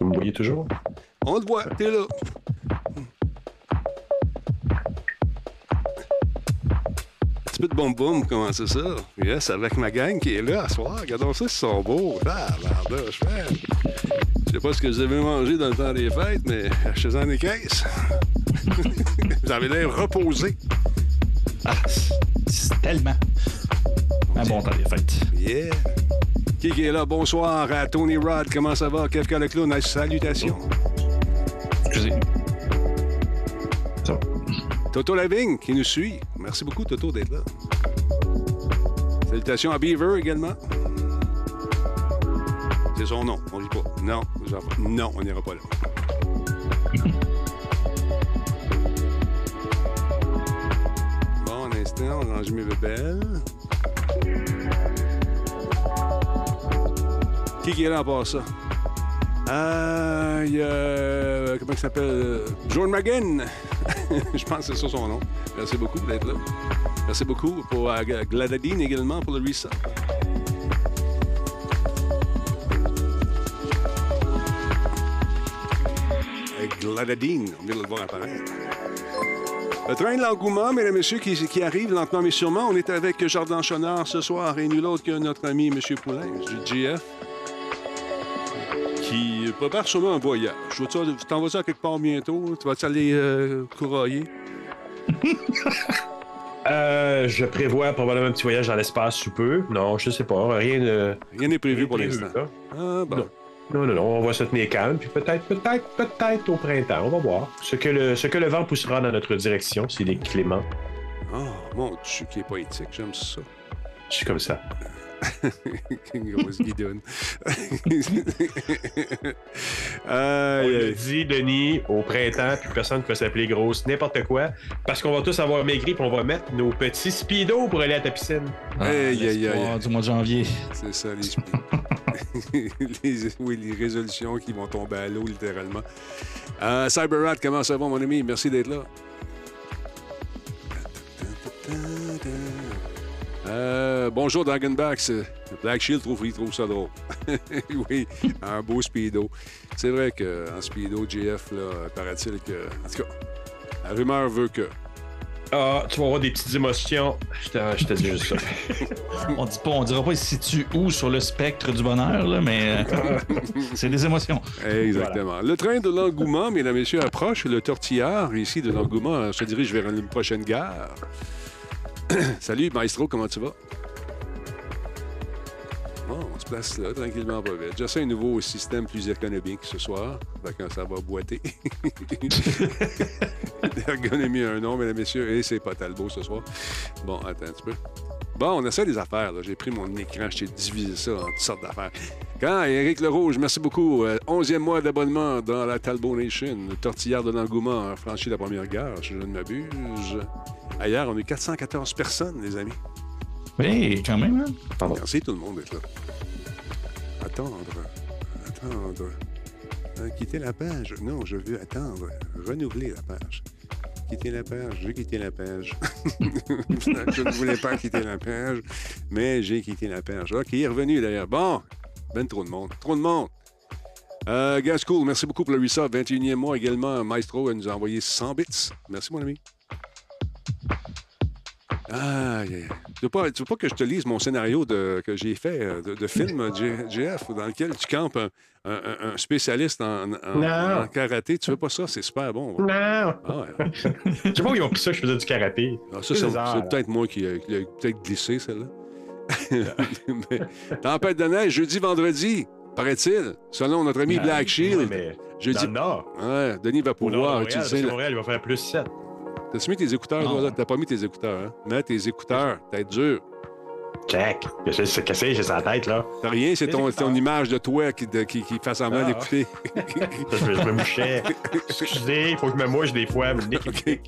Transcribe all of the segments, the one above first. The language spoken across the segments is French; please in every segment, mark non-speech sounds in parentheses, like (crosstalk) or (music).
Vous me voyez toujours? On te voit, t'es là. Un petit peu de boum boum, comment c'est ça? Yes, avec ma gang qui est là à soir. Regardons ça, ils sont beaux. Ah, je Je sais pas ce que vous avez mangé dans le temps des fêtes, mais achetez-en des caisses. (laughs) vous avez l'air reposé. Ah, c'est tellement. Un bon temps des fêtes. Yeah. Qui est là? Bonsoir à Tony Rod. Comment ça va? Kefka le clown, salutations. Excusez. Ça. Toto Lavigne qui nous suit. Merci beaucoup, Toto, d'être là. Salutations à Beaver également. C'est son nom, on dit pas. Non, non, on n'ira pas là. bon, un instant, on range mes bébelles. Qui, est là à part ça? Euh, il y a. Comment il s'appelle? John McGinn. (laughs) Je pense que c'est ça son nom. Merci beaucoup d'être là. Merci beaucoup pour euh, Gladadine également pour le reset. Gladadine, on vient de le voir apparaître. Le train de l'engouement, mesdames et messieurs, qui, qui, arrive lentement mais sûrement. On est avec Jordan Chonard ce soir et nul autre que notre ami M. Poulain, du GF prépare sûrement un voyage. Tu t'en vas à quelque part bientôt? Tu vas-tu aller euh, courailler? (laughs) Euh, je prévois probablement un petit voyage dans l'espace sous peu. Non, je sais pas. Rien de... Rien n'est prévu pour l'instant. Ah, bon. Non. non. non, on va se tenir calme, puis peut-être, peut-être, peut-être au printemps. On va voir. Ce que le, ce que le vent poussera dans notre direction, s'il est clément. Oh, mon Dieu, qui est poétique. J'aime ça. Je suis comme ça. (laughs) Grosse guidonne. (laughs) On le dit, Denis, au printemps, puis personne ne va s'appeler grosse, n'importe quoi, parce qu'on va tous avoir maigri, puis on va mettre nos petits speedos pour aller à ta piscine. Ah, du mois de janvier. C'est ça, les speedos. (laughs) oui, les résolutions qui vont tomber à l'eau, littéralement. Euh, CyberRat, comment ça va, mon ami? Merci d'être là. Euh, bonjour Dragonbacks. Black Shield trouve, il trouve ça drôle. (laughs) oui, un beau speedo. C'est vrai qu'en speedo, GF, là, paraît-il que. En tout cas, la rumeur veut que. Ah, tu vas avoir des petites émotions. Je te, dis juste ça. on dit pas, on dira pas se situe où sur le spectre du bonheur, là, mais euh, (laughs) c'est des émotions. Exactement. Le train de l'engouement, mesdames et messieurs, approche. Le tortillard ici de l'engouement se dirige vers une prochaine gare. (coughs) Salut, Maestro, comment tu vas? Bon, on se place là, tranquillement, pas vite. J'essaie un nouveau système plus économique ce soir. quand ça va boiter. (laughs) L'ergonomie a un nom, mesdames et messieurs, et c'est pas Talbot ce soir. Bon, attends un petit peu. Bon, on essaie des affaires. J'ai pris mon écran, je t'ai divisé ça en toutes sortes d'affaires. Quand Éric Le Rouge, merci beaucoup. Euh, onzième mois d'abonnement dans la Talbot Nation. Le tortillard de l'engouement a franchi la première gare, si je ne m'abuse. Ailleurs, on est 414 personnes, les amis. Oui, quand même, hein? Merci tout le monde d'être là. Attendre. Attendre. Euh, quitter la page. Non, je veux attendre. Renouveler la page. Quitter la page. J'ai quitté la page. (laughs) je ne voulais pas quitter la page, mais j'ai quitté la page. OK, il est revenu d'ailleurs. Bon, ben trop de monde. Trop de monde. Euh, Gascool, merci beaucoup pour le resub. 21e mois également. Maestro nous a envoyé 100 bits. Merci, mon ami. Ah, Tu veux, pas, veux pas que je te lise mon scénario de, que j'ai fait euh, de, film GF dans lequel tu campes un, spécialiste en, karaté? Tu veux pas ça? C'est super bon. Non! Ah, (laughs) je sais pas où ils ont pris ça, je faisais du karaté. Ah, ça, c'est peut-être moi qui, ai peut-être glissé, celle-là. (laughs) tempête de neige, jeudi, vendredi, paraît-il, selon notre ami Black Shield. mais jeudi... Dans Ouais, Denis va pouvoir utiliser. Montréal, il va faire plus 7. T'as-tu mis tes écouteurs, toi, T'as pas mis tes écouteurs, hein? Mets tes écouteurs, tête dure. Check. Je sais cassé, j'ai sa tête, là. T'as rien, c'est ton, ton, image de toi qui, qui, qui fait semblant ah, d'écouter. je, me mouchais. (laughs) Excusez, il faut que je me mouche des fois. Mais okay.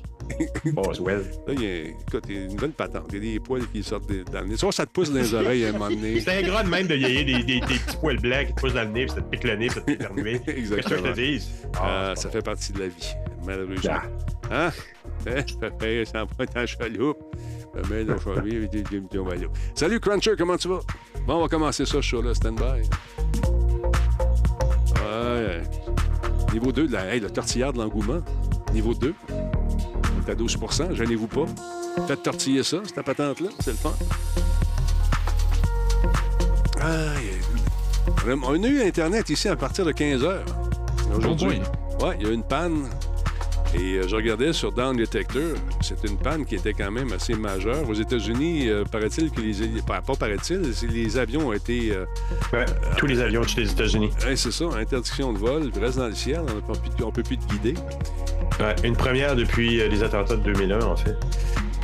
Bon, well. Là, il y a, écoute, il y a une bonne patente. Il y a des poils qui sortent dans le nez. Soit ça te pousse dans les oreilles à un moment donné. (laughs) C'est un gros de même de yéyer des, des, des, petits poils blancs qui te poussent dans le nez, puis ça te pique le nez, puis ça te pique (laughs) Exactement. Qu'est-ce que je te dis? Ah, ça fait partie de la vie, malheureusement. (laughs) Hein? Ça va être en chaloupe. Salut Cruncher, comment tu vas? Bon, on va commencer ça, ce show-là. Stand by. Ouais, Niveau 2, la, hey, le tortillard de l'engouement. Niveau 2. C'est à 12% gênez-vous pas. Faites tortiller ça, cette patente-là. C'est le fun. Aïe. On a eu Internet ici à partir de 15 h. Aujourd'hui? Ouais, il y a une panne et euh, je regardais sur Down Detector, c'est une panne qui était quand même assez majeure. Aux États-Unis, euh, paraît-il que les. Pas, paraît-il, les avions ont été. Euh, tous les avions de les États-Unis. C'est ça, interdiction de vol, reste dans le ciel, on ne peut plus te guider. une première depuis les attentats de 2001, en fait.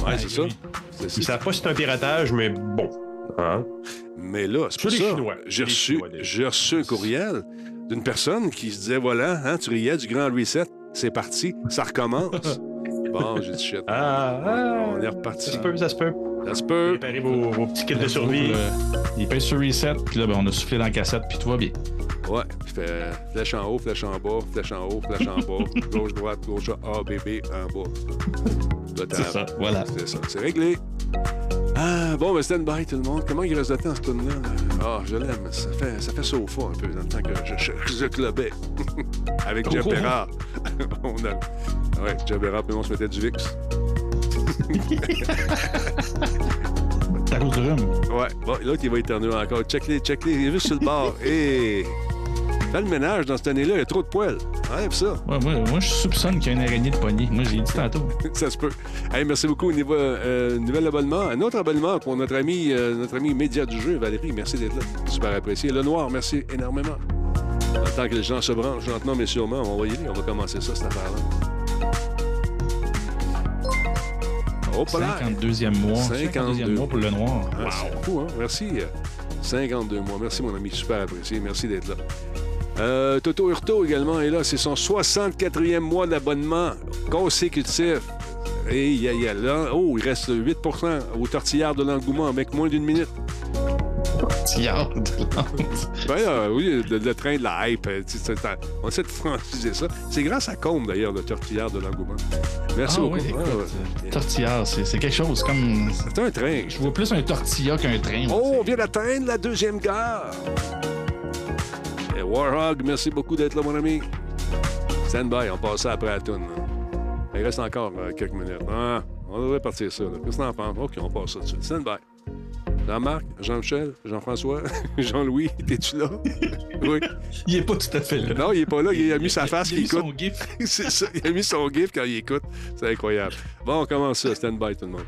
Oui, c'est ça. Ils ne savent pas si c'est un piratage, mais bon. Hein? Mais là, c'est pour ça. J'ai reçu, reçu un courriel d'une personne qui se disait voilà, hein, tu riais du grand reset c'est parti, ça recommence. (laughs) bon, j'ai dit shit. Ah, ah, on est reparti. Ça se peut, ça se peut. Ça se peut. Préparez vos, vos petits kits de survie. Euh, il pèse sur reset, puis là, ben, on a soufflé dans la cassette, puis tout va bien. Ouais, il fait flèche en haut, flèche en bas, flèche en haut, flèche en bas, (laughs) gauche, droite, gauche, A, B, B, en bas. C'est ça, voilà. C'est ça, c'est réglé. Ah, bon, ben stand by tout le monde. Comment il reste de temps, ce tune-là? Ah, je l'aime. Ça fait, ça fait sofa un peu dans le temps que je, je, je clubais. (laughs) Avec Jeff Bérard. (laughs) on a... Ouais, Jeff Bérard, puis on se mettait du VIX. T'as l'autre rhume. Ouais, bon, l'autre, il va éternuer encore. Check-les, check-les. Il est juste sur le bord. (laughs) Et. Fais le ménage dans cette année-là, il y a trop de poils. Enlève ça. Ouais, moi, moi, je soupçonne qu'il y a une araignée de poignée. Moi, j'ai dit tantôt. (laughs) ça se peut. Hey, merci beaucoup. Niveau, euh, nouvel abonnement. Un autre abonnement pour notre ami, euh, notre ami média du jeu, Valérie. Merci d'être là. Super apprécié. Le noir, merci énormément. Tant que les gens se branchent lentement, mais sûrement, on va y aller. On va commencer ça, cette affaire-là. Oh, 52e mois. 52e mois pour le noir. Ah, wow. beaucoup, hein? Merci. 52 mois. Merci, mon ami. Super apprécié. Merci d'être là. Euh, Toto Hurto également est là. C'est son 64e mois d'abonnement consécutif. Et il y a, là, oh, il reste 8% au tortillard de l'engouement avec moins d'une minute. Tortillard de ben, oui, le, train de la hype. Euh, on essaie de franciser ça. C'est grâce à Combe, d'ailleurs, le tortillard de l'engouement. Merci ah, beaucoup. Oui, ah, Tortillard, c'est quelque chose comme. C'est un train. Je vois plus un tortillard qu'un train. Oh, on vient d'atteindre la deuxième gare. Warhog, merci beaucoup d'être là, mon ami. Stand by, on passe ça après la toune. Il reste encore euh, quelques minutes. Ah, on devrait partir ça. Qu'est-ce que t'en penses? OK, on passe ça dessus. Stand by. Jean-Marc, Jean-Michel, Jean-François, (laughs) Jean-Louis, es-tu là? (laughs) oui. Il est pas tout à fait là. Non, il est pas là. Il a mis sa face. Il a mis son gif. (laughs) C'est ça. Il a mis son gif quand il écoute. C'est incroyable. Bon, on commence ça. Stand by, tout le monde.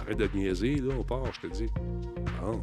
Arrête de niaiser, là. On part, je te dis. Bon.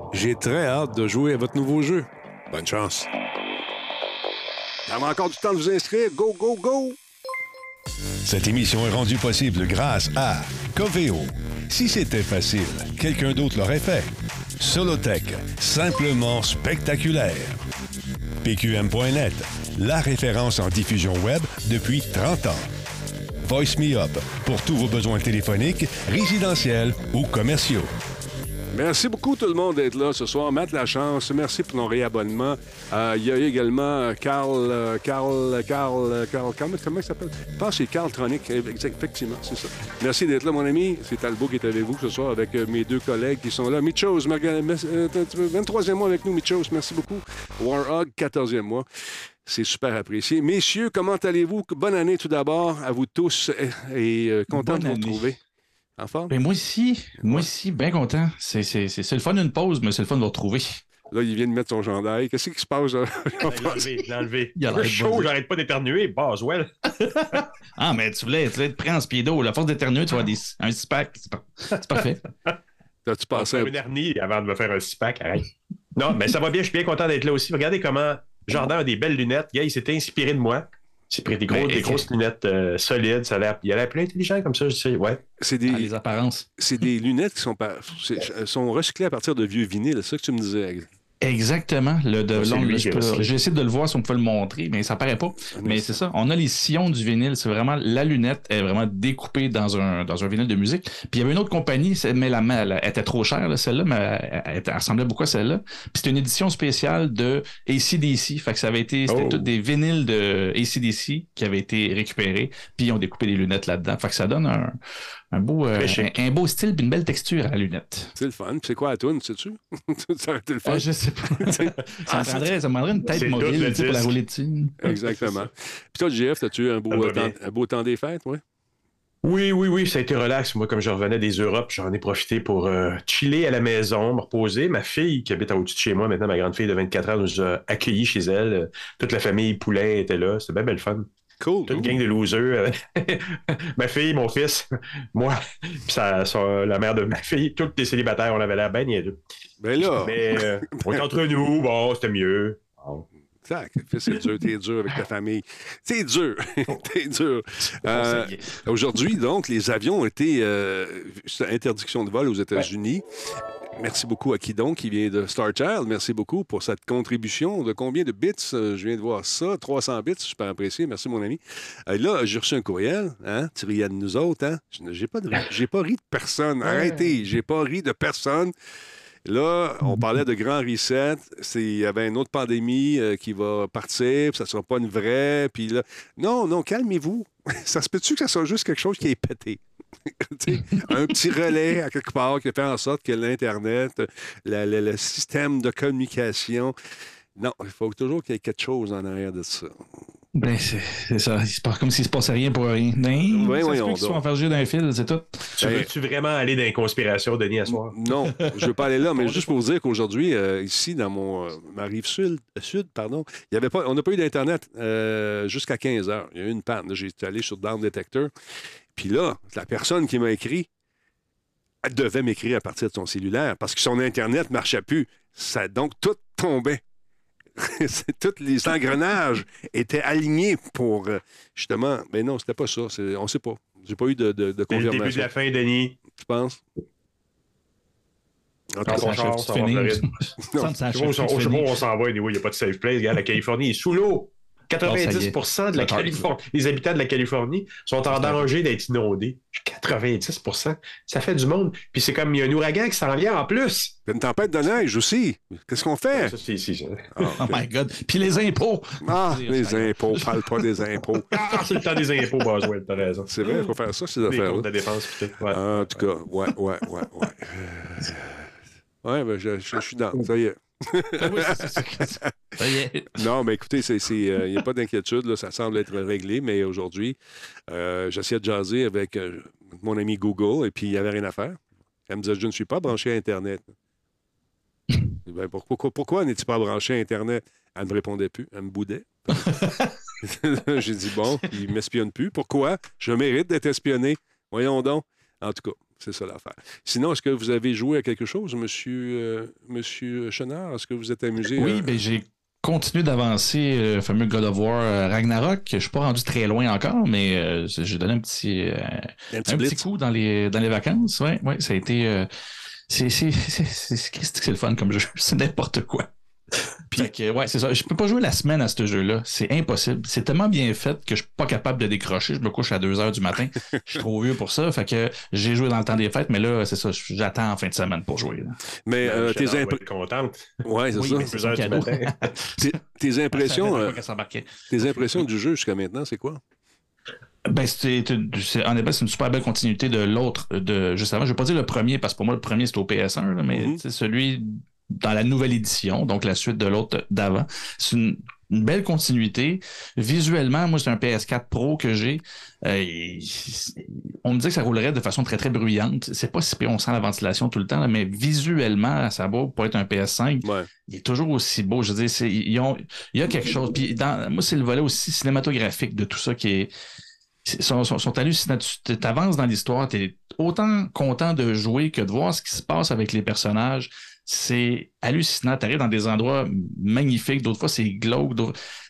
j'ai très hâte de jouer à votre nouveau jeu. Bonne chance. Il y a encore du temps de vous inscrire. Go, go, go! Cette émission est rendue possible grâce à Coveo. Si c'était facile, quelqu'un d'autre l'aurait fait. Solotech, simplement spectaculaire. PQM.net, la référence en diffusion web depuis 30 ans. Voice Me Up, pour tous vos besoins téléphoniques, résidentiels ou commerciaux. Merci beaucoup tout le monde d'être là ce soir. Matt Lachance, merci pour ton réabonnement. Euh, il y a également Carl, Carl, Carl, Carl, comment, comment il s'appelle? Je pense que c'est Carl Tronic, effectivement, c'est ça. Merci d'être là, mon ami. C'est Talbot qui est avec vous ce soir avec euh, mes deux collègues qui sont là. Mitchos, 23e euh, mois avec nous, Mitchos, merci beaucoup. Warhog, 14e mois. C'est super apprécié. Messieurs, comment allez-vous? Bonne année tout d'abord à vous tous et, content de vous retrouver. Ben, moi aussi, moi aussi, bien content. C'est, le fun d'une pause, mais c'est le fun de le retrouver. Là, il vient de mettre son gendarme. Qu'est-ce qui se passe? Là? (laughs) Il enlevé. Il a chaud, j'arrête pas d'éternuer. Boswell. (laughs) ah, mais tu voulais, tu voulais être prêt en speedo. La force d'éternuer, tu vois des, un six-pack. C'est, parfait. (laughs) T'as-tu passé un hernie avant de me faire un six-pack? Non, mais ça va bien. Je suis bien content d'être là aussi. Regardez comment Jordan a des belles lunettes. Gars, il s'était inspiré de moi. J'ai pris des, gros, ben, des grosses lunettes euh, solides. Ça a il a l'air plus intelligent comme ça, je sais. Ouais. C'est des, les apparences. C'est des lunettes qui sont, sont recyclées à partir de vieux vinyles. C'est ça que tu me disais. Exactement. Le de C'est long, lui je qui peux- reste. J'ai essayé de le voir si on peut le montrer, mais ça paraît pas. Mais c'est ça. On a les sillons du vinyle. C'est vraiment la lunette est vraiment découpée dans un dans un vinyle de musique. Puis il y avait une autre compagnie, mais la elle était trop chère là, celle-là, mais elle, ressemblait beaucoup à celle-là. Puis c'était une édition spéciale de ACDC. Fait que ça avait été c'était Oh. tous des vinyles de ACDC qui avaient été récupérés. Puis ils ont découpé des lunettes là-dedans. Fait que ça donne un un beau euh, un, un beau style puis une belle texture à la lunette. C'est le fun. Puis c'est quoi la toune, sais-tu? (laughs) ça aurait été le fun. Euh, je sais pas. (laughs) ça, me prendrait, ça me prendrait une tête mobile pour la rouler dessus. (laughs) Exactement. Puis toi, JF, as-tu un beau, euh, temps, bien. un beau temps des fêtes, oui? Oui, oui, oui, ça a été relax. Moi, comme je revenais des Europes, j'en ai profité pour euh, chiller à la maison, me reposer. Ma fille, qui habite au-dessus de chez moi, maintenant, ma grande fille de 24 ans, nous a accueillis chez elle. Euh, Toute la famille Poulain était là. C'était bien belle fun. Cool. Toute une gang de losers. (laughs) ma fille, mon fils, (laughs) moi, puis la mère de ma fille, tous les célibataires, on avait l'air bien niaiseux. Ben là, Mais euh, on est entre nous, bon, c'était mieux. Bon. c'est dur, t'es dur avec ta famille. C'est dur, (laughs) t'es dur. Euh, Aujourd'hui, donc, les avions ont été euh, interdiction de vol aux États-Unis. Merci beaucoup à qui donc qui vient de Star Child. Merci beaucoup pour cette contribution de combien de bits? Euh, Je viens de voir ça. 300 bits, super apprécié. Merci, mon ami. Euh, là, j'ai reçu un courriel. Hein? Tu riais de nous autres. Hein? Je- J'ai pas, de ri- (laughs) j'ai pas ri de personne. Arrêtez. J'ai pas ri de personne. Là, on parlait de grand reset. Il y avait une autre pandémie euh, qui va partir, puis ça ne sera pas une vraie. Puis là, non, non, calmez-vous. (laughs) Ça se peut-tu que ça soit juste quelque chose qui est pété? (laughs) Un petit relais à quelque part qui fait en sorte que l'Internet, la- la- le système de communication. Non, il faut toujours qu'il y ait quelque chose en arrière de ça. Ben, c'est c'est ça. Il se passe comme s'il se passait rien pour rien. Ben, peut qu'ils soient donc. enfergés d'un fil, c'est tout. Tu Ben- veux-tu vraiment aller dans les conspirations, Denis, à soir? Non, je ne veux pas aller là, (laughs) mais juste pour vous dire qu'aujourd'hui, euh, ici, dans mon, euh, ma rive sud, sud pardon, il y avait pas, on n'a pas eu d'Internet euh, jusqu'à 15 heures. Il y a eu une panne. J'ai été allé sur Down Detector. Puis là, la personne qui m'a écrit, elle devait m'écrire à partir de son cellulaire parce que son Internet ne marchait plus. Ça, donc, tout tombait. (laughs) Tous les engrenages étaient alignés pour, euh, justement... Mais non, c'était pas ça. C'est- On ne sait pas. J'ai pas eu de, de, de C'est le début de confirmation. la fin, Denis. Tu penses? En tout cas, on s'en va Je sais pas où on- s'en va, il n'y a pas de safe place. Regarde, la Californie est sous l'eau. 90 de la Californie, les habitants de la Californie sont en danger d'être inondés. 90% ça fait du monde. Puis c'est comme il y a un ouragan qui s'en vient en plus. Il y a une tempête de neige aussi. Qu'est-ce qu'on fait? Ça, c'est ici, ça. (laughs) Oh my God. Puis les impôts. Ah, les impôts. Parle pas des impôts. Ah, c'est le temps des impôts, Boswell, t'as raison. C'est vrai, il faut faire ça, ces Des affaires-là. comptes de défense, peut-être. Ouais. En tout cas, ouais, ouais, ouais, ouais. Ouais, ben, je, je- je suis dans. Ça y est. Ah oui, est. Non, mais écoutez, euh, il n'y a pas d'inquiétude. là, ça semble être réglé, mais aujourd'hui, euh, j'essayais de jaser avec euh, mon ami Google et puis il n'y avait rien à faire. Elle me disait Je ne suis pas branché à Internet. (laughs) Ben, pourquoi pourquoi, pourquoi n'es-tu pas branché à Internet? Elle ne me répondait plus. Elle me boudait. (laughs) J'ai dit Bon, il ne m'espionne plus. Pourquoi? Je mérite d'être espionné. Voyons donc. En tout cas, c'est ça l'affaire. Sinon, est-ce que vous avez joué à quelque chose, monsieur, euh, monsieur Chenard? Est-ce que vous êtes amusé? Oui, euh, ben j'ai continué d'avancer euh, le fameux God of War euh, Ragnarok. Je suis pas rendu très loin encore, mais j'ai donné un petit, un petit un blitz? petit coup dans les, dans les vacances. Ouais, ouais, ça a été. (laughs) c'est le fun comme jeu. (laughs) C'est n'importe quoi. Fait que, ouais, c'est ça. Je peux pas jouer la semaine à ce jeu-là. C'est impossible. C'est tellement bien fait que je suis pas capable de décrocher. Je me couche à 2 heures du matin. Je suis trop vieux pour ça. Fait que j'ai joué dans le temps des fêtes, mais là, c'est ça. J'attends en fin de semaine pour jouer. là. Mais euh, tes, va impr- être contente. ouais, c'est Oui, ça. mais c'est Deux heures son du matin. (laughs) Tes, tes impressions, euh, tes impressions du jeu jusqu'à maintenant, c'est quoi? Ben, c'est, c'est- en effet, c'est une super belle continuité de l'autre, de juste avant. Je vais pas dire le premier, parce que pour moi, le premier, c'est au PS1, là, mais Mhm. c'est celui dans la nouvelle édition, donc la suite de l'autre d'avant. C'est une, une belle continuité. Visuellement, moi, c'est un PS4 Pro que j'ai. Euh, on me dit que ça roulerait de façon très, très bruyante. C'est pas si pire, on sent la ventilation tout le temps, là, mais visuellement, ça va pour être un PS5 Ouais. il est toujours aussi beau. Je veux dire, c'est- ils ont, il y a quelque chose. Puis dans, moi, c'est le volet aussi cinématographique de tout ça qui est. Sont, sont, sont hallucinants. Tu avances dans l'histoire, tu es autant content de jouer que de voir ce qui se passe avec les personnages. C'est hallucinant. Tu arrives dans des endroits magnifiques, d'autres fois c'est glauque.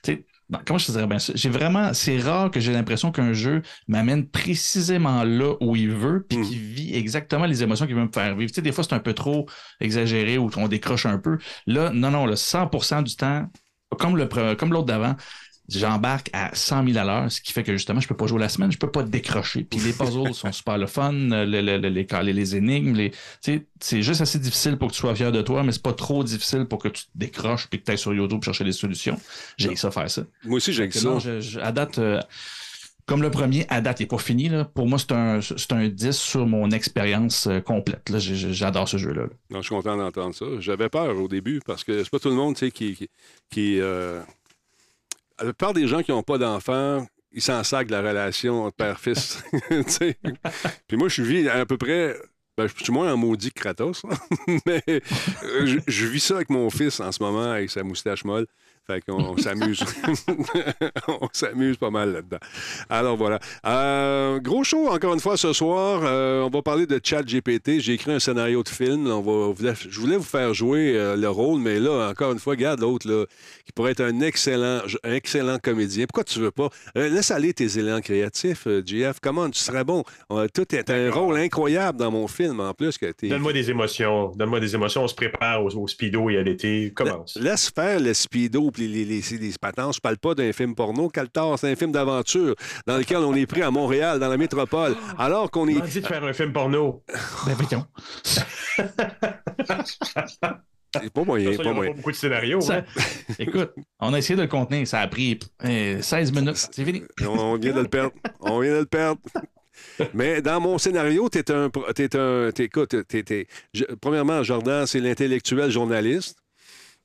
sais, comment je dirais bien ça? J'ai vraiment, c'est rare que j'ai l'impression qu'un jeu m'amène précisément là où il veut, puis mm. qu'il vit exactement les émotions qu'il veut me faire vivre. Tu sais, des fois, c'est un peu trop exagéré ou on décroche un peu. Là, non, non, le 100% du temps, comme le comme l'autre d'avant, j'embarque à 100 000 à l'heure, ce qui fait que justement, je peux pas jouer la semaine, je peux pas décrocher. Puis les (laughs) puzzles sont super le fun, les, les, les énigmes, les, c'est juste assez difficile pour que tu sois fier de toi, mais c'est pas trop difficile pour que tu te décroches puis que tu ailles sur YouTube chercher des solutions. J'ai ça faire ça. Moi aussi, j'ai ça. à date, euh, comme le premier, à date, il n'est pas fini. Là. Pour moi, c'est un, un 10 sur mon expérience euh, complète. J'adore ce jeu-là. Je suis content d'entendre ça. J'avais peur au début parce que c'est pas tout le monde qui, qui, qui euh, la plupart des gens qui n'ont pas d'enfants, ils s'en sacent de la relation père-fils. (laughs) Puis moi, je suis à peu près. Ben, je suis moins en maudit Kratos, (laughs) mais euh, je, vis ça avec mon fils en ce moment, avec sa moustache molle. Fait qu'on s'amuse. (laughs) on s'amuse pas mal là-dedans. Alors voilà. Euh, gros show encore une fois ce soir. Euh, on va parler de Chat GPT. J'ai écrit un scénario de film. On va, je voulais vous faire jouer euh, le rôle, mais là, encore une fois, regarde l'autre qui pourrait être un excellent, un excellent comédien. Pourquoi tu veux pas? laisse aller tes élans créatifs, JF. Comment tu serais bon? tout est un rôle incroyable dans mon film en plus. Donne-moi des émotions. Donne-moi des émotions. On se prépare au, speedo et à l'été. Commence. Laisse faire le speedo les, les, les, les. Je parle pas d'un film porno. Caltar, c'est un film d'aventure dans lequel on est pris à Montréal, dans la métropole, alors qu'on est... On dit de faire un film porno. (laughs) Ben voyons. C'est pas moyen, pas moyen. Pas beaucoup de scénarios. Hein? (laughs) Écoute, on a essayé de le contenir. Ça a pris 16 euh, minutes. C'est fini. (laughs) On vient de le perdre. On vient de le perdre. Mais dans mon scénario, tu es un. Es un écoute, premièrement, Jordan, c'est l'intellectuel journaliste.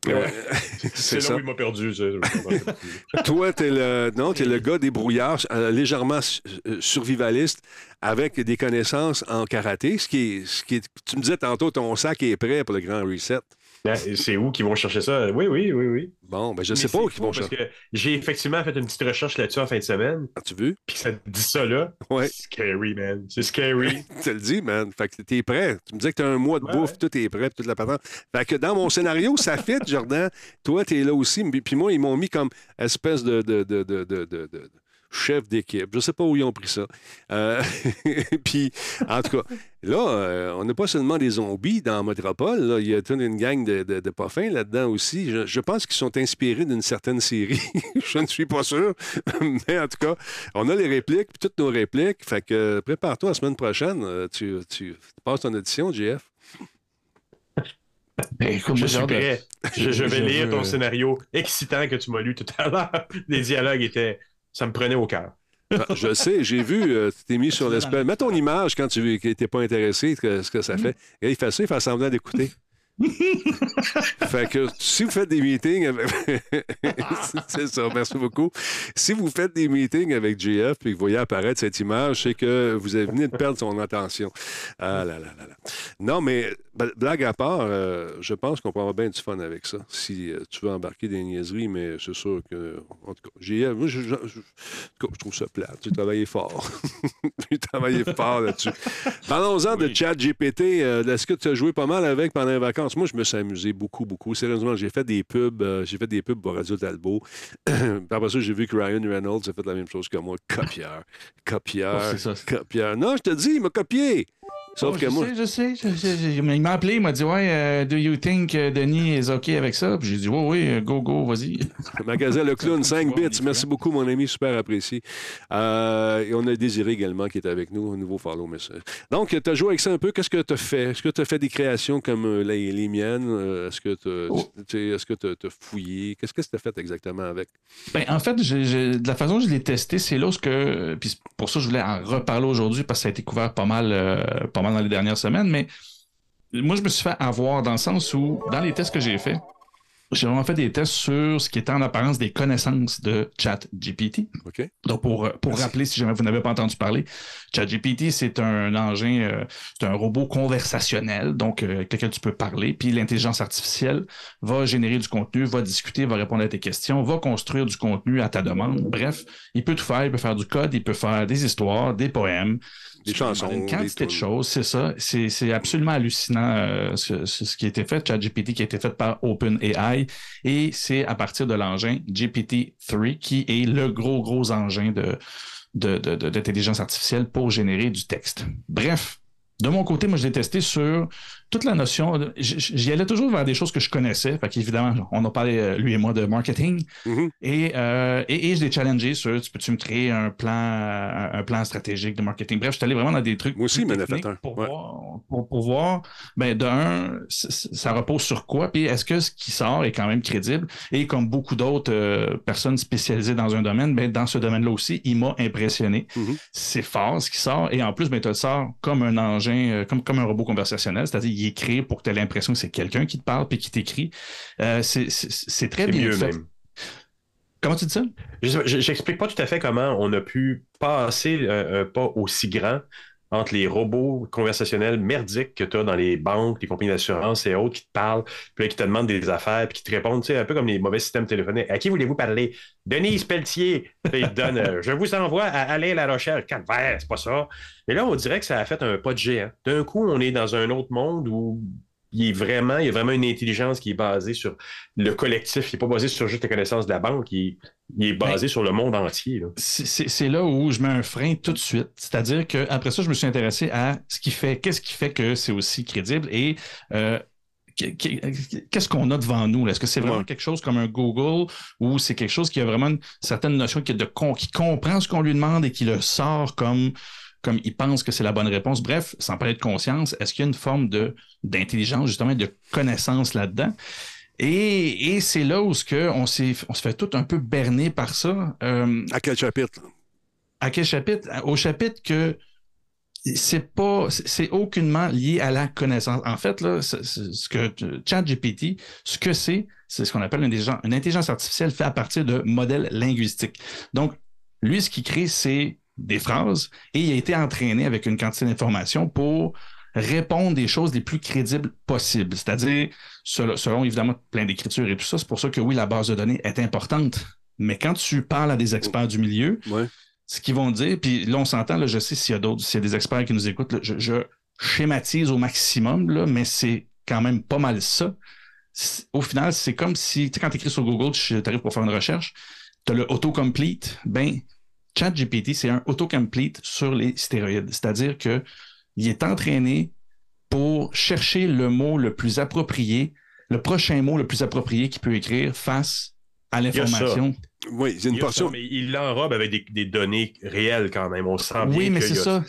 (laughs) c'est là où il m'a perdu. (laughs) Toi, tu es le, non, es le gars des brouillards, euh, légèrement euh, survivaliste, avec des connaissances en karaté. Ce qui ce qui tu me disais tantôt, ton sac est prêt pour le grand reset. Ben, c'est où qu'ils vont chercher ça? Oui, oui, oui, oui. Bon, ben je ne sais pas où ils vont chercher. Parce que j'ai effectivement fait une petite recherche là-dessus en fin de semaine. As-tu vu? Puis ça dit ça là. Ouais. C'est scary, man. C'est scary. (laughs) tu te le dis, man. Fait que t'es prêt. Tu me disais que t'as un mois de bouffe, tout est prêt, toute la patente. Fait que dans mon scénario, ça fit, Jordan. Toi, t'es là aussi. Puis moi, ils m'ont mis comme espèce de, de, de, de, de chef d'équipe. Je ne sais pas où ils ont pris ça. Euh, (laughs) puis, en tout cas, là, euh, on n'a pas seulement des zombies dans Métropole. Il y a toute une gang de, de, de pas fins là-dedans aussi. Je, pense qu'ils sont inspirés d'une certaine série. (laughs) je ne suis pas sûr. Mais en tout cas, on a les répliques, puis toutes nos répliques. Fait que prépare-toi la semaine prochaine. Euh, tu, tu, passes ton audition, JF. Ben, je, suis prêt. je, vais (laughs) lire ton scénario excitant que tu m'as lu tout à l'heure. Les dialogues étaient ça me prenait au cœur. Ah, je sais, j'ai vu, euh, tu t'es mis sur l'espèce. Mets ton image quand tu n'étais pas intéressé, ce que ça fait. Et il fait ça, il fait semblant d'écouter. (laughs) fait que si vous faites des meetings avec... (laughs) c'est ça, merci beaucoup. Si vous faites des meetings avec JF et que vous voyez apparaître cette image, c'est que vous avez venu de perdre son attention. Ah là là là là. Non, mais blague à part, euh, je pense qu'on peut avoir bien du fun avec ça. Si euh, tu veux embarquer des niaiseries, mais c'est sûr que, en tout cas, JF, moi, je, trouve ça plat. Tu travaillé fort. (laughs) tu travaillé fort là-dessus. Parlons-en de chat GPT. Euh, est-ce que tu as joué pas mal avec pendant les vacances? Moi, je me suis amusé beaucoup, beaucoup. Sérieusement, j'ai fait des pubs. Euh, j'ai fait des pubs pour Radio Talbot. (clears throat) après ça, j'ai vu que Ryan Reynolds a fait la même chose que moi. Copieur. Copieur. Oh, copieur. Non, je te dis, il m'a copié. Sauf oh, que je moi. Sais, je sais, Il m'a appelé, il m'a dit Ouais, euh, do you think euh, Denis est OK avec ça? Puis j'ai dit Oui, oui, go, go, vas-y. Magasin Le Clown, (laughs) 5 bits. Merci beaucoup, mon ami, super apprécié. Euh, et on a Désiré également qui est avec nous, un nouveau follow message. Donc, tu as joué avec ça un peu. Qu'est-ce que tu as fait? Est-ce que tu as fait des créations comme les, les, miennes? Est-ce que tu as, fouillé? Qu'est-ce que tu as fait exactement avec? Ben, En fait, de la façon dont je l'ai testé, c'est là que. Puis pour ça, je voulais en reparler aujourd'hui parce que ça a été couvert pas mal, pas mal dans les dernières semaines, mais moi, je me suis fait avoir dans le sens où, dans les tests que j'ai faits, j'ai vraiment fait des tests sur ce qui était en apparence des connaissances de ChatGPT. OK. Donc, pour, pour rappeler, si jamais vous n'avez pas entendu parler, ChatGPT, c'est un engin, euh, c'est un robot conversationnel, donc euh, avec lequel tu peux parler. Puis l'intelligence artificielle va générer du contenu, va discuter, va répondre à tes questions, va construire du contenu à ta demande. Bref, il peut tout faire. Il peut faire du code, il peut faire des histoires, des poèmes, des chansons. Une quantité des de choses, c'est ça. C'est absolument hallucinant euh, ce, qui a été fait. ChatGPT qui a été fait par OpenAI. Et c'est à partir de l'engin GPT-3 qui est le gros, gros engin de de- de- de- d'intelligence artificielle pour générer du texte. Bref, de mon côté, moi, je l'ai testé sur toute la notion. J'y allais toujours vers des choses que je connaissais. Fait qu'évidemment, on a parlé, euh, lui et moi, de marketing. Mhm. Et, euh, et, et je l'ai challengé sur tu peux-tu me créer un plan, un, plan stratégique de marketing? Bref, je suis allé vraiment dans des trucs. Moi aussi. Pour, Ouais. voir, pour, pour voir, ben, de un, c- c- ça repose sur quoi, puis est-ce que ce qui sort est quand même crédible? Et comme beaucoup d'autres euh, personnes spécialisées dans un domaine, ben, dans ce domaine-là aussi, il m'a impressionné. Mhm. C'est fort ce qui sort. Et en plus, ben, tu le sors comme un engin, comme, comme un robot conversationnel, c'est-à-dire il est créé pour que tu aies l'impression que c'est quelqu'un qui te parle puis qui t'écrit. Euh, c'est- très bien mieux fait. même. Comment tu dis ça? Je- je- J'explique pas tout à fait comment on a pu passer un, un pas aussi grand entre les robots conversationnels merdiques que tu as dans les banques, les compagnies d'assurance et autres qui te parlent, puis là, qui te demandent des affaires, puis qui te répondent, tu sais, un peu comme les mauvais systèmes téléphoniques. À qui voulez-vous parler? Denise Pelletier. (laughs) Puis il te donne, euh, je vous envoie à aller La Rochelle. Calvaire, c'est pas ça. Mais là, on dirait que ça a fait un pas de géant. D'un coup, on est dans un autre monde où il est vraiment, il y a vraiment une intelligence qui est basée sur le collectif. Il n'est pas basé sur juste les connaissances de la banque. Il, il est basé sur le monde entier. c'est- là où je mets un frein tout de suite. C'est-à-dire que après ça, je me suis intéressé à ce qui fait, qu'est-ce qui fait que c'est aussi crédible et euh, qu- qu- qu'est-ce qu'on a devant nous? Est-ce que c'est vraiment Ouais. quelque chose comme un Google ou c'est quelque chose qui a vraiment une certaine notion de qui comprend ce qu'on lui demande et qui le sort comme comme il pense que c'est la bonne réponse. Bref, sans parler de conscience, est-ce qu'il y a une forme de d'intelligence, justement, de connaissance là-dedans? Et, et c'est là où ce que on, s'est, on se fait tout un peu berner par ça. Euh, À quel chapitre? à quel chapitre? Au chapitre que c'est pas, c'est aucunement lié à la connaissance. En fait, là, c'est- c'est- ce que ChatGPT, ce que c'est, c'est ce qu'on appelle une intelligence, une intelligence artificielle faite à partir de modèles linguistiques. Donc, lui, ce qu'il crée, c'est des phrases et il a été entraîné avec une quantité d'informations pour répondre des choses les plus crédibles possibles. C'est-à-dire, selon, selon, évidemment plein d'écritures et tout ça, c'est pour ça que oui, la base de données est importante. Mais quand tu parles à des experts du milieu, Ouais. ce qu'ils vont dire, puis là, on s'entend, là, je sais s'il y a d'autres, s'il y a des experts qui nous écoutent, là, je, je schématise au maximum, là, mais c'est quand même pas mal ça. Au final, c'est comme si, tu sais, quand tu écris sur Google, tu arrives pour faire une recherche, tu as le autocomplete, ben, ChatGPT, c'est un autocomplete sur les stéroïdes. C'est-à-dire que il est entraîné pour chercher le mot le plus approprié, le prochain mot le plus approprié qu'il peut écrire face à l'information. Oui, c'est une Il y a portion. ça, mais il l'enrobe avec des, des données réelles quand même. On sent bien Oui, mais qu'il c'est ça.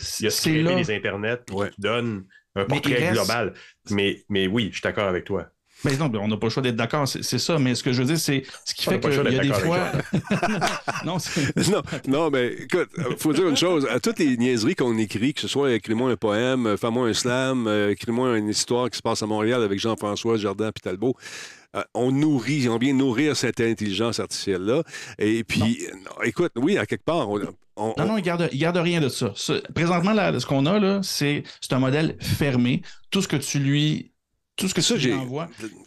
il a là. les internets puis Ouais. qui donne un portrait reste- global. Mais, mais oui, je suis d'accord avec toi. Mais non, on n'a pas le choix d'être d'accord, c'est ça. Mais ce que je veux dire, c'est ce qui On fait qu'il y a des fois. (laughs) non, (laughs) Non, non, mais écoute, euh, faut dire une chose. À toutes les niaiseries qu'on écrit, que ce soit écris-moi un poème, euh, fais-moi un slam, euh, écris-moi une histoire qui se passe à Montréal avec Jean-François Jardin et Talbot, euh, on nourrit, on vient nourrir cette intelligence artificielle-là. Et puis, euh, non, écoute, oui, à quelque part, on, on- Non, non, il garde, il garde rien de ça. Ce- présentement, là, ce qu'on a, là, c'est c'est un modèle fermé. Tout ce que tu lui. Tout ce que Ça, j'ai-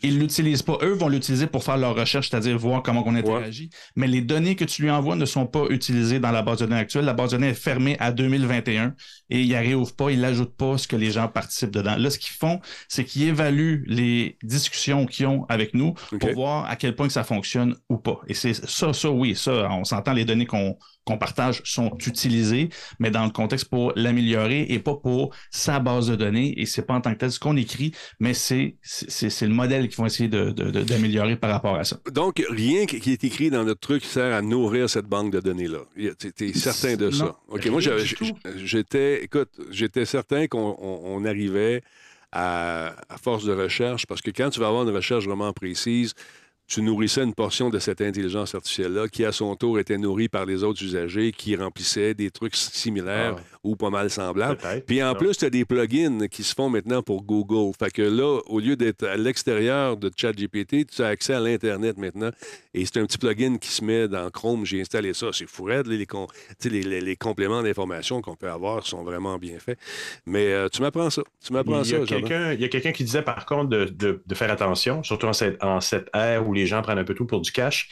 ils l'utilisent pas. Eux vont l'utiliser pour faire leur recherche, c'est-à-dire voir comment on interagit. Mais les données que tu lui envoies ne sont pas utilisées dans la base de données actuelle. La base de données est fermée à 2021 et ils n'y réouvrent pas, ils n'ajoutent pas ce que les gens participent dedans. Là, ce qu'ils font, c'est qu'ils évaluent les discussions qu'ils ont avec nous pour voir à quel point que ça fonctionne ou pas. Et c'est ça, ça, oui, ça, on s'entend, les données qu'on qu'on partage sont utilisées, mais dans le contexte pour l'améliorer et pas pour sa base de données. Et c'est pas en tant que tel ce qu'on écrit, mais c'est le modèle qu'ils vont essayer de- de- de- d'améliorer par rapport à ça. Donc, rien qui est écrit dans notre truc sert à nourrir cette banque de données-là. Tu es certain de ça? OK, moi, j'étais, écoute, j'étais certain qu'on on- on arrivait à, à force de recherche, parce que quand tu vas avoir une recherche vraiment précise, tu nourrissais une portion de cette intelligence artificielle-là qui, à son tour, était nourrie par les autres usagers qui remplissaient des trucs similaires Ah. ou pas mal semblables. Puis en Non. plus, tu as des plugins qui se font maintenant pour Google. Fait que là, au lieu d'être à l'extérieur de ChatGPT, tu as accès à l'Internet maintenant. Et c'est un petit plugin qui se met dans Chrome. J'ai installé ça. C'est fou raide, là, les, les, les- les compléments d'information qu'on peut avoir sont vraiment bien faits. Mais euh, tu m'apprends ça. Tu m'apprends Il y, a ça, il y a quelqu'un qui disait par contre de, de- de faire attention, surtout en cette, en cette ère où les gens prennent un peu tout pour du cash.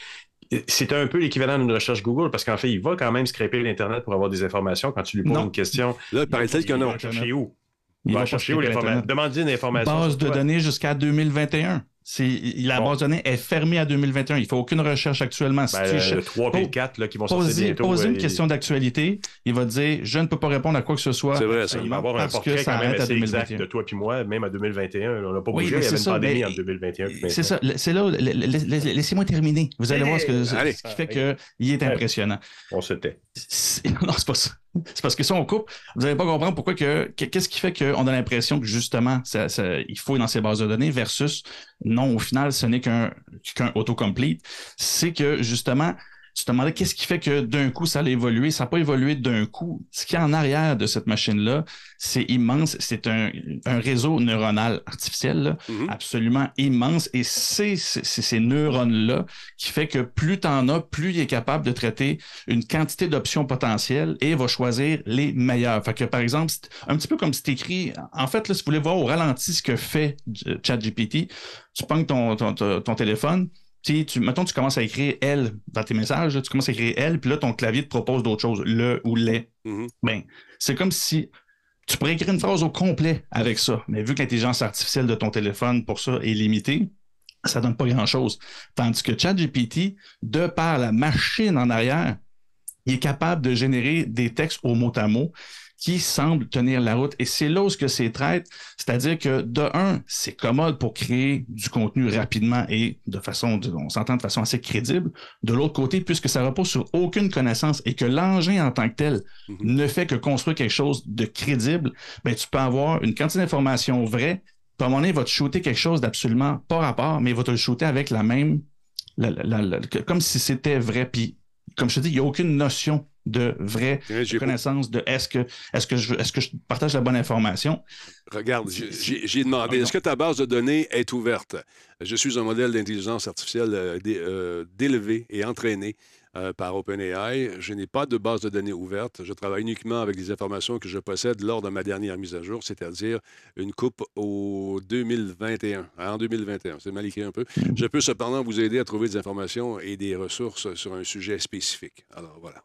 c'est un peu l'équivalent d'une recherche Google parce qu'en fait, il va quand même scraper l'Internet pour avoir des informations quand tu lui poses une question. Là, paraît-il qu'il y en a. chercher où? Il, va chercher où l'information? Demander une information. Base de données jusqu'à 2021. La base de données est fermée à 2021. Il ne faut aucune recherche actuellement. Si ben, tu... 3 et 4 là, qui vont sortir bientôt. Poser une question d'actualité, il va dire je ne peux pas répondre à quoi que ce soit. C'est vrai, ça. Il va avoir un portrait quand même assez exact de toi et moi, même à 2021. On n'a pas bougé, il y avait une pandémie en 2021. C'est ça. C'est là, laissez-moi terminer. Vous allez voir ce, que, ce qui fait qu'il est impressionnant. On se tait. (laughs) Non, c'est pas ça. C'est parce que si on coupe, vous n'allez pas comprendre pourquoi que. Qu'est-ce qui fait qu'on a l'impression que justement, il faut dans ces bases de données versus non, au final, ce n'est qu'un qu'un autocomplete. C'est que justement, tu te demandais qu'est-ce qui fait que d'un coup, ça a évolué? Ça n'a pas évolué d'un coup. Ce qui est en arrière de cette machine-là, c'est immense. C'est un, réseau neuronal artificiel mm-hmm. absolument immense. Et c'est ces neurones-là qui fait que plus tu en as, plus il est capable de traiter une quantité d'options potentielles et va choisir les meilleures. Fait que, par exemple, un petit peu comme si tu écris, en fait, là, si vous voulez voir au ralenti ce que fait euh, ChatGPT, tu ton, ton, ton téléphone, tu, mettons, tu commences à écrire elle dans tes messages, tu commences à écrire elle, puis là, ton clavier te propose d'autres choses, le ou les. Ben, c'est comme si tu pourrais écrire une phrase au complet avec ça. Mais vu que l'intelligence artificielle de ton téléphone pour ça est limitée, ça donne pas grand-chose. Tandis que ChatGPT, de par la machine en arrière, il est capable de générer des textes au mot à mot qui semble tenir la route. Et c'est là où ce que c'est traite, c'est-à-dire que de un, c'est commode pour créer du contenu rapidement et de façon, on s'entend de façon assez crédible. De l'autre côté, puisque ça repose sur aucune connaissance et que l'engin en tant que tel mm-hmm. ne fait que construire quelque chose de crédible, ben tu peux avoir une quantité d'informations vraies. Puis à un moment donné, il va te shooter quelque chose d'absolument pas rapport, mais il va te le shooter avec la même, comme si c'était vrai. Puis comme je te dis, il n'y a aucune notion de vraie connaissance de est-ce que, est-ce, que je, que je partage la bonne information? Regarde, j'ai demandé, est-ce que ta base de données est ouverte? Je suis un modèle d'intelligence artificielle euh, euh, d'élevé et entraîné euh, par OpenAI. Je n'ai pas de base de données ouverte. Je travaille uniquement avec les informations que je possède lors de ma dernière mise à jour, c'est-à-dire une coupe au 2021, en 2021. C'est mal écrit un peu. Mm. Je peux cependant vous aider à trouver des informations et des ressources sur un sujet spécifique. Alors voilà.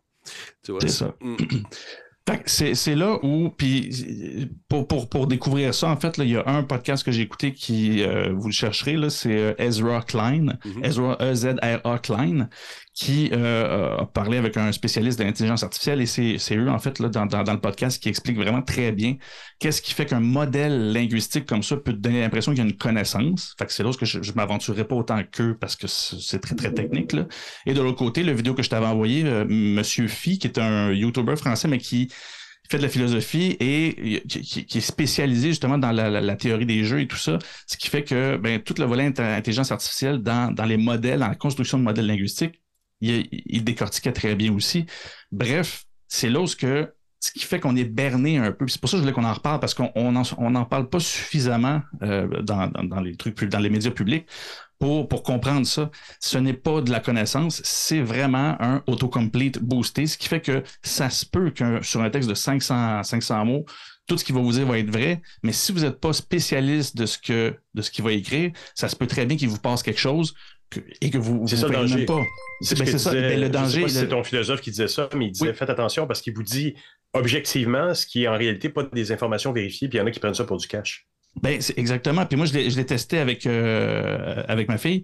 C'est ça. (clears throat) C'est là où, puis pour, pour, pour, découvrir ça, en fait, là, il y a un podcast que j'ai écouté qui, euh, vous le chercherez, c'est euh, Ezra Klein, mm-hmm. Ezra E-Z-R-A Klein, qui euh, a parlé avec un spécialiste de l'intelligence artificielle et c'est eux, en fait, là, dans, dans, le podcast, qui explique vraiment très bien qu'est-ce qui fait qu'un modèle linguistique comme ça peut te donner l'impression qu'il y a une connaissance. Fait que c'est là que je, je m'aventurerai pas autant qu'eux parce que c'est très, très technique. Là. Et de l'autre côté, la vidéo que je t'avais envoyée, euh, Monsieur Phi, qui est un YouTuber français, mais qui fait de la philosophie et qui, est spécialisé justement dans la, théorie des jeux et tout ça, ce qui fait que ben, tout le volet intelligence artificielle dans, dans les modèles, dans la construction de modèles linguistiques, il, décortiquait très bien aussi. Bref, c'est là ce, que, ce qui fait qu'on est berné un peu. C'est pour ça que je voulais qu'on en reparle, parce qu'on n'en parle pas suffisamment euh, dans, les trucs, dans les médias publics pour, pour comprendre ça. Ce n'est pas de la connaissance, c'est vraiment un autocomplete boosté, ce qui fait que ça se peut que sur un texte de 500, 500 mots, tout ce qu'il va vous dire va être vrai, mais si vous n'êtes pas spécialiste de ce que de ce qu'il va écrire, ça se peut très bien qu'il vous passe quelque chose et que vous ça le danger. pas. C'est ben, ça. Ben, le danger. C'est ton philosophe qui disait ça, mais il disait faites attention parce qu'il vous dit objectivement ce qui est en réalité pas des informations vérifiées, puis il y en a qui prennent ça pour du cash. Ben, exactement. Puis moi, je l'ai testé avec, euh, avec ma fille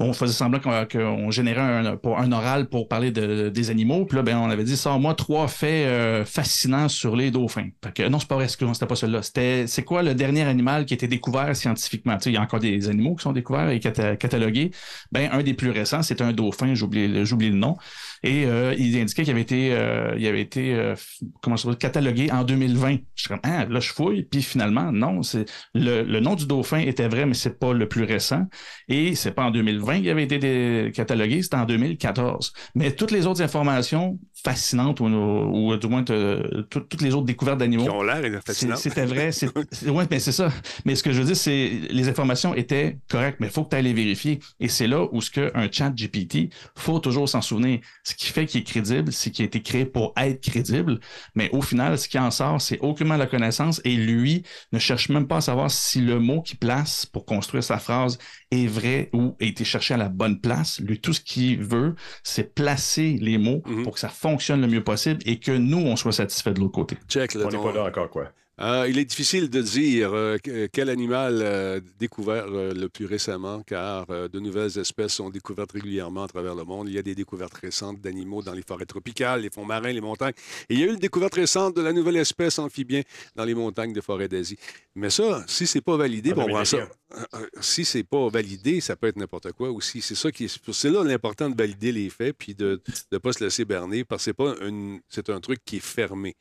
on faisait semblant qu'on générait un, pour un oral pour parler de, des animaux. Puis là, ben, on avait dit, sors-moi trois faits euh, fascinants sur les dauphins. que, non, c'est pas vrai, c'était pas celui-là. C'était, c'est quoi le dernier animal qui a été découvert scientifiquement? Tu sais, il y a encore des animaux qui sont découverts et catalogués. Ben, un des plus récents, c'est un dauphin, j'oublie le nom. Et euh, il indiquait qu'il avait été, euh, il avait été euh, comment ça catalogué en 2020. Je suis comme, ah, là, je fouille. Puis finalement, non, c'est le, le, nom du dauphin était vrai, mais c'est pas le plus récent. Et c'est pas en 2020 qu'il avait été catalogué, c'était en 2014. Mais toutes les autres informations fascinantes, ou, ou du moins toutes les autres découvertes d'animaux. Qui ont l'air fascinantes. C'était vrai. (laughs) C'est, ouais, mais c'est ça. Mais ce que je veux dire, c'est les informations étaient correctes, mais il faut que tu ailles les vérifier. Et c'est là où ce qu'un chat GPT, faut toujours s'en souvenir ce qui fait qu'il est crédible, c'est qu'il a été créé pour être crédible, mais au final, ce qui en sort, c'est aucunement la connaissance et lui ne cherche même pas à savoir si le mot qu'il place pour construire sa phrase est vrai ou a été chercher à la bonne place. Lui, tout ce qu'il veut, c'est placer les mots Mhm. pour que ça fonctionne le mieux possible et que nous, on soit satisfait de l'autre côté. Check, là, On n'est ton- pas là encore, quoi. Euh, il est difficile de dire euh, que- quel animal euh, découvert euh, le plus récemment, car euh, de nouvelles espèces sont découvertes régulièrement à travers le monde. Il y a des découvertes récentes d'animaux dans les forêts tropicales, les fonds marins, les montagnes. Et il y a eu une découverte récente de la nouvelle espèce amphibien dans les montagnes des forêts d'Asie. Mais ça, si c'est pas validé, En bon, on prend ça. 2021. Euh, euh, Si c'est pas validé, ça peut être n'importe quoi aussi. C'est ça qui est. C'est là l'important de valider les faits puis de ne pas se laisser berner parce que c'est pas une. C'est un truc qui est fermé.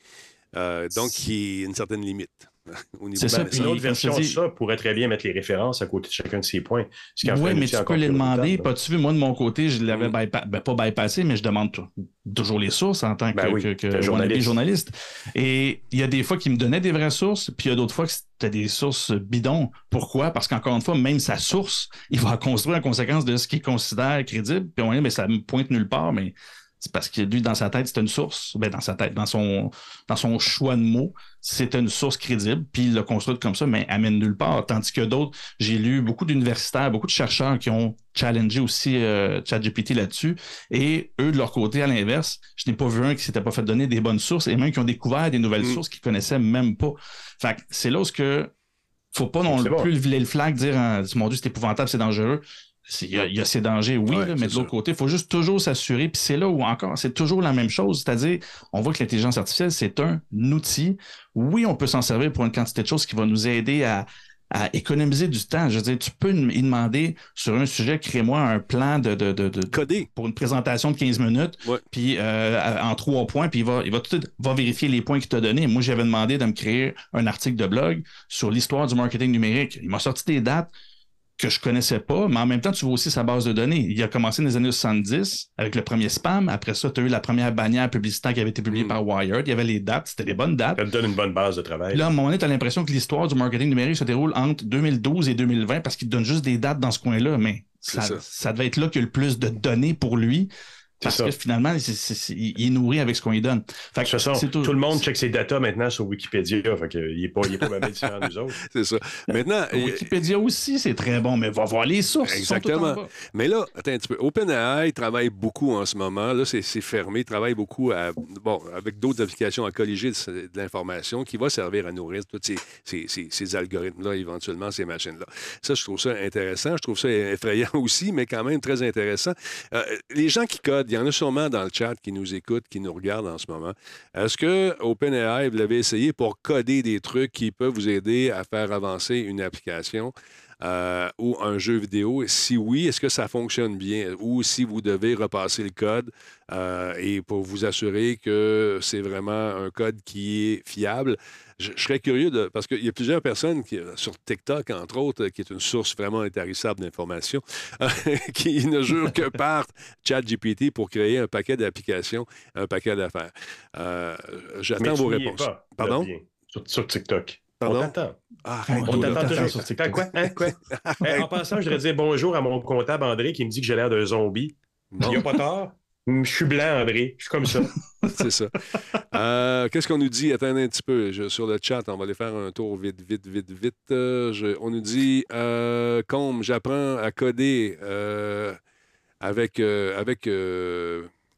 Euh, donc, qui est une certaine limite. (laughs) au niveau ça, la- puis une autre version de ça pourrait très bien mettre les références à côté de chacun de ces points. Oui, mais tu peux encore les demander. Pas tu veux, moi, de mon côté, je l'avais Mm. bypa- ben, pas bypassé, mais je demande tou- toujours les sources en tant que, Ben oui, que- journaliste. journaliste. Et il y a des fois qui me donnaient des vraies sources, puis il y a d'autres fois que c'était des sources bidons. Pourquoi? Parce qu'encore une fois, même sa source, (laughs) il va construire en conséquence de ce qu'il considère crédible. Puis on dit, mais ça me pointe nulle part, mais c'est parce que lui, dans sa tête, c'était une source. Ben, dans sa tête, dans son, dans son choix de mots, c'était une source crédible, puis il l'a construite comme ça, mais amène nulle part. Tandis que d'autres, j'ai lu beaucoup d'universitaires, beaucoup de chercheurs qui ont challengé aussi euh, ChatGPT là-dessus. Et eux, de leur côté, à l'inverse, je n'ai pas vu un qui s'était pas fait donner des bonnes sources et même qui ont découvert des nouvelles Mm. sources qu'ils connaissaient même pas. Fait que c'est là où ce que faut pas non plus lever le flag, dire ah, mon Dieu, c'est épouvantable, c'est dangereux. Il y, a, il y a ces dangers, oui, Ouais, là, mais de l'autre côté, il faut juste toujours s'assurer. Puis c'est là où encore, c'est toujours la même chose. C'est-à-dire, on voit que l'intelligence artificielle, c'est un outil. Oui, on peut s'en servir pour une quantité de choses qui va nous aider à, à économiser du temps. Je veux dire, tu peux y demander sur un sujet, crée-moi un plan de, de, de, de- Codé. pour une présentation de 15 minutes, Ouais. puis euh, en trois points, puis il va, il va tout va vérifier les points qu'il t'a donnés. Moi, j'avais demandé de me créer un article de blog sur l'histoire du marketing numérique. Il m'a sorti des dates que je connaissais pas, mais en même temps, tu vois aussi sa base de données. Il a commencé dans les années 70 avec le premier spam. Après ça, tu as eu la première bannière publicitaire qui avait été publiée Mm. par Wired. Il y avait les dates, c'était des bonnes dates. Ça te donne une bonne base de travail. Là, à un moment donné, tu as l'impression que l'histoire du marketing numérique se déroule entre 2012 et 2020 parce qu'il te donne juste des dates dans ce coin-là, mais ça. ça devait être là qu'il y a le plus de données pour lui. Parce ça. que finalement, il est nourri avec ce qu'on lui donne. Fait De toute façon, tout, le monde check ses datas maintenant sur Wikipédia. Fait il n'est pas, il est pas mal différent des autres. (laughs) C'est ça. Maintenant, euh, Wikipédia aussi, c'est très bon, mais va voir les sources. sont Exactement. Mais là, attends un petit peu. OpenAI travaille beaucoup en ce moment. Là, c'est c'est fermé. Il travaille beaucoup à, bon, avec d'autres applications à colliger de, de l'information qui va servir à nourrir tous ces, ces- ces- ces algorithmes-là, éventuellement, ces machines-là. Ça, je trouve ça intéressant. Je trouve ça effrayant (laughs) aussi, mais quand même très intéressant. Euh, les gens qui codent, il y en a sûrement dans le chat qui nous écoutent, qui nous regardent en ce moment. Est-ce que OpenAI, vous l'avez essayé pour coder des trucs qui peuvent vous aider à faire avancer une application? euh, ou un jeu vidéo? Si oui, est-ce que ça fonctionne bien? Ou si vous devez repasser le code euh, et pour vous assurer que c'est vraiment un code qui est fiable? Je, je serais curieux de. Parce qu'il y a plusieurs personnes qui, sur TikTok, entre autres, qui est une source vraiment intarissable d'informations, (laughs) qui ne jurent que (laughs) par ChatGPT pour créer un paquet d'applications, un paquet d'affaires. Euh, J'attends vos réponses. pas, Pardon? sur, sur TikTok. Pardon? On t'attend. Ah, On arrête, On t'attend toujours. sur TikTok. quoi? Hein, quoi? Hey, (laughs) en passant, je voudrais dire bonjour à mon comptable André qui me dit que j'ai l'air d'un zombie. Il n'y a pas tort. Je suis blanc, André. Je suis comme ça. (laughs) C'est ça. Euh, Qu'est-ce qu'on nous dit? Attendez un petit peu. Sur le chat, on va aller faire un tour vite, vite, vite, vite. Euh, on nous dit euh, Combe, j'apprends à coder euh, avec, avec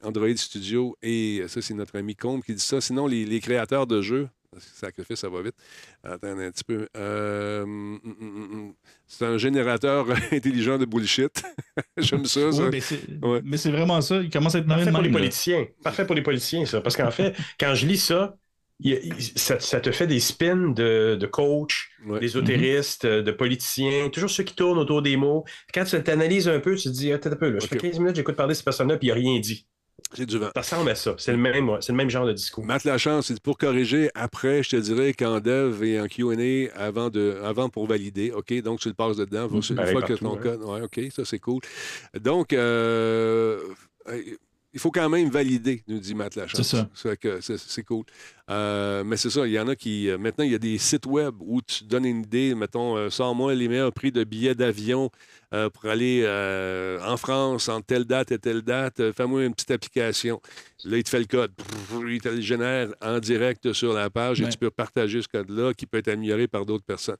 Android Studio. Et ça, c'est notre ami Combe qui dit ça. Sinon, les créateurs de jeux. Sacrifice, ça va vite. Attendez un petit peu. Euh, hum, hum, hum, c'est un générateur (laughs) intelligent de bullshit. (laughs) J'aime ça. ça. Oui, mais c'est Ouais. vraiment ça. Il commence à être Parfait pour les politiciens. Parfait pour les politiciens, ça. Parce qu'en fait, quand je lis ça, ça, ça te fait des spins de, de coach, Ouais. d'ésotéristes, de politiciens, toujours ceux qui tournent autour des mots. Quand tu t'analyses un peu, tu te dis, attends un peu, là, je fais Ok. 15 minutes, j'écoute parler de cette personne-là, puis il n'a rien dit. C'est du vent. Ça ressemble à ça. C'est le même, c'est le même genre de discours. Matt Lachance, c'est pour corriger après, je te dirais qu'en dev et en QA avant, de, avant pour valider. OK, donc tu le passes dedans. Une fois que ton hein. code. Ouais, OK, ça c'est cool. Donc, euh, il faut quand même valider, nous dit Matt Lachance. C'est ça. C'est cool. Euh, mais c'est ça, il y en a qui. euh, Maintenant, il y a des sites web où tu donnes une idée, mettons, euh, sors-moi les meilleurs prix de billets d'avion euh, pour aller euh, en France en telle date et telle date. Fais-moi une petite application. Là, il te fait le code. Il te le génère en direct sur la page et tu peux partager ce code-là qui peut être amélioré par d'autres personnes.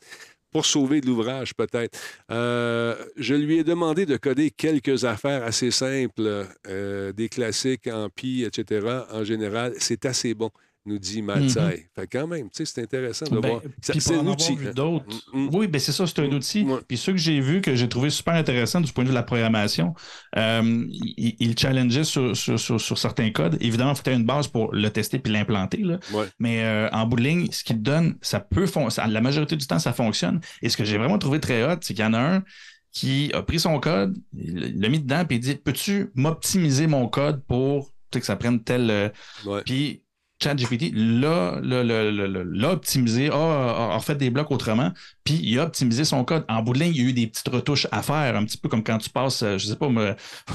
Pour sauver de l'ouvrage, peut-être. Euh, je lui ai demandé de coder quelques affaires assez simples, euh, des classiques en pi, etc. En général, c'est assez bon nous dit Matsai. Mm Fait quand même, tu sais, c'est intéressant de ben, voir. C'est un outil. d'autres. Mm, mm. Oui, ben c'est ça, c'est un outil. Puis ceux que j'ai vus, que j'ai trouvé super intéressant du point de vue de la programmation, euh, il, challengeait sur, sur, sur, certains codes. Évidemment, il faut avoir une base pour le tester puis l'implanter. Mais euh, en bout de ligne, ce qu'il donne, ça peut fonctionner. La majorité du temps, ça fonctionne. Et ce que j'ai vraiment trouvé très hot, c'est qu'il y en a un qui a pris son code, l'a mis dedans, puis il dit Peux-tu m'optimiser mon code pour que ça prenne tel. Euh, puis ChatGPT l'a optimisé, a, fait des blocs autrement, puis il a optimisé son code. En bout de ligne, il y a eu des petites retouches à faire, un petit peu comme quand tu passes, euh, je sais pas,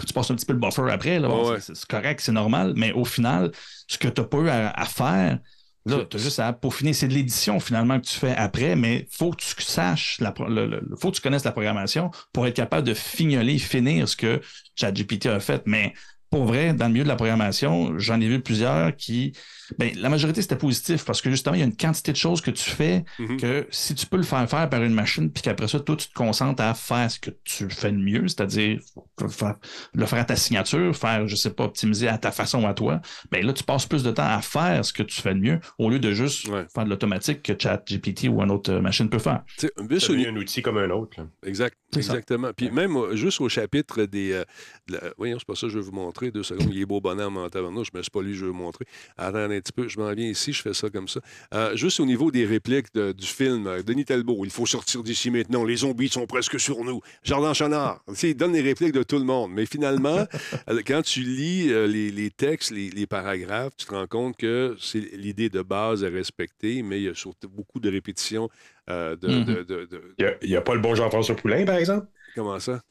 tu passes un petit peu le buffer après. C'est correct, c'est normal, mais au final, ce que tu n'as pas eu à, faire, Là, tu as juste à peaufiner. C'est de l'édition finalement que tu fais après, mais il faut que tu saches, la, faut que tu connaisses la programmation pour être capable de fignoler, finir ce que ChatGPT a fait. Mais pour vrai, dans le milieu de la programmation, j'en ai vu plusieurs qui ben, la majorité, c'était positif parce que justement, il y a une quantité de choses que tu fais mhm. que si tu peux le faire faire par une machine, puis qu'après ça, toi, tu te concentres à faire ce que tu fais de mieux, c'est-à-dire le faire à ta signature, faire, je sais pas, optimiser à ta façon à toi, ben là, tu passes plus de temps à faire ce que tu fais de mieux au lieu de juste faire de l'automatique que ChatGPT ou une autre machine peut faire. C'est un outil comme un autre. Exact. Exactement. Puis même euh, juste au chapitre des. Euh, voyons, c'est pas ça que je vais vous montrer. Deux secondes. Il est beau bonhomme en tabarnouche, mais c'est pas lui que je veux vous montrer. Attendez un petit peu. Je m'en viens ici, je fais ça comme ça. Euh, juste au niveau des répliques du film, euh, Denis Talbot, il faut sortir d'ici maintenant, les zombies sont presque sur nous. Jardin Chanard, il donne les répliques de tout le monde. Mais finalement, (laughs) euh, quand tu lis les, textes, les, paragraphes, tu te rends compte que c'est l'idée de base à respecter, mais il y a surtout beaucoup de répétitions. de, mm-hmm. Il n'y a, pas le bon Jean-François Poulain, par exemple? Comment ça?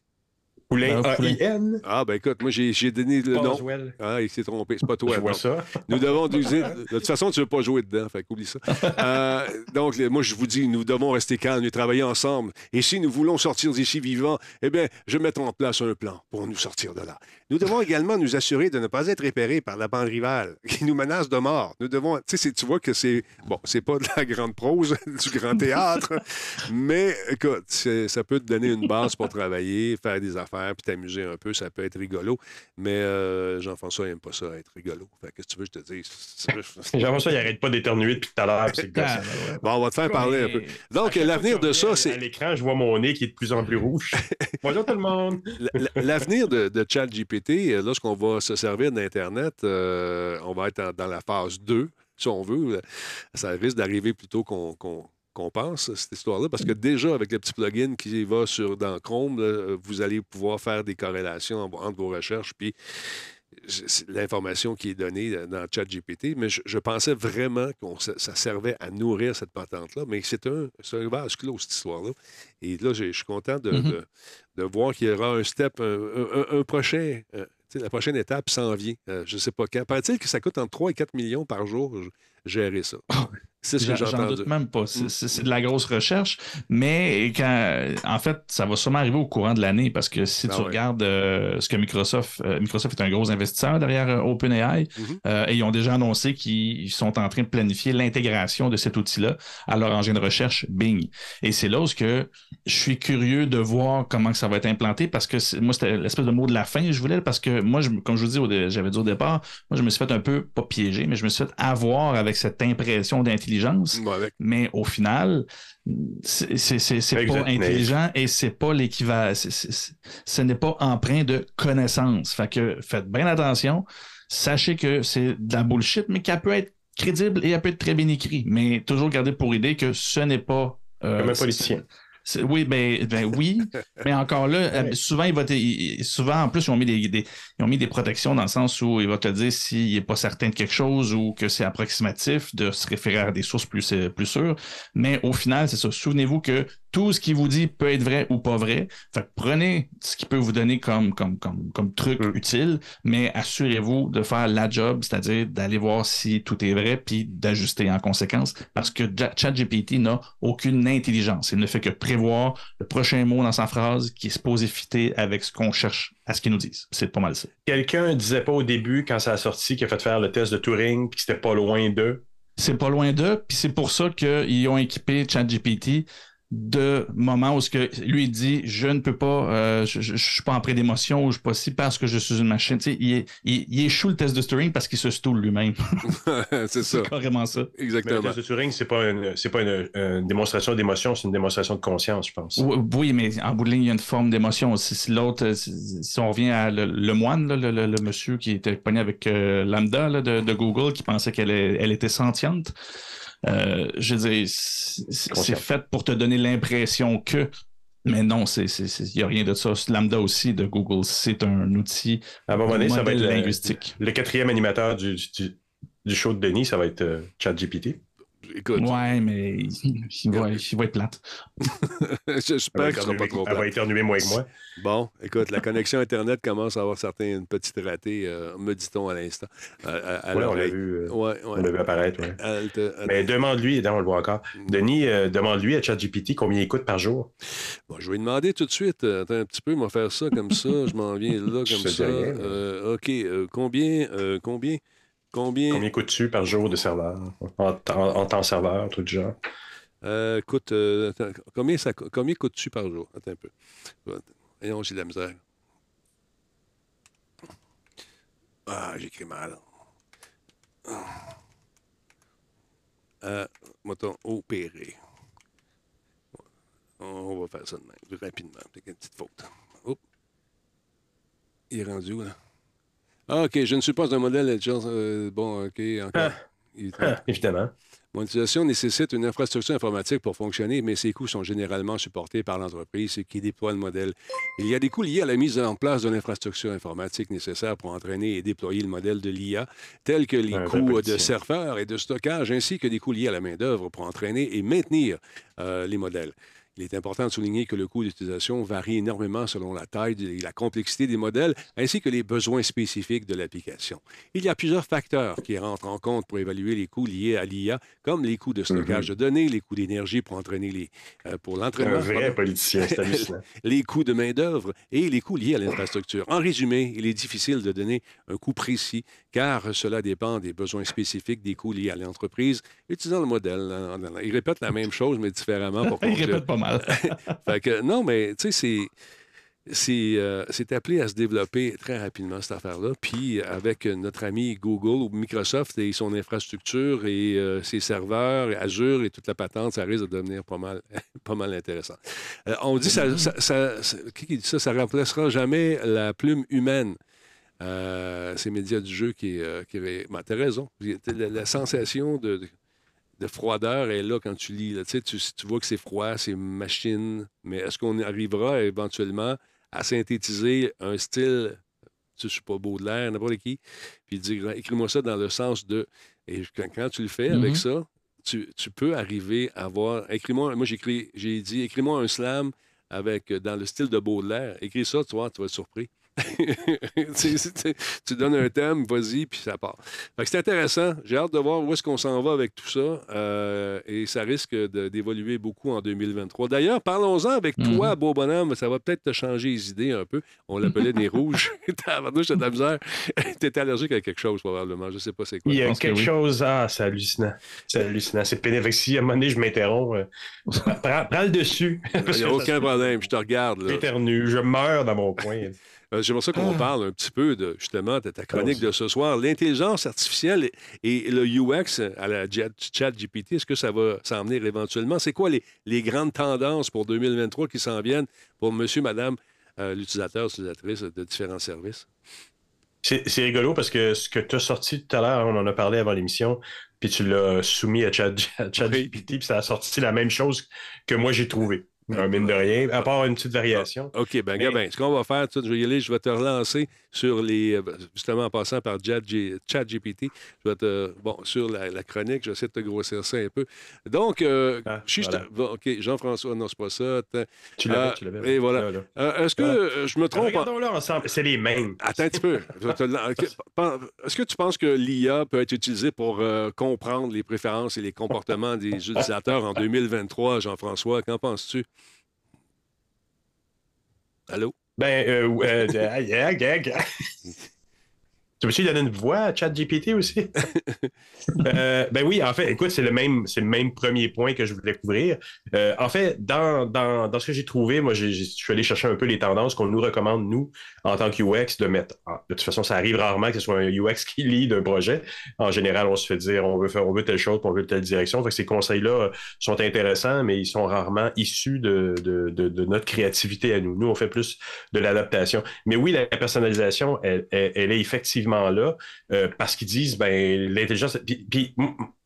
Poulain A-I-N. Ah, ben écoute, moi, j'ai donné le nom. Ah, il s'est trompé. C'est pas toi. Je vois ça. Nous devons. De toute façon, tu ne veux pas jouer dedans. Fait oublie ça. (laughs) Euh, donc, moi, je vous dis, nous devons rester calmes et travailler ensemble. Et si nous voulons sortir d'ici vivants, eh bien, je mettrai en place un plan pour nous sortir de là. Nous devons également nous assurer de ne pas être repérés par la bande rivale (laughs) qui nous menace de mort. Nous devons. Tu sais, tu vois que c'est. Bon, c'est pas de la grande prose, (laughs) du grand théâtre, (laughs) mais écoute, ça peut te donner une base pour travailler, faire des affaires puis t'amuser un peu, ça peut être rigolo. Mais euh, Jean-François n'aime pas ça, être rigolo. Fait qu'est-ce que tu veux que je te dise? Jean-François, il arrête pas d'éternuer depuis tout à l'heure. Ah, bon, on va te faire parler un peu. Donc, l'avenir de ça, c'est. À l'écran, je vois mon nez qui est de plus en plus rouge. Bonjour tout le monde. L'avenir de, de ChatGPT, euh, lorsqu'on va se servir d'Internet, euh, on va être dans la phase 2 si on veut. Ça risque d'arriver plutôt qu'on qu'on pense, cette histoire-là, parce que déjà, avec le petit plugin qui va sur, dans Chrome, vous allez pouvoir faire des corrélations entre vos recherches, puis l'information qui est donnée dans ChatGPT, mais je, pensais vraiment que ça servait à nourrir cette patente-là, mais c'est un, un vase clos, cette histoire-là. Et là, je suis content de, mm-hmm. de, voir qu'il y aura un step, un, prochain... Euh, la prochaine étape s'en vient. Euh, je ne sais pas quand. Paraît-il que ça coûte entre 3 et 4 millions par jour gérer ça. C'est ce que J'en doute même pas. Mm. C'est de la grosse recherche, mais quand, en fait, ça va sûrement arriver au courant de l'année parce que si ah tu regardes euh, ce que Microsoft, euh, Microsoft est un gros investisseur derrière euh, OpenAI mm-hmm. et ils ont déjà annoncé qu'ils sont en train de planifier l'intégration de cet outil-là à leur engin de recherche Bing. Et c'est là où que je suis curieux de voir comment ça va être implanté parce que moi, c'était l'espèce de mot de la fin que je voulais parce que moi, je, comme je vous dis, j'avais dit au départ, moi, je me suis fait un peu, pas piéger, mais je me suis fait avoir avec cette impression d'intelligence mais au final, c'est pas intelligent et c'est pas l'équivalent. Ce n'est pas empreint de connaissance. Fait que faites bien attention. Sachez que c'est de la bullshit, mais qu'elle peut être crédible et elle peut être très bien écrit. Mais toujours garder pour idée que ce n'est pas. Euh, Comme un politicien. Oui, ben, ben oui, mais encore là, euh, souvent, il va souvent, en plus, ils ont, mis des, ils ont mis des protections dans le sens où il va te dire s'il n'est pas certain de quelque chose ou que c'est approximatif, de se référer à des sources plus, euh, plus sûres. Mais au final, c'est ça. Souvenez-vous que tout ce qu'il vous dit peut être vrai ou pas vrai. Fait prenez ce qu'il peut vous donner comme, comme, comme, comme truc mm. utile, mais assurez-vous de faire la job, c'est-à-dire d'aller voir si tout est vrai puis d'ajuster en conséquence parce que ChatGPT n'a aucune intelligence. Il ne fait que prévoir le prochain mot dans sa phrase qui est supposé fitter avec ce qu'on cherche à ce qu'ils nous disent. C'est pas mal ça. Quelqu'un disait pas au début, quand ça a sorti, qu'il a fait faire le test de Turing puis que c'était pas loin d'eux? C'est pas loin d'eux, puis c'est pour ça qu'ils ont équipé ChatGPT de moments où ce que lui dit je ne peux pas, euh, je, ne suis pas en pré d'émotion ou je suis pas si parce que je suis une machine. Tu sais, il, il, échoue le test de Turing parce qu'il se stoule lui-même. (laughs) (laughs) c'est ça. carrément ça. Exactement. le test de Turing, c'est pas une, c'est pas une, démonstration d'émotion, c'est une démonstration de conscience, je pense. Oui, mais en bout de ligne, il y a une forme d'émotion. Si, l'autre, si, on revient à le, moine, le, monsieur qui était pogné avec euh, Lambda de, Google, qui pensait qu'elle elle était sentiente. Euh, je veux dire, c'est fait pour te donner l'impression que. Mais non, il n'y a rien de ça. Lambda aussi de Google, c'est un outil à un moment donné, ça va être linguistique. Le, quatrième animateur du, du, show de Denis, ça va être euh, ChatGPT. Écoute. Ouais, mais il, va, être plate. (laughs) J'espère que sera pas trop Elle va éternuer moins que moi. Bon, écoute, la connexion Internet commence à avoir certaines petites ratées, euh, me dit-on à l'instant. oui, on l'a vu, euh, ouais, on l'a vu apparaître. Mais demande-lui, on le voit encore. Mm. Denis, euh, demande-lui à ChatGPT combien il coûte par jour. Bon, je vais lui demander tout de suite. Attends un petit peu, moi faire ça comme ça. je m'en viens là comme ça. OK, combien, combien? Combien. Combien coûtes-tu par jour de serveur? En, temps serveur, tout genre? Euh, coûte, euh, combien, ça, combien coûtes-tu par jour? Attends un peu. Voyons, j'ai de la misère. Ah, j'écris mal. Euh, mettons, opérer. On va faire ça de même, rapidement, avec une petite faute. Oups. Il est rendu où, là? Ah, OK, je ne suis pas un modèle euh, bon, OK, encore. Ah. évidemment. Mon utilisation nécessite une infrastructure informatique pour fonctionner, mais ces coûts sont généralement supportés par l'entreprise qui déploie le modèle. Il y a des coûts liés à la mise en place de l'infrastructure informatique nécessaire pour entraîner et déployer le modèle de l'IA, tels que les coûts de serveurs et de stockage, ainsi que des coûts liés à la main-d'œuvre pour entraîner et maintenir euh, les modèles. Il est important de souligner que le coût d'utilisation varie énormément selon la taille et la complexité des modèles, ainsi que les besoins spécifiques de l'application. Il y a plusieurs facteurs qui rentrent en compte pour évaluer les coûts liés à l'IA, comme les coûts de stockage mhm. de données, les coûts d'énergie pour entraîner les euh, pour l'entraînement, (laughs) les coûts de main d'œuvre et les coûts liés à l'infrastructure. En résumé, il est difficile de donner un coût précis car cela dépend des besoins spécifiques des coûts liés à l'entreprise utilisant le modèle. Il répète la même chose mais différemment pour (laughs) Il répète pas mal. (laughs) fait que, non, mais tu sais, c'est. Euh, c'est appelé à se développer très rapidement, cette affaire-là. Puis avec notre ami Google ou Microsoft et son infrastructure et euh, ses serveurs, Azure et toute la patente, ça risque de devenir pas mal, (laughs) pas mal intéressant. Euh, on dit ça, ça, qui dit ça, ça remplacera jamais la plume humaine. c'est Médias du jeu qui, qui ben, t'as raison. La, sensation de froideur est là quand tu lis. Tu, tu, vois que c'est froid, c'est machine, mais est-ce qu'on arrivera éventuellement à synthétiser un style, je ne suis pas beau de l'air, n'importe qui, puis dire écris-moi ça dans le sens de. Et quand, tu le fais avec mm-hmm. ça, tu, peux arriver à voir. Écris-moi, moi j'écris, j'ai dit écris-moi un slam avec dans le style de Baudelaire. Écris ça, tu vois, tu vas être surpris. (laughs) tu donnes un thème, vas-y, puis ça part. c'est intéressant. J'ai hâte de voir où est-ce qu'on s'en va avec tout ça. Euh, et ça risque d'évoluer beaucoup en 2023. D'ailleurs, parlons-en avec toi, mhm. beau bonhomme. Ça va peut-être te changer les idées un peu. On l'appelait des rouges. (laughs) (laughs) T'as de la misère. T'étais allergique à quelque chose, probablement. Je sais pas c'est quoi. Il y a quelque chose. Ah, c'est hallucinant. C'est hallucinant. C'est pénible. Si à un moment donné, je m'interromps, euh, prends, le dessus. Il n'y a aucun problème. Je te regarde. J'éternue. Je meurs dans mon coin. Euh, j'aimerais ça qu'on ah. parle un petit peu de justement de ta chronique de ce soir. L'intelligence artificielle et le UX à la chat GPT, est-ce que ça va s'en venir éventuellement? C'est quoi les, grandes tendances pour 2023 qui s'en viennent pour monsieur, madame, euh, l'utilisateur, l'utilisatrice de différents services? C'est rigolo parce que ce que tu as sorti tout à l'heure, on en a parlé avant l'émission, puis tu l'as soumis à ChatGPT, puis ça a sorti la même chose que moi j'ai trouvé. Mine de rien, à part une petite variation. OK, ben, ben ce qu'on va faire, je vais y aller, je vais te relancer sur les. Euh, justement, en passant par ChatGPT, je vais te. Bon, sur la, chronique, je vais essayer de te grossir ça un peu. Donc, euh, ah, je suis. OK, Jean-François, non, c'est pas ça. Tu l'avais, tu l'avais. Et voilà. Est-ce que je me trompe? Regardons-le ensemble, c'est les mêmes. Attends un petit peu. (laughs) Est-ce que tu penses que l'IA peut être utilisée pour euh, comprendre les préférences et les comportements des utilisateurs en 2023, Jean-François? Qu'en penses-tu? Allô? Ben, euh, euh, (laughs) Tu veux-tu donner une voix à ChatGPT aussi? (laughs) euh, ben oui, en fait, écoute, c'est le même, c'est le même premier point que je voulais couvrir. Euh, en fait, dans, dans, dans, ce que j'ai trouvé, moi, je suis allé chercher un peu les tendances qu'on nous recommande, nous, en tant que UX, de mettre. De toute façon, ça arrive rarement que ce soit un UX qui lit d'un projet. En général, on se fait dire on veut faire, on veut telle chose, on veut telle direction. Fait ces conseils-là sont intéressants, mais ils sont rarement issus de, de, de, de notre créativité à nous. Nous, on fait plus de l'adaptation. Mais oui, la personnalisation, elle, elle, elle est effectivement là euh, parce qu'ils disent ben l'intelligence.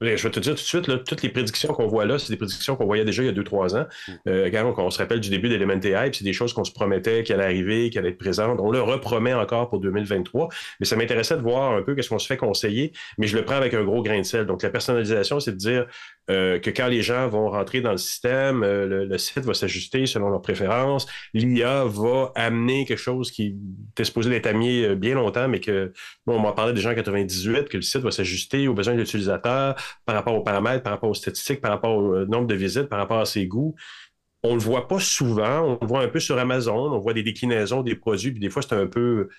Je vais te dire tout de suite, là, toutes les prédictions qu'on voit là, c'est des prédictions qu'on voyait déjà il y a deux, trois ans. Mm. Euh, quand on, se rappelle du début d'Element AI, c'est des choses qu'on se promettait qui allaient arriver, qui allaient être présentes. On le repromet encore pour 2023. Mais ça m'intéressait de voir un peu qu'est-ce qu'on se fait conseiller, mais je le prends avec un gros grain de sel. Donc, la personnalisation, c'est de dire euh, que quand les gens vont rentrer dans le système, le, site va s'ajuster selon leurs préférences. L'IA va amener quelque chose qui était supposé d'être amené bien longtemps, mais que on m'a parlé déjà en 98 que le site va s'ajuster aux besoins de l'utilisateur par rapport aux paramètres, par rapport aux statistiques, par rapport au euh, nombre de visites, par rapport à ses goûts. On le voit pas souvent. On le voit un peu sur Amazon. On voit des déclinaisons des produits, puis des fois, c'est un peu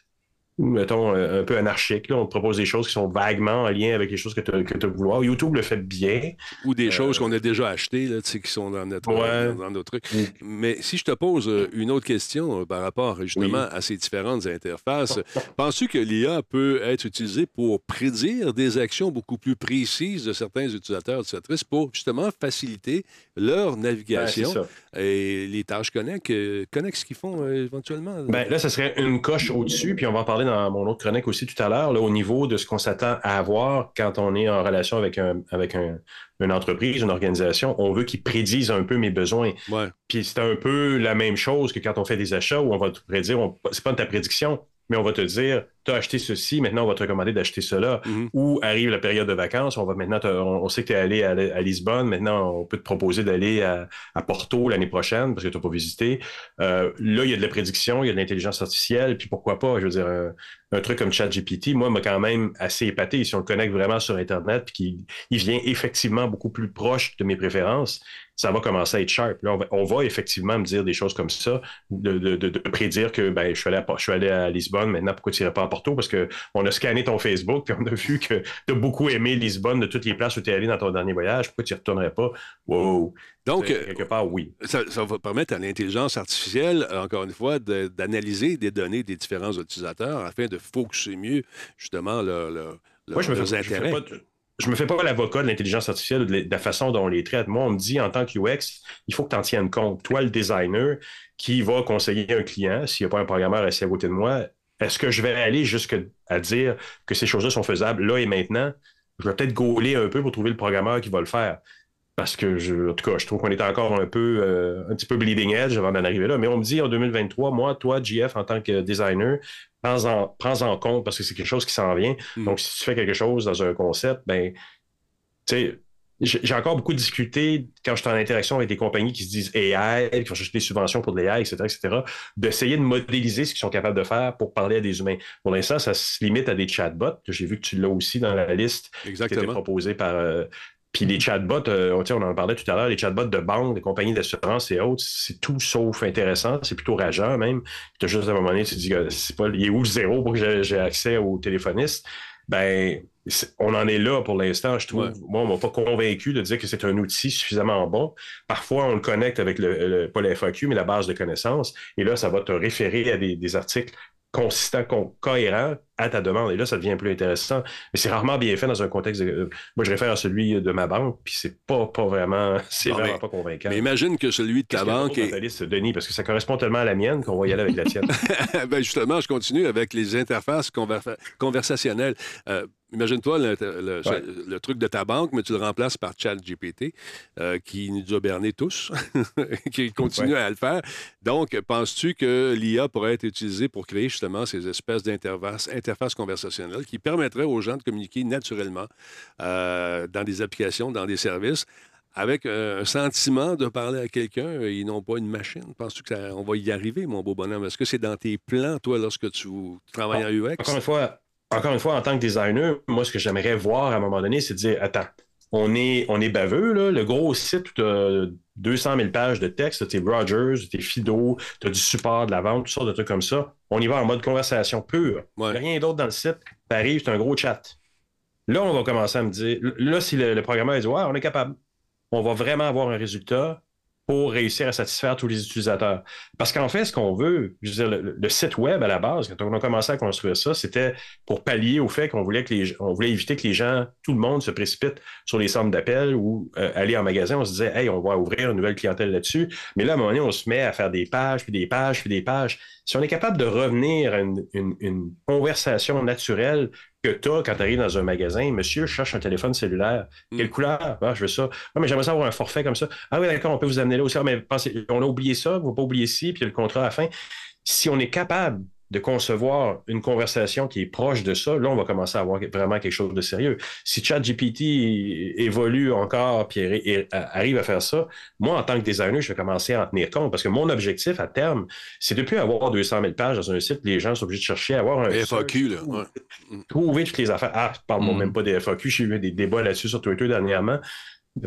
mettons, un peu anarchique. On te propose des choses qui sont vaguement en lien avec les choses que tu as, vouloir. YouTube le fait bien. Ou des choses euh, qu'on a déjà achetées, là, qui sont dans notre, dans, nos trucs. Mm. Mais si je te pose euh, une autre question euh, par rapport justement à ces différentes interfaces, penses-tu que l'IA peut être utilisée pour prédire des actions beaucoup plus précises de certains utilisateurs, utilisatrices, pour justement faciliter leur navigation et les tâches connexes, connexes qu'ils font éventuellement? Ben, là, ce serait une coche au-dessus, puis on va en parler dans mon autre chronique aussi tout à l'heure, au niveau de ce qu'on s'attend à avoir quand on est en relation avec, un, avec une entreprise, une organisation. On veut qu'ils prédisent un peu mes besoins. Puis c'est un peu la même chose que quand on fait des achats où on va te prédire, c'est pas de ta prédiction, mais on va te dire, tu as acheté ceci, maintenant on va te recommander d'acheter cela. Mm-hmm. Ou arrive la période de vacances, on va maintenant, on, sait que tu es allé à, Lisbonne, maintenant on peut te proposer d'aller à, Porto l'année prochaine parce que tu n'as pas visité. Euh, là, il y a de la prédiction, il y a de l'intelligence artificielle, puis pourquoi pas, je veux dire, un, truc comme ChatGPT, moi, m'a quand même assez épaté. Si on le connecte vraiment sur Internet, puis qu'il vient effectivement beaucoup plus proche de mes préférences, ça va commencer à être sharp. Là, on, va, effectivement me dire des choses comme ça, de, prédire que ben, je, suis allé à, Lisbonne, maintenant pourquoi tu n'irais pas à Porto? Parce qu'on a scanné ton Facebook, puis on a vu que tu as beaucoup aimé Lisbonne de toutes les places où tu es allé dans ton dernier voyage, pourquoi tu n'y retournerais pas? Wow! Donc, quelque part, oui. Ça, va permettre à l'intelligence artificielle, encore une fois, d'analyser des données des différents utilisateurs afin de focuser mieux, justement, leur, Moi, je me fais, intérêts je me fais pas l'avocat de l'intelligence artificielle de la façon dont on les traite. Moi, on me dit en tant que UX, il faut que tu en tiennes compte. Toi, le designer qui va conseiller un client, s'il n'y a pas un programmeur assis à côté de moi, est-ce que je vais aller jusqu'à dire que ces choses-là sont faisables là et maintenant? Je vais peut-être gauler un peu pour trouver le programmeur qui va le faire. Parce que, je, en tout cas, je trouve qu'on est encore un peu, euh, un petit peu bleeding edge avant d'en arriver là. Mais on me dit en 2023, moi, toi, JF, en tant que designer, prends-en, en compte parce que c'est quelque chose qui s'en vient. Mm. Donc, si tu fais quelque chose dans un concept, ben, tu sais, j'ai encore beaucoup discuté quand je suis en interaction avec des compagnies qui se disent AI, qui vont chercher des subventions pour de l'AI, etc., etc., d'essayer de modéliser ce qu'ils sont capables de faire pour parler à des humains. Pour l'instant, ça se limite à des chatbots. J'ai vu que tu l'as aussi dans la liste Exactement. qui était proposée par, euh, puis les chatbots, euh, on en parlait tout à l'heure, les chatbots de banque, des compagnies d'assurance et autres, c'est tout sauf intéressant, c'est plutôt rageant même. Tu as juste à un moment donné, tu te dis que c'est pas, il est où le zéro pour que j'ai accès au téléphoniste? Ben, on en est là pour l'instant, je trouve. Moi, on m'a pas convaincu de dire que c'est un outil suffisamment bon. Parfois, on le connecte avec le, pas le FAQ, mais la base de connaissances. Et là, ça va te référer à des articles consistant, cohérent à ta demande. Et là, ça devient plus intéressant. Mais c'est rarement bien fait dans un contexte. De... moi, je réfère à celui de ma banque, puis c'est pas, pas vraiment, (laughs) c'est vraiment pas convaincant. Mais imagine que celui de ta banque est. Liste, Denis, parce que ça correspond tellement à la mienne qu'on va y aller avec la tienne. (laughs) ben justement, je continue avec les interfaces conversationnelles. Euh, Imagine-toi le, truc de ta banque, mais tu le remplaces par ChatGPT, euh, qui nous a bernés tous, (laughs) qui continue à le faire. Donc, penses-tu que l'IA pourrait être utilisée pour créer justement ces espèces d'interfaces interfaces conversationnelles qui permettraient aux gens de communiquer naturellement euh, dans des applications, dans des services, avec un sentiment de parler à quelqu'un et non pas une machine? Penses-tu qu'on va y arriver, mon beau bonhomme? Est-ce que c'est dans tes plans, toi, lorsque tu travailles en UX? Encore une fois, encore une fois, en tant que designer, moi, ce que j'aimerais voir à un moment donné, c'est de dire, attends, on est, on est baveux, là. Le gros site où tu as 200 000 pages de texte, tu es Rogers, tu es Fido, tu as du support, de la vente, toutes sortes de trucs comme ça. On y va en mode conversation pure. Rien d'autre dans le site. ça arrive, c'est un gros chat. Là, on va commencer à me dire, là, si le, le programmeur dit, ouais, on est capable, on va vraiment avoir un résultat pour réussir à satisfaire tous les utilisateurs. Parce qu'en fait, ce qu'on veut, je veux dire, le, site web à la base, quand on a commencé à construire ça, c'était pour pallier au fait qu'on voulait que on voulait éviter que les gens, tout le monde se précipite sur les centres d'appel ou euh, aller en magasin. On se disait, hey, on va ouvrir une nouvelle clientèle là-dessus. Mais là, à un moment donné, on se met à faire des pages, puis des pages, puis des pages. Si on est capable de revenir à une conversation naturelle que tu as quand tu arrives dans un magasin. Monsieur, je cherche un téléphone cellulaire. Mm. Quelle couleur? Ah, je veux ça. Ah, mais j'aimerais ça avoir un forfait comme ça. Ah oui, d'accord, on peut vous amener là aussi. Ah, mais pensez, on a oublié ça, vous ne pas oublier ci, puis le contrat à la fin. Si on est capable de concevoir une conversation qui est proche de ça, là, on va commencer à avoir vraiment quelque chose de sérieux. Si ChatGPT évolue encore et, arrive à faire ça, moi, en tant que designer, je vais commencer à en tenir compte parce que mon objectif à terme, c'est de plus avoir 200 000 pages dans un site, les gens sont obligés de chercher à avoir un. FAQ, là. Trouver toutes les affaires. Ah, parle-moi mm. même pas des FAQ. J'ai eu des débats là-dessus sur Twitter dernièrement.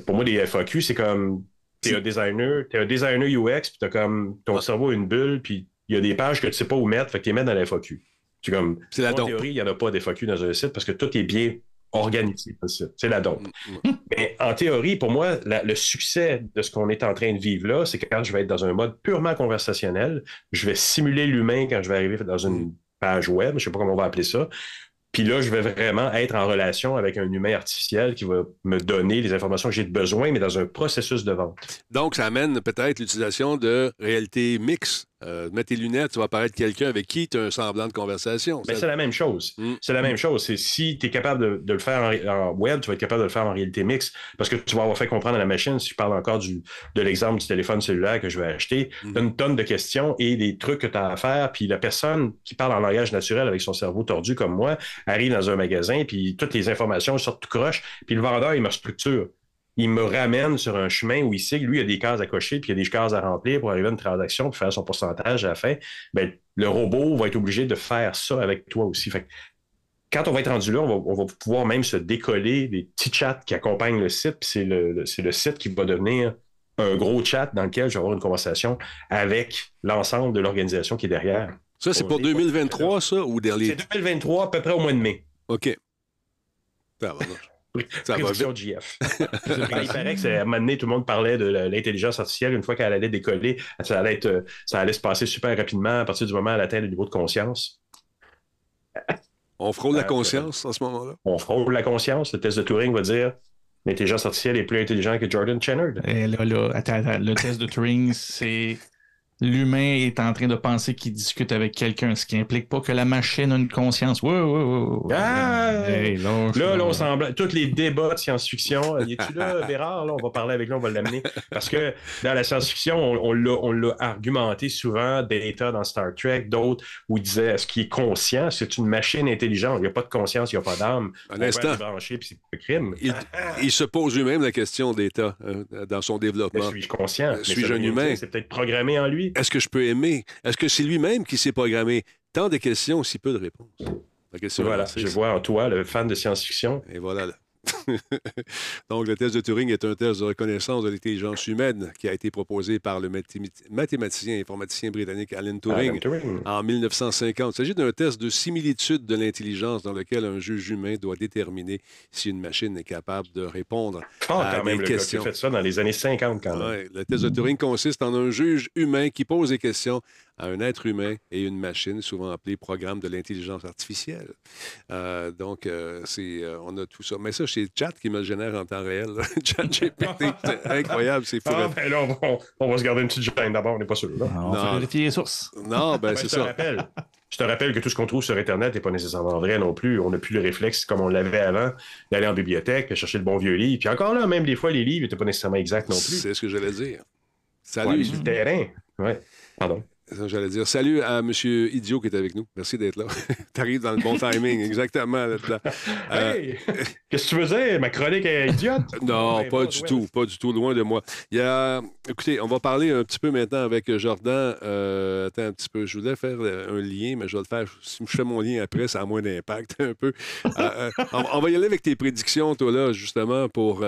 Pour moi, des FAQ, c'est comme t'es un designer, t'es un designer UX, puis t'as comme ton cerveau une bulle, puis il y a des pages que tu ne sais pas où mettre, fait que tu les mets dans la FAQ. C'est comme, la en théorie, il n'y en a pas d'FAQ dans un site parce que tout est bien organisé. C'est la dompe. Mm, mm. Mais en théorie, pour moi, le succès de ce qu'on est en train de vivre là, c'est que quand je vais être dans un mode purement conversationnel, je vais simuler l'humain quand je vais arriver dans une page web, je ne sais pas comment on va appeler ça. Puis là, je vais vraiment être en relation avec un humain artificiel qui va me donner les informations que j'ai besoin, mais dans un processus de vente. Donc, ça amène peut-être l'utilisation de réalité mixte euh, mets tes lunettes, tu vas apparaître quelqu'un avec qui tu as un semblant de conversation. Mais c'est la même chose. Mm. C'est la même chose. C'est si tu es capable de, le faire en, web, tu vas être capable de le faire en réalité mixte parce que tu vas avoir fait comprendre à la machine, si je parle encore du, de l'exemple du téléphone cellulaire que je vais acheter, mm. as une tonne de questions et des trucs que tu as à faire. Puis la personne qui parle en langage naturel avec son cerveau tordu comme moi arrive dans un magasin, puis toutes les informations sortent tout croche, puis le vendeur, il me structure il me ramène sur un chemin où il sait que lui, il a des cases à cocher, puis il y a des cases à remplir pour arriver à une transaction, puis faire son pourcentage à la fin. Bien, le robot va être obligé de faire ça avec toi aussi. Fait quand on va être rendu là, on va, pouvoir même se décoller des petits chats qui accompagnent le site, puis c'est le, le site qui va devenir un gros chat dans lequel je vais avoir une conversation avec l'ensemble de l'organisation qui est derrière. Ça, c'est pour 2023, ça, ou derrière? C'est 2023, à peu près au mois de mai. OK. Ça va, GF. (laughs) il paraît que c'est, à un moment donné, tout le monde parlait de l'intelligence artificielle. Une fois qu'elle allait décoller, ça allait, être, euh, ça allait se passer super rapidement à partir du moment où elle atteint le niveau de conscience. On frôle la euh, conscience en ce moment-là? On frôle la conscience. Le test de Turing va dire l'intelligence artificielle est plus intelligente que Jordan Chennard. Et là, là, attends, attends, le test de Turing, c'est l'humain est en train de penser qu'il discute avec quelqu'un, ce qui implique pas que la machine a une conscience. Ouais, ouais, ouais, ah! là, là, on semble. Tous les débats de science-fiction. Euh, es-tu là, (laughs) Bérard? Là, on va parler avec lui, on va l'amener. Parce que dans la science-fiction, on, on l'a argumenté souvent, Data dans Star Trek, d'autres, où il disait est-ce qu'il est conscient? C'est une machine intelligente. Il n'y a pas de conscience, il n'y a pas d'âme. Un instant. Branché, puis c'est crime. Il, se pose lui-même la question d'État euh, dans son développement. Suis-je conscient? Suis-je un humain? C'est peut-être programmé en lui. Est-ce que je peux aimer? Est-ce que c'est lui-même qui s'est programmé? Tant de questions, si peu de réponses. voilà, je vois en toi le fan de science-fiction. Et voilà. (laughs) Donc, le test de Turing est un test de reconnaissance de l'intelligence humaine qui a été proposé par le mathématicien et informaticien britannique Alan Turing, en 1950. Il s'agit d'un test de similitude de l'intelligence dans lequel un juge humain doit déterminer si une machine est capable de répondre à des questions. fait ça dans les années 50 quand même. le test de Turing consiste en un juge humain qui pose des questions à un être humain et une machine, souvent appelée programme de l'intelligence artificielle. Euh, donc, euh, c'est, euh, on a tout ça. Mais ça, c'est Chat qui me le génère en temps réel. (laughs) Chat GPT, (laughs) c'est incroyable, c'est fou. Ah, ben là, on va, se garder une petite gêne d'abord, on n'est pas sûr. Là. on va vérifier les sources. Non, ben c'est ça. Rappelle. Je te rappelle que tout ce qu'on trouve sur Internet n'est pas nécessairement vrai non plus. On n'a plus le réflexe, comme on l'avait avant, d'aller en bibliothèque, chercher le bon vieux livre. Puis encore là, même des fois, les livres n'étaient pas nécessairement exacts non plus. C'est ce que j'allais dire. Salut. Ouais, sur le terrain. Ouais. Pardon. J'allais dire salut à M. Idiot qui est avec nous. Merci d'être là. (laughs) tu arrives dans le bon timing, (laughs) exactement. Là, euh, (laughs) Qu'est-ce que tu faisais? Ma chronique est idiote? Non, pas du tout. Pas du tout. Loin de moi. Il y a... Écoutez, on va parler un petit peu maintenant avec Jordan. Euh, attends un petit peu. Je voulais faire un lien, mais je vais le faire. Si je fais mon lien après, ça a moins d'impact un peu. Euh, on, va y aller avec tes prédictions, toi, là, justement, pour.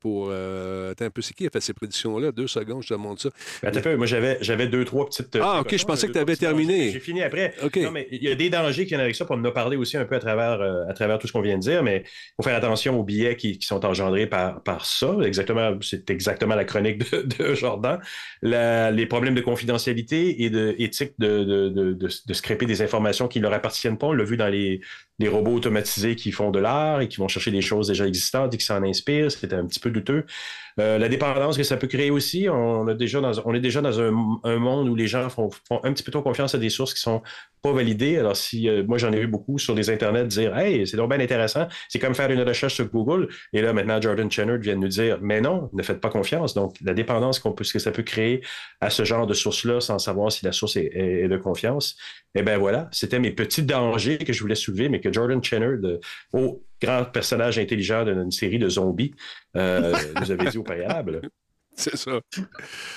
pour attends un peu. C'est qui a fait ces prédictions-là? Deux secondes, je te montre ça. Attends un peu. Moi, j'avais deux, trois petites petite. Ah, ok, je pensais que tu avais terminé. J'ai fini après. Non, mais il y a des dangers qui viennent avec ça, pour nous parler aussi un peu à travers, euh, à travers tout ce qu'on vient de dire, mais il faut faire attention aux billets qui, qui sont engendrés par, par ça. Exactement, c'est exactement la chronique de, de Jordan. La- les problèmes de confidentialité et de éthique de, de, de, de, de scraper des informations qui ne leur appartiennent pas. On l'a vu dans les, les robots automatisés qui font de l'art et qui vont chercher des choses déjà existantes et qui s'en inspirent. C'était un petit peu douteux. Euh, la dépendance que ça peut créer aussi, on, a déjà dans, on est déjà dans un, un monde où les gens font, font, un petit peu trop confiance à des sources qui sont pas validées. Alors, si euh, moi, j'en ai vu beaucoup sur les internets dire Hey, c'est donc bien intéressant, c'est comme faire une recherche sur Google. Et là, maintenant, Jordan Chenard vient de nous dire Mais non, ne faites pas confiance. Donc, la dépendance qu'on peut, que ça peut créer à ce genre de source-là sans savoir si la source est, est, est de confiance. Eh bien voilà, c'était mes petits dangers que je voulais soulever, mais que Jordan Chenard, de, oh, grand personnage intelligent d'une série de zombies, euh, (laughs) nous avait dit au préalable. C'est ça.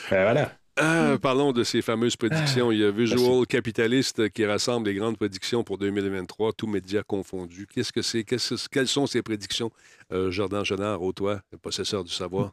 Ben voilà. Ah, parlons de ces fameuses prédictions. Il y a Visual Merci. Capitalist qui rassemble les grandes prédictions pour 2023, tous médias confondus. Qu'est-ce que c'est? Quelles sont ces prédictions? Euh, Jordan Genard, au toi, le possesseur du savoir.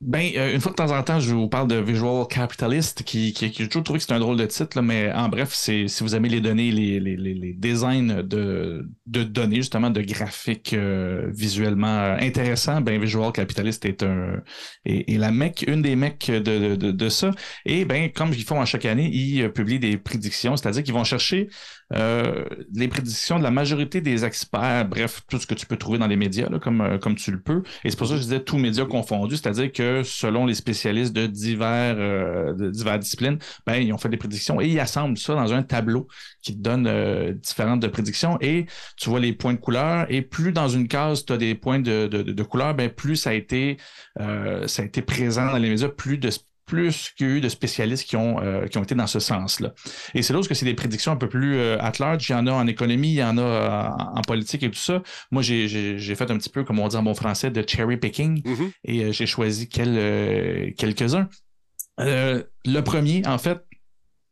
Ben, euh, une fois de temps en temps, je vous parle de Visual Capitalist, qui, qui, qui j'ai toujours trouvé que c'est un drôle de titre, là, mais en bref, c'est si vous aimez les données, les, les, les, designs de, de données, justement, de graphiques euh, visuellement euh, intéressants, ben Visual Capitalist est un est, est la mec, une des mecs de, de, de ça. Et ben, comme ils font à chaque année, ils euh, publient des prédictions, c'est-à-dire qu'ils vont chercher euh, les prédictions de la majorité des experts, bref, tout ce que tu peux trouver dans les médias, là, comme, euh, comme tu le peux. Et c'est pour ça que je disais tous médias confondus, c'est-à-dire que selon les spécialistes de divers, euh, de diverses disciplines, ben, ils ont fait des prédictions et ils assemblent ça dans un tableau qui te donne euh, différentes de prédictions et tu vois les points de couleur et plus dans une case tu as des points de, de, de couleur, ben, plus ça a été euh, ça a été présent dans les médias, plus de plus qu'il y a eu de spécialistes qui ont, euh, qui ont été dans ce sens-là. Et c'est là que c'est des prédictions un peu plus euh, at large. Il y en a en économie, il y en a euh, en, politique et tout ça. Moi, j'ai- fait un petit peu, comme on dit en bon français, de cherry picking Mhm. et j'ai choisi quel- quelques-uns. Le premier, en fait,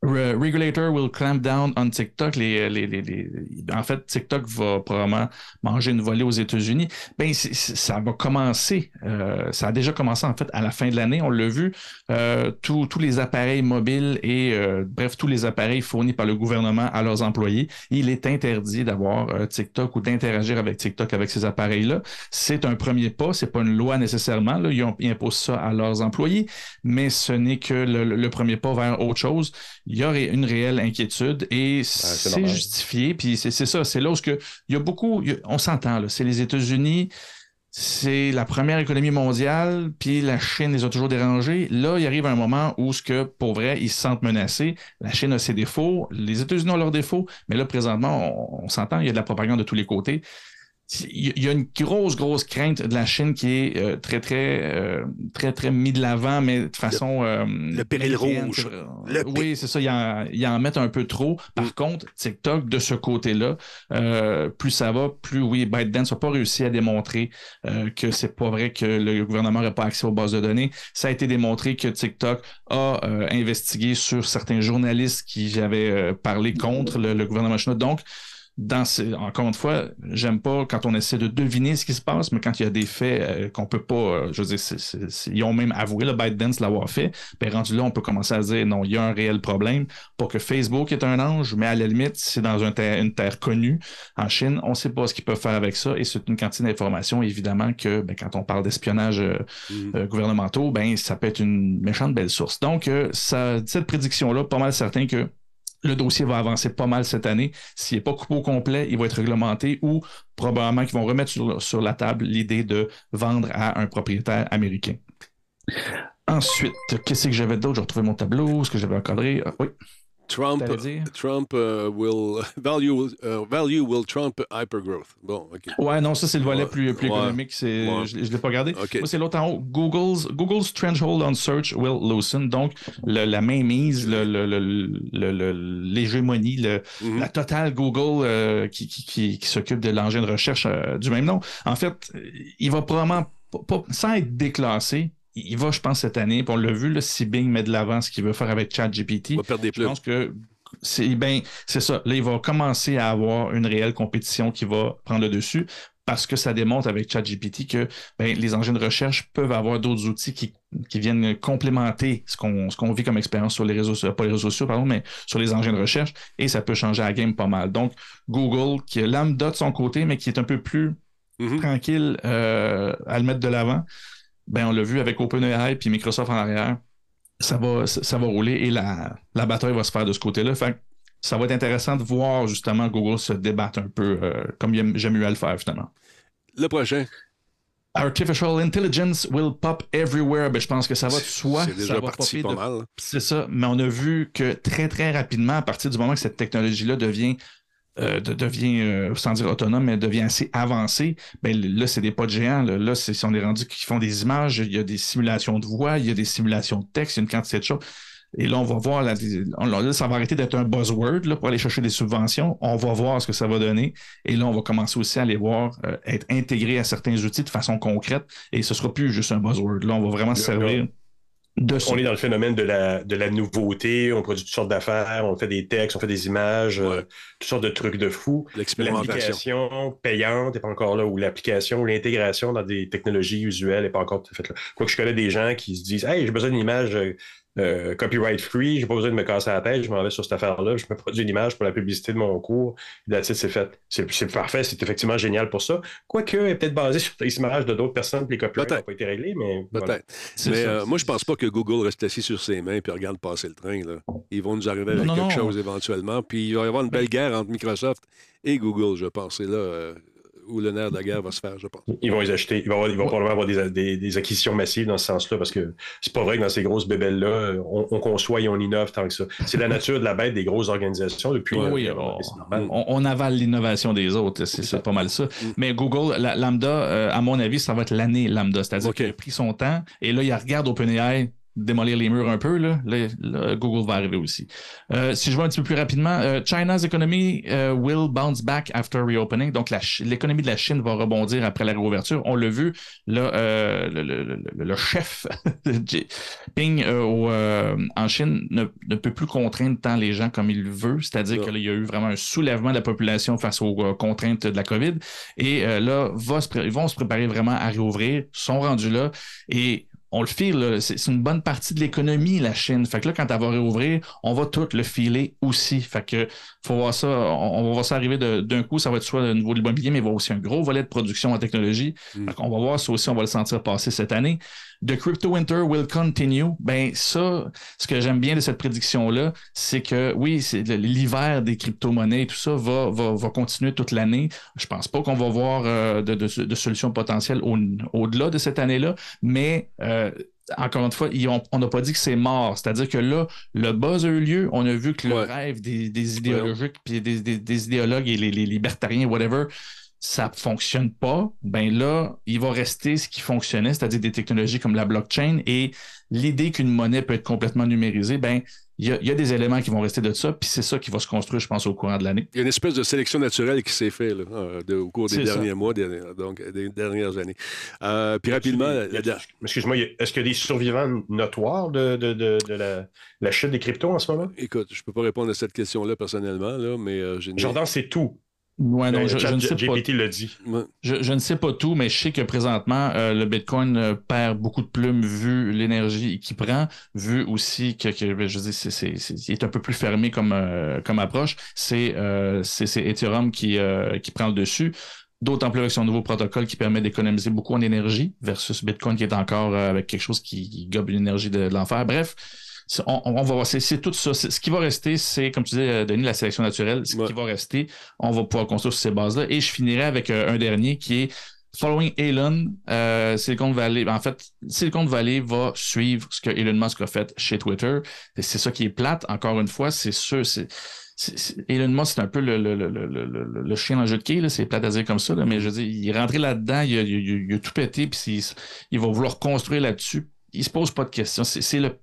Re- Regulator will clamp down on TikTok. Les, les, les, En fait, TikTok va probablement manger une volée aux États-Unis. Ben, ça va commencer. euh, ça a déjà commencé, en fait, à la fin de l'année. On l'a vu. euh, tous les appareils mobiles et, euh, bref, tous les appareils fournis par le gouvernement à leurs employés, il est interdit d'avoir TikTok ou d'interagir avec TikTok avec ces appareils-là. C'est un premier pas. C'est pas une loi nécessairement. Ils, ont- imposent ça à leurs employés, mais ce n'est que le premier pas vers autre chose il y aurait une réelle inquiétude et c'est justifié. Puis c'est ça, c'est là où que, il y a beaucoup, il y a- on s'entend, là, c'est les États-Unis, c'est la première économie mondiale, puis la Chine les a toujours dérangés. Là, il arrive un moment où, ce que, pour vrai, ils se sentent menacés. La Chine a ses défauts, les États-Unis ont leurs défauts, mais là, présentement, on, on s'entend, il y a de la propagande de tous les côtés. Il y a une grosse, grosse crainte de la Chine qui est euh, très, très, euh, très, très mis de l'avant, mais de façon. euh, le péril rouge. Le oui, c'est ça. Ils en, ils en mettent un peu trop. Par Mm. contre, TikTok, de ce côté-là, euh, plus ça va, plus oui, ByteDance n'a pas réussi à démontrer euh, que c'est pas vrai que le gouvernement n'aurait pas accès aux bases de données. Ça a été démontré que TikTok a euh, investigué sur certains journalistes qui avaient euh, parlé contre le, le gouvernement chinois. Donc, dans encore une fois, j'aime pas quand on essaie de deviner ce qui se passe, mais quand il y a des faits euh, qu'on peut pas, euh, je veux dire, c'est- c'est- c'est- ils ont même avoué le ByteDance l'avoir fait. Ben rendu là, on peut commencer à dire non, il y a un réel problème. Pour que Facebook est un ange, mais à la limite, c'est dans terre- une terre connue en Chine, on sait pas ce qu'ils peuvent faire avec ça, et c'est une quantité d'informations évidemment que ben, quand on parle d'espionnage euh, Mhm. euh, gouvernementaux, ben ça peut être une méchante belle source. Donc, ça, cette prédiction-là, pas mal certain que le dossier va avancer pas mal cette année. S'il n'est pas coupé au complet, il va être réglementé ou probablement qu'ils vont remettre sur, la table l'idée de vendre à un propriétaire américain. Ensuite, qu'est-ce que j'avais d'autre? J'ai retrouvé mon tableau, ce que j'avais encadré. Ah, oui, Trump? Trump uh, will (laughs) value, uh, value will trump hypergrowth. Bon, OK. Ouais, non, ça c'est le volet Ouais, plus, plus ouais, économique. C'est, ouais. Je ne l'ai pas regardé. Moi, c'est l'autre en haut. Google's, Google's threshold on search will loosen. Donc, le- la mainmise, le, le- le- le- le- l'hégémonie, le- Mhm. la totale Google euh, qui, qui, qui- qui s'occupe de l'engin de recherche euh, du même nom. En fait, euh, il va probablement, pas- pas- sans être déclassé, il va, je pense, cette année, puis on l'a vu, là, si Bing met de l'avant ce qu'il veut faire avec ChatGPT, On va perdre des je pense que c'est ben, c'est ça. Là, il va commencer à avoir une réelle compétition qui va prendre le dessus. parce que ça démontre avec ChatGPT que ben, les engins de recherche peuvent avoir d'autres outils qui, viennent complémenter ce qu'on vit comme expérience sur les réseaux sociaux, pas les réseaux sociaux, pardon, mais sur les engins de recherche, et ça peut changer la game pas mal. Donc, Google, qui est lambda de son côté, mais qui est un peu plus mm-hmm. tranquille euh, à le mettre de l'avant, ben, on l'a vu avec OpenAI puis Microsoft en arrière, ça va, ça, va rouler et la, la bataille va se faire de ce côté-là. Fait ça va être intéressant de voir justement Google se débattre un peu euh, comme j'aime mieux à le faire finalement. Le prochain. Artificial intelligence will pop everywhere. Ben, je pense que ça va de soi. C'est déjà ça parti pas mal. C'est ça. Mais on a vu que très, très rapidement, à partir du moment que cette technologie-là devient, euh, devient euh, sans dire autonome, mais devient assez avancée, ben, là, c'est des pas de géants. Là, là c'est, on est rendu qui font des images, il y a des simulations de voix, il y a des simulations de texte, il y a une quantité de choses. Et là, on va voir, là, ça va arrêter d'être un buzzword là, pour aller chercher des subventions. On va voir ce que ça va donner. Et là, on va commencer aussi à aller voir, euh, être intégré à certains outils de façon concrète. Et ce sera plus juste un buzzword. Là, on va vraiment se servir. De on est dans le phénomène de la, de la nouveauté, on produit toutes sortes d'affaires, on fait des textes, on fait des images, euh, toutes sortes de trucs de fou. L'application payante n'est pas encore là, ou l'application, l'intégration dans des technologies usuelles n'est pas encore tout fait là. Quoique je connais des gens qui se disent Hey, j'ai besoin d'une image euh, copyright free, j'ai pas besoin de me casser la tête, je m'en vais sur cette affaire-là, je me produis une image pour la publicité de mon cours, et c'est fait. C'est parfait, c'est effectivement génial pour ça. Quoique, elle est peut-être basé sur des images de d'autres personnes, puis les copyrights n'ont pas été réglés, mais. Peut-être. Mais euh, moi, je pense pas que Google reste assis sur ses mains et regarde passer le train. Là. Ils vont nous arriver avec quelque chose éventuellement, puis il va y avoir une belle guerre entre Microsoft et Google, je pense. Et là, euh, où le nerf de la guerre va se faire, je pense. Ils vont les acheter. Ils vont, probablement avoir des, acquisitions massives dans ce sens-là, parce que c'est pas vrai que dans ces grosses bébelles-là, on, conçoit et on innove tant que ça. C'est la nature de la bête des grosses organisations depuis. Oui, on, avale l'innovation des autres. C'est pas mal ça. Mm. Mais Google, la, Lambda, euh, à mon avis, ça va être l'année Lambda. C'est-à-dire qu'il a pris son temps et là, il regarde OpenAI démolir les murs un peu, là, Google va arriver aussi. Euh, si je vois un petit peu plus rapidement, euh, China's economy uh, will bounce back after reopening. Donc, l'économie de la Chine va rebondir après la réouverture. On l'a vu, là, euh, le, le, le, chef (laughs) Ping en Chine ne, ne, peut plus contraindre tant les gens comme il veut. C'est-à-dire qu'il y a eu vraiment un soulèvement de la population face aux contraintes de la COVID. Et là, va ils vont se préparer vraiment à réouvrir, sont rendus là. Et on le file, c'est une bonne partie de l'économie, la Chine. Fait que là, quand elle va réouvrir, on va tout le filer aussi. Fait que faut voir ça, on, va voir ça arriver d'un coup, ça va être soit au niveau de l'immobilier, mais il va aussi un gros volet de production en technologie. Mm. On va voir ça aussi, on va le sentir passer cette année. The crypto winter will continue. Ben ça, ce que j'aime bien de cette prédiction-là, c'est que oui, c'est l'hiver des crypto-monnaies et tout ça va, va, va continuer toute l'année. Je pense pas qu'on va voir euh, de, de, de, solutions potentielles au-delà de cette année-là, mais euh, encore une fois, on n'a pas dit que c'est mort. C'est-à-dire que là, le buzz a eu lieu. On a vu que le rêve des, des idéologiques, puis des, des, des, idéologues et les, les libertariens, whatever, ça fonctionne pas, ben là, il va rester ce qui fonctionnait, c'est-à-dire des technologies comme la blockchain et l'idée qu'une monnaie peut être complètement numérisée, ben il y, a, des éléments qui vont rester de ça, puis c'est ça qui va se construire, je pense, au courant de l'année. Il y a une espèce de sélection naturelle qui s'est faite euh, au cours des derniers mois, donc des dernières années. Euh, puis rapidement, excuse-moi, est-ce qu'il y a des survivants notoires de, de, de, la, la, chute des cryptos en ce moment? Écoute, je ne peux pas répondre à cette question-là personnellement, là, mais euh, Jordan, c'est tout. Ouais, non, je, ne sais pas. l'a dit. Je, ne sais pas tout, mais je sais que présentement, euh, le Bitcoin euh, perd beaucoup de plumes vu l'énergie qu'il prend, vu aussi que, ben, je dis, c'est, c'est, est un peu plus fermé comme, euh, comme approche. C'est, c'est, Ethereum qui, qui prend le dessus. D'autant plus avec son nouveau protocole qui permet d'économiser beaucoup en énergie versus Bitcoin qui est encore avec quelque chose qui, gobe l'énergie de l'enfer. Bref, on, va voir, c'est tout ça. Ce qui va rester, c'est, comme tu disais, euh, Denis, la sélection naturelle. Ce qui va rester, on va pouvoir construire sur ces bases-là. Et je finirai avec euh, un dernier qui est Following Elon, euh, Silicon Valley. En fait, Silicon Valley va suivre ce que Elon Musk a fait chez Twitter. C'est ça qui est plate, encore une fois. C'est sûr, c'est. Elon Musk, c'est un peu le, le, le, le, chien dans le jeu de quai, c'est plate à dire comme ça, mais je veux dire, il est rentré là-dedans, il a, il, a, tout pété, puis il, il va vouloir construire là-dessus. Il se pose pas de questions. C'est le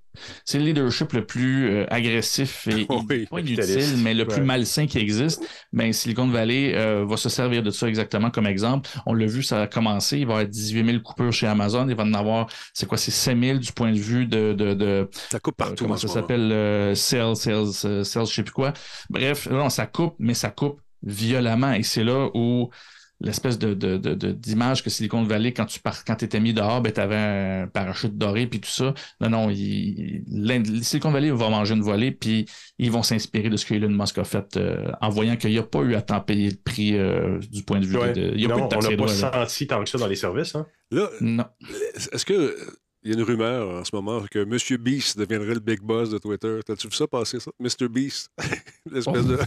c'est le leadership le plus euh, agressif et (laughs) pas inutile, mais le plus malsain qui existe. Ben, Silicon Valley euh, va se servir de ça exactement comme exemple. On l'a vu, ça a commencé. Il va y avoir 18 000 coupures chez Amazon. Il va en avoir, c'est quoi, c'est 5 000 du point de vue de. de, de ça coupe partout. comment ça s'appelle? sales, sales, sales, je sais plus quoi. Bref, non, ça coupe, mais ça coupe violemment. Et c'est là où l'espèce de, de, de, d'image que Silicon Valley, quand tu pars, quand étais mis dehors, ben, tu avais un parachute doré puis tout ça. Non, non, il, Silicon Valley va manger une volée, puis ils vont s'inspirer de ce que Elon Musk a fait euh, en voyant qu'il n'y a pas eu à tant payer le prix euh, du point de vue de. Il y a non, on n'a pas senti tant que ça dans les services. Hein? Là, non. Est-ce que il y a une rumeur en ce moment que M. Beast deviendrait le big boss de Twitter. T'as-tu vu ça passer, ça? Mr. Beast? (laughs) L'espèce de.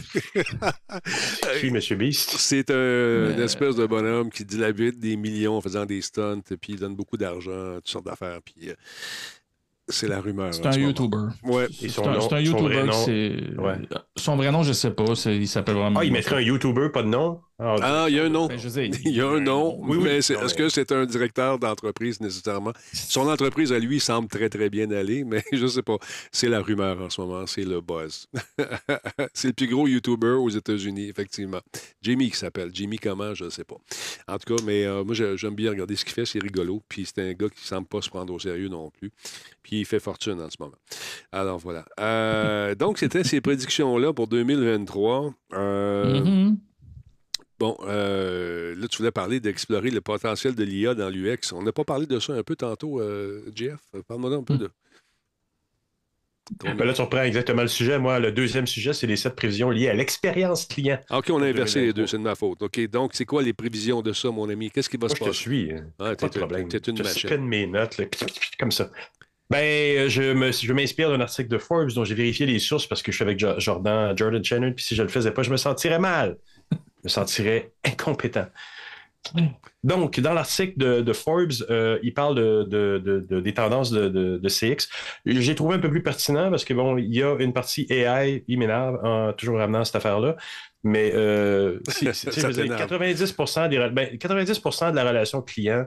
Qui, M. Beast? C'est un, une espèce de bonhomme qui dilabite des millions en faisant des stunts, puis il donne beaucoup d'argent, toutes sortes d'affaires. Puis c'est la rumeur. C'est un YouTuber. Ouais. C'est un, un, YouTuber. Son vrai nom, je sais pas. Il s'appelle vraiment. Ah, il mettrait un YouTuber, pas de nom? Ah, ah il y a un nom. Ben, (laughs) il y a un nom. Oui, mais est-ce que c'est un directeur d'entreprise nécessairement? Son entreprise à lui semble très, très bien aller, mais (laughs) je sais pas. C'est la rumeur en ce moment. C'est le buzz. (laughs) c'est le plus gros YouTuber aux États-Unis, effectivement. Jimmy qui s'appelle. Jimmy comment, je ne sais pas. En tout cas, mais euh, moi, j'aime bien regarder ce qu'il fait. C'est rigolo. Puis c'est un gars qui semble pas se prendre au sérieux non plus. Puis il fait fortune en ce moment. Alors voilà. Euh, donc, c'était ces prédictions-là pour 2023. Euh, mm-hmm. Bon, euh, là, tu voulais parler d'explorer le potentiel de l'IA dans l'UX. On n'a pas parlé de ça un peu tantôt, Jeff. Parle-moi un peu mm. de. Ben là, tu reprends exactement le sujet. Moi, le deuxième sujet, c'est les sept prévisions liées à l'expérience client. OK, on a inversé les deux, c'est de ma faute. OK, donc, c'est quoi les prévisions de ça, mon ami? Qu'est-ce qui va se passer? Je te suis. Ah, pas de problème. T'es une je machine. mes notes, comme ça. Ben, je, me, je m'inspire d'un article de Forbes dont j'ai vérifié les sources parce que je suis avec Jordan, Jordan Shannon, puis si je ne le faisais pas, je me sentirais mal. Me sentirais incompétent. Donc, dans l'article de, Forbes, euh, il parle de, des tendances de, CX. J'ai trouvé un peu plus pertinent parce que bon, il y a une partie AI, il m'énerve, toujours ramenant cette affaire-là. Mais euh, (laughs) 90%, des, ben, 90 de la relation client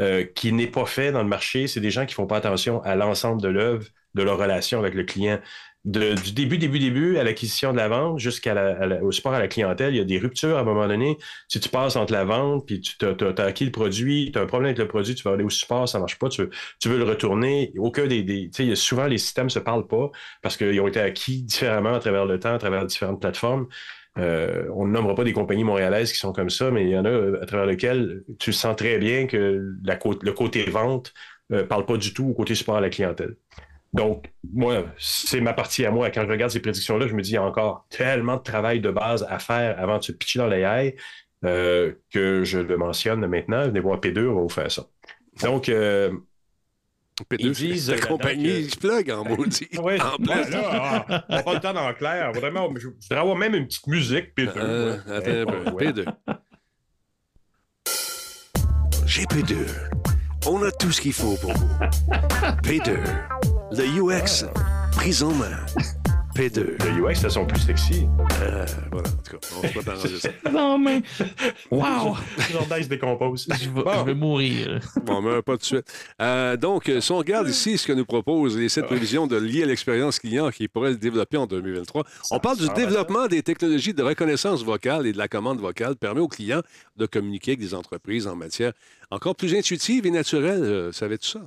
euh, qui n'est pas fait dans le marché, c'est des gens qui font pas attention à l'ensemble de l'œuvre, de leur relation avec le client. Du début, début, début à l'acquisition de la vente jusqu'au support à la clientèle, il y a des ruptures à un moment donné. Si tu passes entre la vente, puis tu as, acquis le produit, tu as un problème avec le produit, tu vas aller au support, ça marche pas, tu, veux le retourner. Aucun des, des souvent les systèmes se parlent pas parce qu'ils ont été acquis différemment à travers le temps, à travers différentes plateformes. Euh, on ne nommera pas des compagnies montréalaises qui sont comme ça, mais il y en a euh, à travers lesquelles tu sens très bien que la le côté vente ne euh, parle pas du tout au côté support à la clientèle. Donc, moi, c'est ma partie à moi. Quand je regarde ces prédictions-là, je me dis, il y a encore tellement de travail de base à faire avant de se pitcher dans l'AI que je le mentionne maintenant. Venez voir P2, on va vous faire ça. Donc, P2, disent, la compagnie que... plug en maudit. (laughs) Oui, en là, là, on n'a pas le temps d'en clair. Vraiment, je voudrais avoir même une petite musique P2. Euh, attends, P2. J'ai P2. On a tout ce qu'il faut pour vous. P2. Le UX pris en main. P2. Le UX, elles sont plus sexy. Euh, voilà, en tout cas, on va pas t'arranger ça. (laughs) non, mais. Wow! Jordan se décompose. Je vais, je vais mourir. bon, mais pas tout de suite. Euh, donc, si on regarde ici ce que nous propose les sept prévisions de lier à l'expérience client qui pourrait se développer en 2023, on parle du développement des technologies de reconnaissance vocale et de la commande vocale permet aux clients de communiquer avec des entreprises en matière encore plus intuitive et naturelle. Euh, savais-tu ça?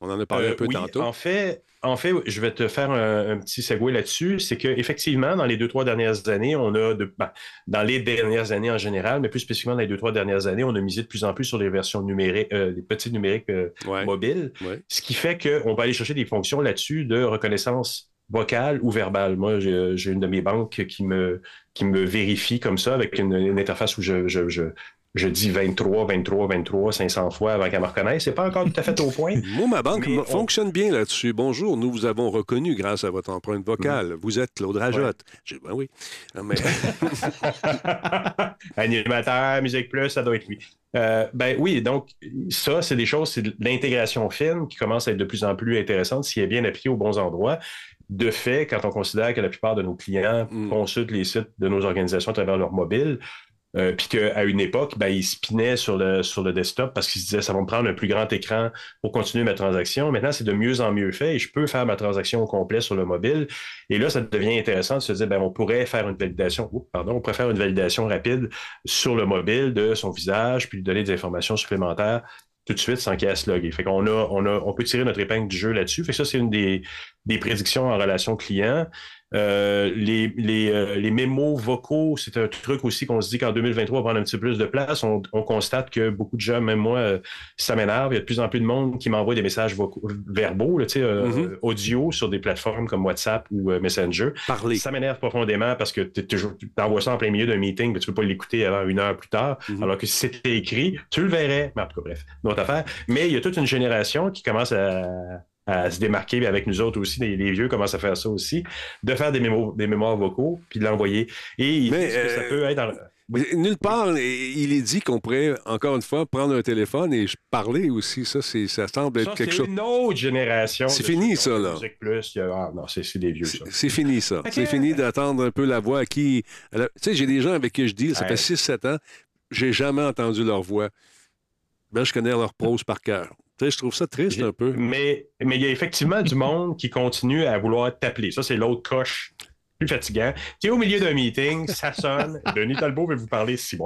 On en a parlé un peu oui, tantôt. En fait, en fait, je vais te faire un, petit segue là-dessus. C'est qu'effectivement, dans les deux, trois dernières années, on a, de, ben, dans les dernières années en général, mais plus spécifiquement dans les deux, trois dernières années, on a misé de plus en plus sur les versions numériques, euh, les petits numériques euh, mobiles, ce qui fait qu'on va aller chercher des fonctions là-dessus de reconnaissance vocale ou verbale. Moi, j'ai une de mes banques qui me, qui me vérifie comme ça avec une, interface où je, je dis 23, 23, 23, 500 fois avant qu'elle me reconnaisse. C'est pas encore tout à fait au point. (laughs) Moi, ma banque fonctionne bien là-dessus. Bonjour, nous vous avons reconnu grâce à votre empreinte vocale. Mm. Vous êtes Claude Rajotte. Ben oui. Mais... (laughs) Animateur, Musique Plus, ça doit être lui. Euh, ben oui, donc ça, c'est des choses, c'est de l'intégration fine qui commence à être de plus en plus intéressante si elle est bien appliquée aux bons endroits. De fait, quand on considère que la plupart de nos clients mm. consultent les sites de nos organisations à travers leur mobile, euh, puis qu'à une époque, ben, il spinait sur le, sur le desktop parce qu'il se disait ça va me prendre un plus grand écran pour continuer ma transaction. Maintenant, c'est de mieux en mieux fait et je peux faire ma transaction au complet sur le mobile. Et là, ça devient intéressant de se dire ben, on pourrait faire une validation, pardon, on pourrait faire une validation rapide sur le mobile de son visage, puis lui donner des informations supplémentaires tout de suite sans qu'il y ait à se loguer. Fait qu'on a, on a, on peut tirer notre épingle du jeu là-dessus. Fait que ça, c'est une des, des prédictions en relation client. Euh, les, les, euh, les, mémos vocaux, c'est un truc aussi qu'on se dit qu'en 2023, on va prendre un petit peu plus de place. On, on constate que beaucoup de gens, même moi, euh, ça m'énerve. Il y a de plus en plus de monde qui m'envoie des messages vocaux, verbaux, là, mm-hmm. audio sur des plateformes comme WhatsApp ou Messenger. Parler. Ça m'énerve profondément parce que tu envoies ça en plein milieu d'un meeting, mais tu peux pas l'écouter avant une heure plus tard. Mm-hmm. Alors que si c'était écrit, tu le verrais. Mais en tout cas, bref, notre affaire. Mais il y a toute une génération qui commence à à se démarquer, mais avec nous autres aussi, les, vieux commencent à faire ça aussi, de faire des, des mémoires vocaux, puis de l'envoyer. Et mais, que ça euh, peut être dans... nulle part, il est dit qu'on pourrait, encore une fois, prendre un téléphone et parler aussi. Ça, ça semble être quelque chose. C'est une autre génération. C'est fini, ça, là. Plus, Ah, non, c'est des vieux, ça. C'est fini, ça. C'est fini d'attendre un peu la voix à qui. Tu sais, j'ai des gens avec qui je dis, ça fait 6-7 ans, j'ai jamais entendu leur voix. Ben, je connais leur prose par cœur je trouve ça triste un peu. Mais, mais il y a effectivement du monde qui continue à vouloir t'appeler. Ça, c'est l'autre coche plus fatigant. Tu es au milieu d'un meeting, ça sonne. (laughs) Denis Talbot veut vous parler si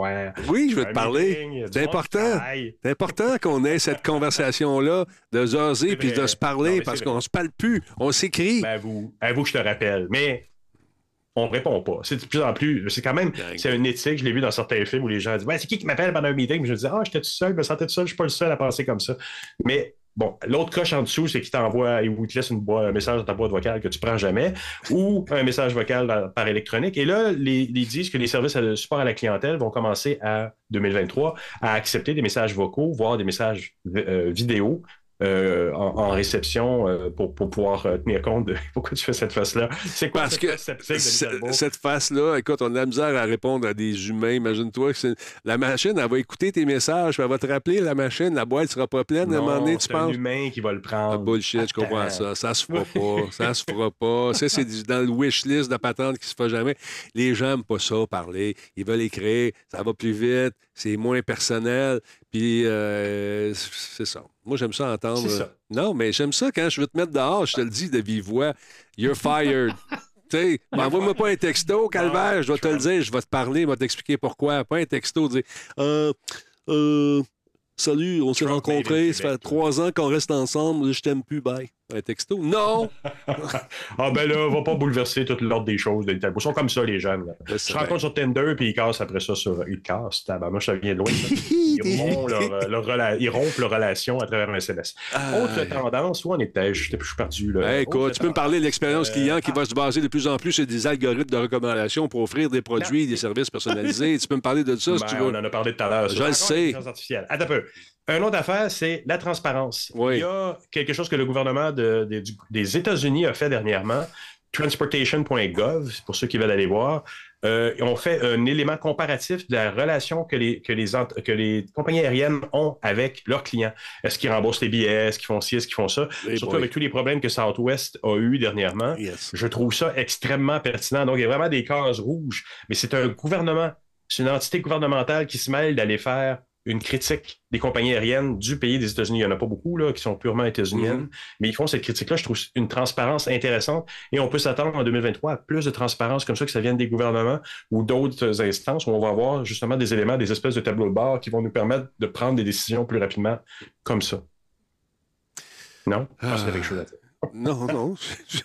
Oui, je veux te parler. C'est important. C'est important qu'on ait cette conversation-là, de jaser puis de se parler parce qu'on se parle plus. On s'écrit. Ben, avoue, avoue que je te rappelle. Mais on ne répond pas. C'est de plus en plus. C'est quand même. C'est une éthique. Je l'ai vu dans certains films où les gens disent ouais, c'est qui qui m'appelle pendant un meeting? je dis Ah, j'étais tout seul, je me sentais tout seul, je suis pas le seul à penser comme ça. Mais bon, l'autre coche en dessous, c'est qu'il t'envoie, il te laisse une un message dans ta boîte vocale que tu prends jamais, ou un message vocal par électronique. Et là, les, ils disent que les services de support à la clientèle vont commencer à 2023 à accepter des messages vocaux, voire des messages euh, vidéo euh, en, réception euh, pour, pouvoir euh, tenir compte de (laughs) pourquoi tu fais cette face-là. C'est quoi Parce que cette face-là, écoute, on a la misère à répondre à des humains. Imagine-toi que la machine, elle va écouter tes messages, elle va te rappeler la machine, la boîte sera pas pleine à un moment donné, tu penses. C'est humain qui va le prendre. Ah, bullshit, je comprends ça. Ça se fera pas. ça se fera pas. (laughs) Ça, c'est dans le wish list de patente qui se fait jamais. Les gens n'aiment pas ça, parler. Ils veulent écrire. Ça va plus vite. C'est moins personnel. Puis, c'est ça. Moi, j'aime ça entendre. Ça. Non, mais j'aime ça quand je veux te mettre dehors, je te le dis de vive voix. You're fired. (laughs) tu sais, envoie-moi pas un texto, Calvaire, je vais te le dire, je vais te parler, je vais t'expliquer pourquoi. Pas un texto, dire euh, euh, Salut, on s'est rencontrés, ça fait trois ans qu'on reste ensemble, je t'aime plus, bye un texto? Non! (laughs) ah ben là, on va pas bouleverser toute l'ordre des choses. Ils sont comme ça, les jeunes. Là. Ils se rencontrent sur Tinder, puis ils cassent après ça sur... Ils cassent. Ben, moi, ça vient de loin. (laughs) Ils, rompent leur, ils rompent leur relation à travers un SMS. Autre tendance, où on était? Je suis perdu. Là. écoute, tu peux me parler de l'expérience euh, client qui va se baser de plus en plus sur des algorithmes de recommandation pour offrir des produits, des services personnalisés. tu peux me parler de ça si tu ben, veux. On en a parlé tout à l'heure. Je le sais. Attends un peu. Une autre affaire, c'est la transparence. Il y a quelque chose que le gouvernement des États-Unis a fait dernièrement, transportation.gov, pour ceux qui veulent aller voir. Euh, on fait un élément comparatif de la relation que les, que les, que les compagnies aériennes ont avec leurs clients. Est-ce qu'ils remboursent les billets? Est-ce qu'ils font ci? Est-ce qu'ils font ça? Surtout avec tous les problèmes que Southwest a eu dernièrement. Je trouve ça extrêmement pertinent. Donc, il y a vraiment des cases rouges. Mais c'est un gouvernement, c'est une entité gouvernementale qui se mêle d'aller faire une critique des compagnies aériennes du pays des États-Unis. Il n'y en a pas beaucoup là, qui sont purement états-uniennes, mm-hmm. mais ils font cette critique-là. Je trouve une transparence intéressante et on peut s'attendre en 2023 à plus de transparence comme ça, que ça vienne des gouvernements ou d'autres instances où on va avoir justement des éléments, des espèces de tableaux de bord qui vont nous permettre de prendre des décisions plus rapidement comme ça. Non? Je pense quelque Non, non.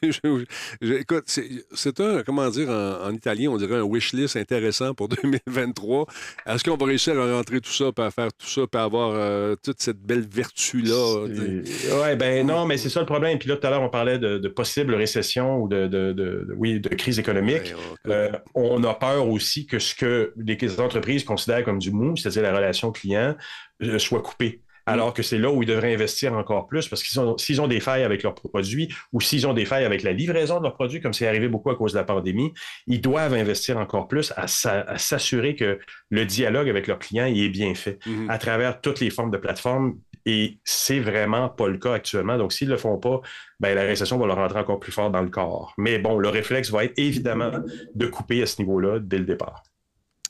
(laughs) écoute, c'est un, comment dire, en, italien, on dirait un wish list intéressant pour (laughs) 2023. Est-ce qu'on va réussir à rentrer tout ça, puis à faire tout ça, puis à avoir euh, toute cette belle vertu-là? Oui, ben non, mais c'est ça le problème. Puis là, tout à l'heure, on parlait de, possible récession ou de, oui, de crise économique. Euh, on a peur aussi que ce que les entreprises considèrent comme du mou, c'est-à-dire la relation client, euh, soit coupée alors que c'est là où ils devraient investir encore plus parce qu'ils s'ils ont des failles avec leurs produits ou s'ils ont des failles avec la livraison de leurs produits, comme c'est arrivé beaucoup à cause de la pandémie, ils doivent investir encore plus à, s'assurer que le dialogue avec leurs clients est bien fait mm-hmm. à travers toutes les formes de plateformes. Et c'est vraiment pas le cas actuellement. Donc, s'ils ne le font pas, ben, la récession va leur rentrer encore plus fort dans le corps. Mais bon, le réflexe va être évidemment de couper à ce niveau-là dès le départ.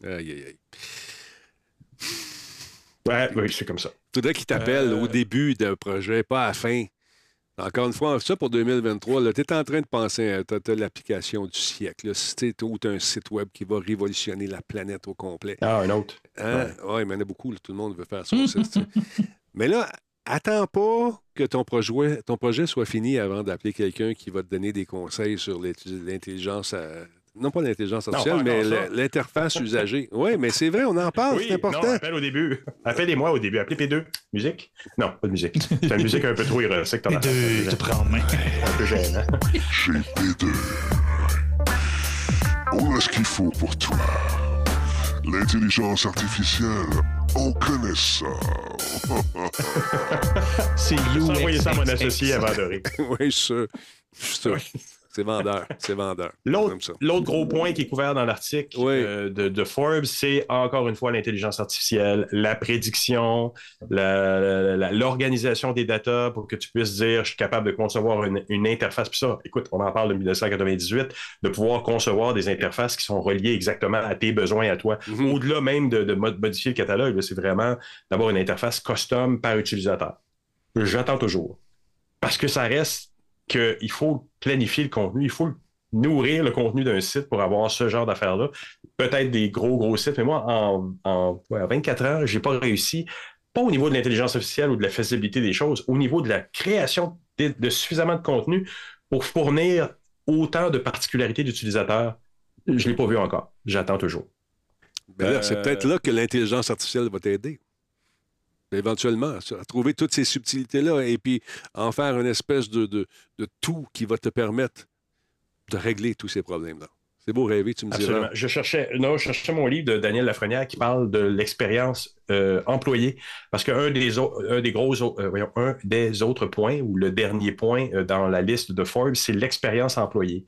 Aïe, aïe, aïe. Ouais, oui, c'est comme ça. Faudrait qu'ils t'appellent au euh. début d'un projet, pas à la fin. Encore une fois, ça pour 2023, tu es en train de penser à l'application du siècle. Tu as un site web qui va révolutionner la planète au complet. Ah, un autre. Hein? Oui, ouais, mais il y en a beaucoup. tout le monde veut faire ça. (laughs) mais là, attends pas que ton projet, ton projet soit fini avant d'appeler quelqu'un qui va te donner des conseils sur l'intelligence euh, non pas l'intelligence artificielle, mais l'interface (laughs) usagée. Oui, mais c'est vrai, on en parle, c'est important. Non, appelle au début. Appelez-moi au début. Appelez P2. Musique? Non, pas de musique. C'est une musique un peu trop ironique. P2, te prends en main. Un peu gênant. J'ai P2. On a ce qu'il faut pour toi? L'intelligence artificielle, on connaît ça. (laughs) c'est you. Envoyez ça à mon associé avant de rire. (laughs) oui, je c'est vendeur. C'est vendeur. (laughs) L'autre gros point qui est couvert dans l'article euh, de, Forbes, c'est encore une fois l'intelligence artificielle, la prédiction, l'organisation des datas pour que tu puisses dire je suis capable de concevoir une, interface. Puis ça, écoute, on en parle de 1998, de pouvoir concevoir des interfaces qui sont reliées exactement à tes besoins à toi. Mm-hmm. Au-delà même de, modifier le catalogue, c'est vraiment d'avoir une interface custom par utilisateur. J'attends toujours. Parce que ça reste qu'il faut planifier le contenu, il faut nourrir le contenu d'un site pour avoir ce genre d'affaires-là. Peut-être des gros, gros sites, mais moi, en, 24 heures, je n'ai pas réussi, pas au niveau de l'intelligence artificielle ou de la faisabilité des choses, au niveau de la création de, suffisamment de contenu pour fournir autant de particularités d'utilisateurs. Je ne l'ai pas vu encore. J'attends toujours. Ben c'est peut-être là que l'intelligence artificielle va t'aider éventuellement, trouver toutes ces subtilités-là et puis en faire une espèce de, de, tout qui va te permettre de régler tous ces problèmes-là. C'est beau rêver, tu me Absolument. Je cherchais, non, je cherchais mon livre de Daniel Lafrenière qui parle de l'expérience euh, employée. Parce qu'un des, un des gros, euh, un des autres points, ou le dernier point euh, dans la liste de Forbes, c'est l'expérience employée.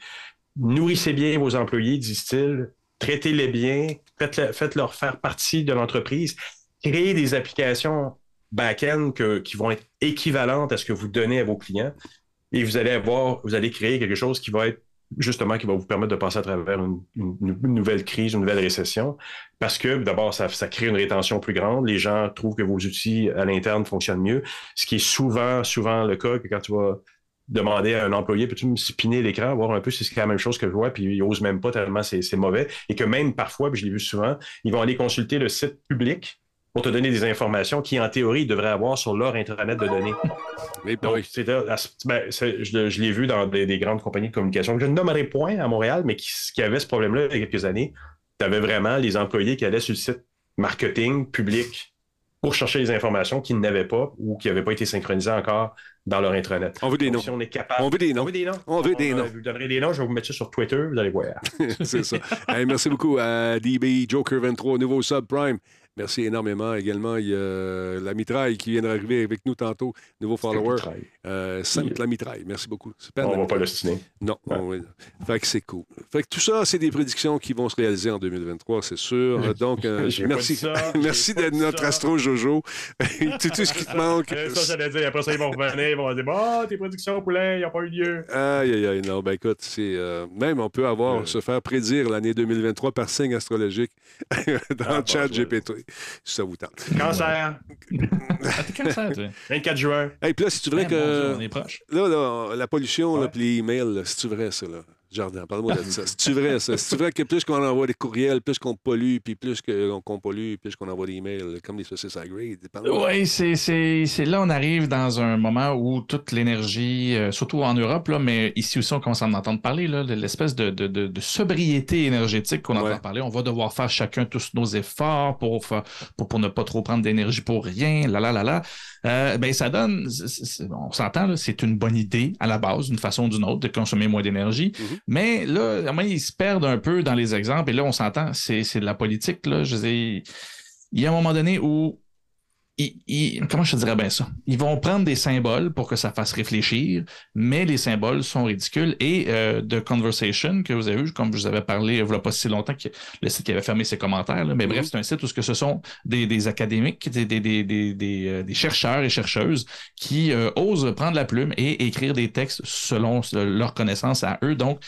Nourrissez bien vos employés, disent-ils. Traitez-les bien. Faites-leur faire partie de l'entreprise créer des applications back-end qui vont être équivalentes à ce que vous donnez à vos clients. Et vous allez avoir, vous allez créer quelque chose qui va être justement qui va vous permettre de passer à travers une, nouvelle crise, une nouvelle récession, parce que d'abord, ça, crée une rétention plus grande. Les gens trouvent que vos outils à l'interne fonctionnent mieux, ce qui est souvent, souvent le cas que quand tu vas demander à un employé, peux-tu me spinner l'écran, voir un peu si c'est la même chose que je vois, puis ils n'osent même pas tellement c'est mauvais. Et que même parfois, puis je l'ai vu souvent, ils vont aller consulter le site public pour te donner des informations qui, en théorie, ils devraient avoir sur leur Intranet de données. Mais Donc, ben, je, l'ai vu dans des, grandes compagnies de communication je ne nommerai point à Montréal, mais qui, qui avaient ce problème-là il y a quelques années. Tu avais vraiment les employés qui allaient sur le site marketing public pour chercher les informations qu'ils n'avaient pas ou qui n'avaient pas été synchronisées encore dans leur intranet. On veut des noms. on est capable. On veut des noms. On veut des noms. On veut des noms. Je vous donnerai des noms, je vais vous mettre ça sur Twitter, vous allez voir. (laughs) C'est ça. merci beaucoup à DB Joker 23, nouveau subprime. Merci énormément. Également, il y a la mitraille qui vient d'arriver avec nous tantôt, nouveau follower. Euh, la mitraille. Merci beaucoup. On ne va pas l'ostiner. Non. Fait que c'est cool. Fait que tout ça, c'est des prédictions qui vont se réaliser en 2023, c'est sûr. Donc, euh, (laughs) merci. merci d'être notre astro Jojo. (laughs) tout, tout, ce qui te manque. ça, j'allais dire. Après ça, ils vont revenir. Ils vont dire Ah, tes prédictions, poulet, ils n'ont pas eu lieu. Aïe, aïe, aïe. Non, ben écoute, c'est. Euh, même on peut avoir, se faire prédire l'année 2023 par signe astrologique (laughs) dans ah, le chat GPT ça vous tente. Cancer. ah, t'es cancer, tu 24 juin. Et puis là, si tu voudrais que. on est proche. Là, là, la pollution, ouais. là, puis les emails, si tu vrai, ça, là. Jardin, parle-moi de ça. C'est-tu vrai, ça? C'est-tu vrai que plus qu'on envoie des courriels, plus qu'on pollue, puis plus qu'on pollue, plus qu'on envoie des emails, comme des saucisses à grade? Oui, c'est là on arrive dans un moment où toute l'énergie, euh, surtout en Europe, là, mais ici aussi, on commence à en entendre parler, là, de l'espèce de, de, de, sobriété énergétique qu'on entend parler. On va devoir faire chacun tous nos efforts pour, pour, pour ne pas trop prendre d'énergie pour rien, là, là, là, là. Euh, ben, ça donne, on s'entend, c'est une bonne idée à la base, d'une façon ou d'une autre, de consommer moins d'énergie. Mm-hmm. Mais là, ils se perdent un peu dans les exemples. Et là, on s'entend, c'est de la politique. Là. Je il y a un moment donné où comment je te dirais bien ça? Ils vont prendre des symboles pour que ça fasse réfléchir, mais les symboles sont ridicules. Et euh, The Conversation que vous avez vu, comme je vous avais parlé il n'y a pas si longtemps, que le site qui avait fermé ses commentaires, mais bref, mm-hmm. c'est un site où ce que ce sont des, académiques, des, euh, des, chercheurs et chercheuses qui euh, osent prendre la plume et écrire des textes selon leur connaissance à eux. Donc,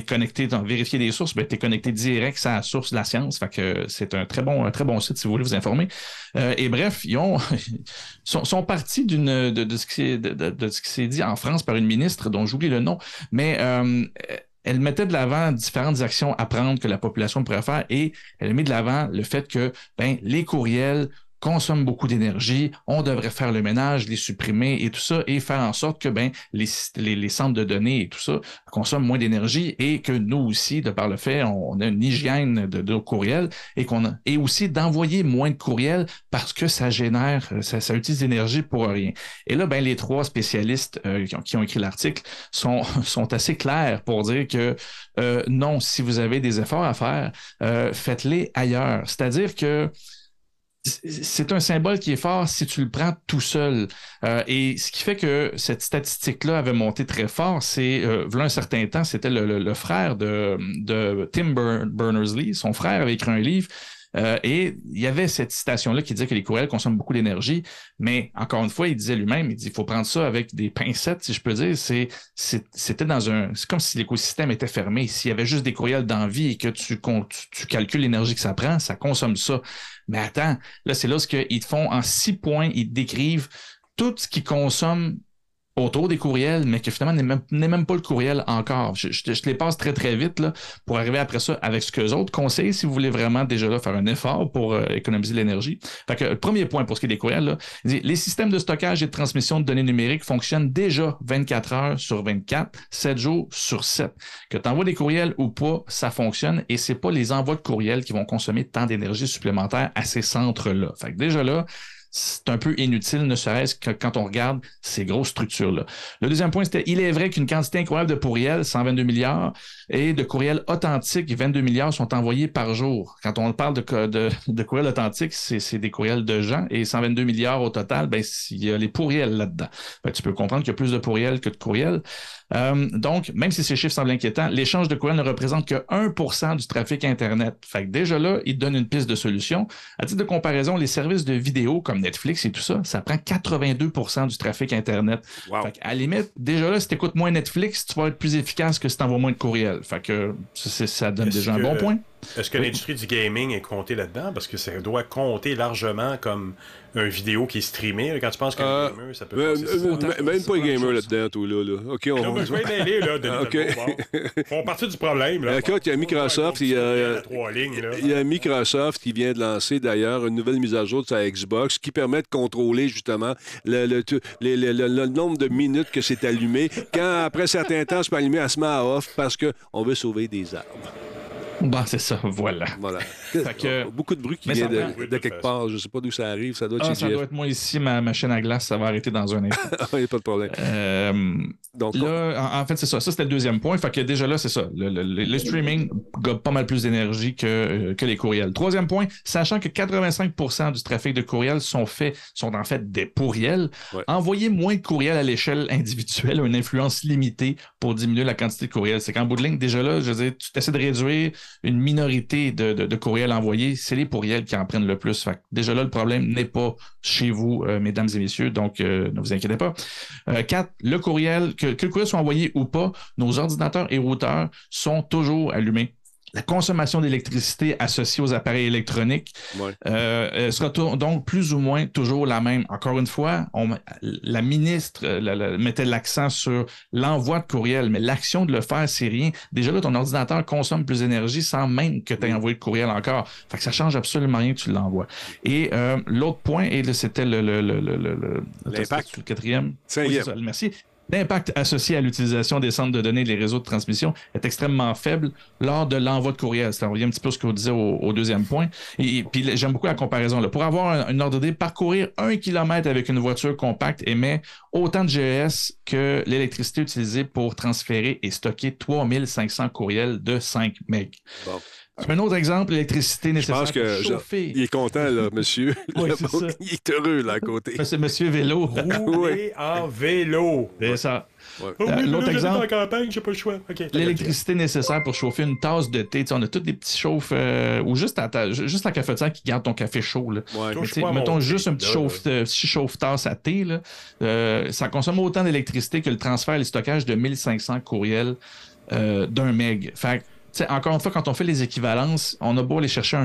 connecté, dans vérifier des sources, ben, tu es connecté direct à la source de la science. Fait que c'est un très bon, un très bon site si vous voulez vous informer. Euh, et bref, ils ont (laughs) sont, partis d'une de, ce qui de, ce qui s'est dit en France par une ministre dont j'oublie le nom, mais euh, elle mettait de l'avant différentes actions à prendre que la population pourrait faire et elle mis de l'avant le fait que ben, les courriels consomment beaucoup d'énergie, on devrait faire le ménage, les supprimer et tout ça, et faire en sorte que ben, les, les, centres de données et tout ça consomment moins d'énergie et que nous aussi, de par le fait, on, a une hygiène de, de courriels et qu'on et aussi d'envoyer moins de courriels parce que ça génère, ça, ça utilise l'énergie pour rien. Et là, ben, les trois spécialistes euh, qui, ont, écrit l'article sont, (laughs) sont assez clairs pour dire que euh, non, si vous avez des efforts à faire, euh, faites-les ailleurs. C'est-à-dire que c'est un symbole qui est fort si tu le prends tout seul. Euh, et ce qui fait que cette statistique-là avait monté très fort, c'est, euh, un certain temps, c'était le, frère de, Tim Berners-Lee. Son frère avait écrit un livre euh, et il y avait cette citation-là qui disait que les courriels consomment beaucoup d'énergie, mais encore une fois, il disait lui-même, il dit il faut prendre ça avec des pincettes, si je peux dire. C'est, c'était dans un. C'est comme si l'écosystème était fermé. S'il y avait juste des courriels d'envie et que tu, tu calcules l'énergie que ça prend, ça consomme ça. Mais attends, là, c'est là ce qu'ils font en six points, ils décrivent tout ce qui consomme autour des courriels, mais que finalement n'est même, pas le courriel encore. Je, je, les passe très très vite là, pour arriver après ça avec ce que les autres conseillent si vous voulez vraiment déjà faire un effort pour euh, économiser l'énergie. Fait que le premier point pour ce qui est des courriels, les systèmes de stockage et de transmission de données numériques fonctionnent déjà 24 heures sur 24, 7 jours sur 7. Que tu envoies des courriels ou pas, ça fonctionne et c'est pas les envois de courriels qui vont consommer tant d'énergie supplémentaire à ces centres-là. Fait que déjà là, c'est un peu inutile, ne serait-ce que quand on regarde ces grosses structures-là. Le deuxième point, c'était il est vrai qu'une quantité incroyable de courriels, 122 milliards, et de courriels authentiques, 22 milliards, sont envoyés par jour. Quand on parle de, de, courriels authentiques, c'est des courriels de gens, et 122 milliards au total, ben, il y a les pourriels là-dedans. Ben, tu peux comprendre qu'il y a plus de pourriels que de courriels. Euh, donc, même si ces chiffres semblent inquiétants, l'échange de courriels ne représente que 1% du trafic Internet. Fait que déjà là, il donne une piste de solution. À titre de comparaison, les services de vidéo comme Netflix et tout ça, ça prend 82% du trafic Internet. Fait à la limite, déjà là, si tu écoutes moins Netflix, tu vas être plus efficace que si tu envoies moins de courriels. Fait que ça, donne déjà un bon point. Est-ce que l'industrie du gaming est comptée là-dedans? Parce que ça doit compter largement comme un vidéo qui est streamé. Quand tu penses qu'un euh, gamer, ça peut euh, euh, Même pas un gamer là-dedans, tout là. là. OK, on... Mais je là, de (laughs) okay. bon. partir du problème. Là. Écoute, il y a Microsoft, il y a, il y a Microsoft qui vient de lancer d'ailleurs une nouvelle mise à jour de sa Xbox qui permet de contrôler justement le, le, le, le nombre de minutes que c'est allumé. Quand après certain temps, c'est pas allumé, elle se met à off parce qu'on veut sauver des armes. Bah, c'est ça, Voilà. Beaucoup de bruit qui vient de, quelque part. Je ne sais pas d'où ça arrive. Ça doit être ah, Ça doit être moi ici, ma machine à glace, ça va arrêter dans un instant. Il n'y a pas de problème. Euh, Donc, là, en, fait, c'est ça. Ça, c'était le deuxième point. Fait que déjà là, c'est ça. Le, streaming gobe pas mal plus d'énergie que, euh, que les courriels. Troisième point, sachant que 85% du trafic de courriels sont faits, sont en fait des pourriels, envoyer moins de courriels à l'échelle individuelle a une influence limitée pour diminuer la quantité de courriels. C'est qu'en bout de ligne, déjà là, je veux dire, tu essaies de réduire une minorité de, courriels envoyés, c'est les courriels qui en prennent le plus. déjà là, le problème n'est pas chez vous, euh, mesdames et messieurs, donc euh, ne vous inquiétez pas. Euh, quatre, le courriel, que le courriel soit envoyé ou pas, nos ordinateurs et routeurs sont toujours allumés la consommation d'électricité associée aux appareils électroniques euh, sera donc plus ou moins toujours la même. Encore une fois, on, la ministre euh, mettait l'accent sur l'envoi de courriel, mais l'action de le faire, c'est rien. Déjà là, ton ordinateur consomme plus d'énergie sans même que tu aies envoyé de courriel encore. Fait que ça change absolument rien que tu l'envoies. Et euh, l'autre point, et c'était le, le, le, le, quatrième. Oui, merci. L'impact associé à l'utilisation des centres de données et des réseaux de transmission est extrêmement faible lors de l'envoi de courriel. Ça revient un petit peu ce que vous disiez au, deuxième point. Et, puis j'aime beaucoup la comparaison. Pour avoir une ordre d'idée, parcourir un kilomètre avec une voiture compacte émet autant de GES que l'électricité utilisée pour transférer et stocker 3500 courriels de 5 MB. Un autre exemple, l'électricité nécessaire Je pense que chauffer. il est content, là, monsieur. (laughs) oui, il est heureux, là, à côté. C'est monsieur vélo. (laughs) Rouler en vélo. C'est ça. Ouais. Oh, oui, L'autre exemple, en campagne, j'ai pas le choix. l'électricité nécessaire pour chauffer une tasse de thé. on a tous des petits chauffes euh, ou juste, à juste la cafetière qui garde ton café chaud. Là. Ouais. mettons juste un petit chauffe, euh, chauffe tasse à thé. Là, euh, ça consomme autant d'électricité que le transfert et le stockage de 1500 courriels d'un meg. Fait encore une fois, quand on fait les équivalences, on a beau aller chercher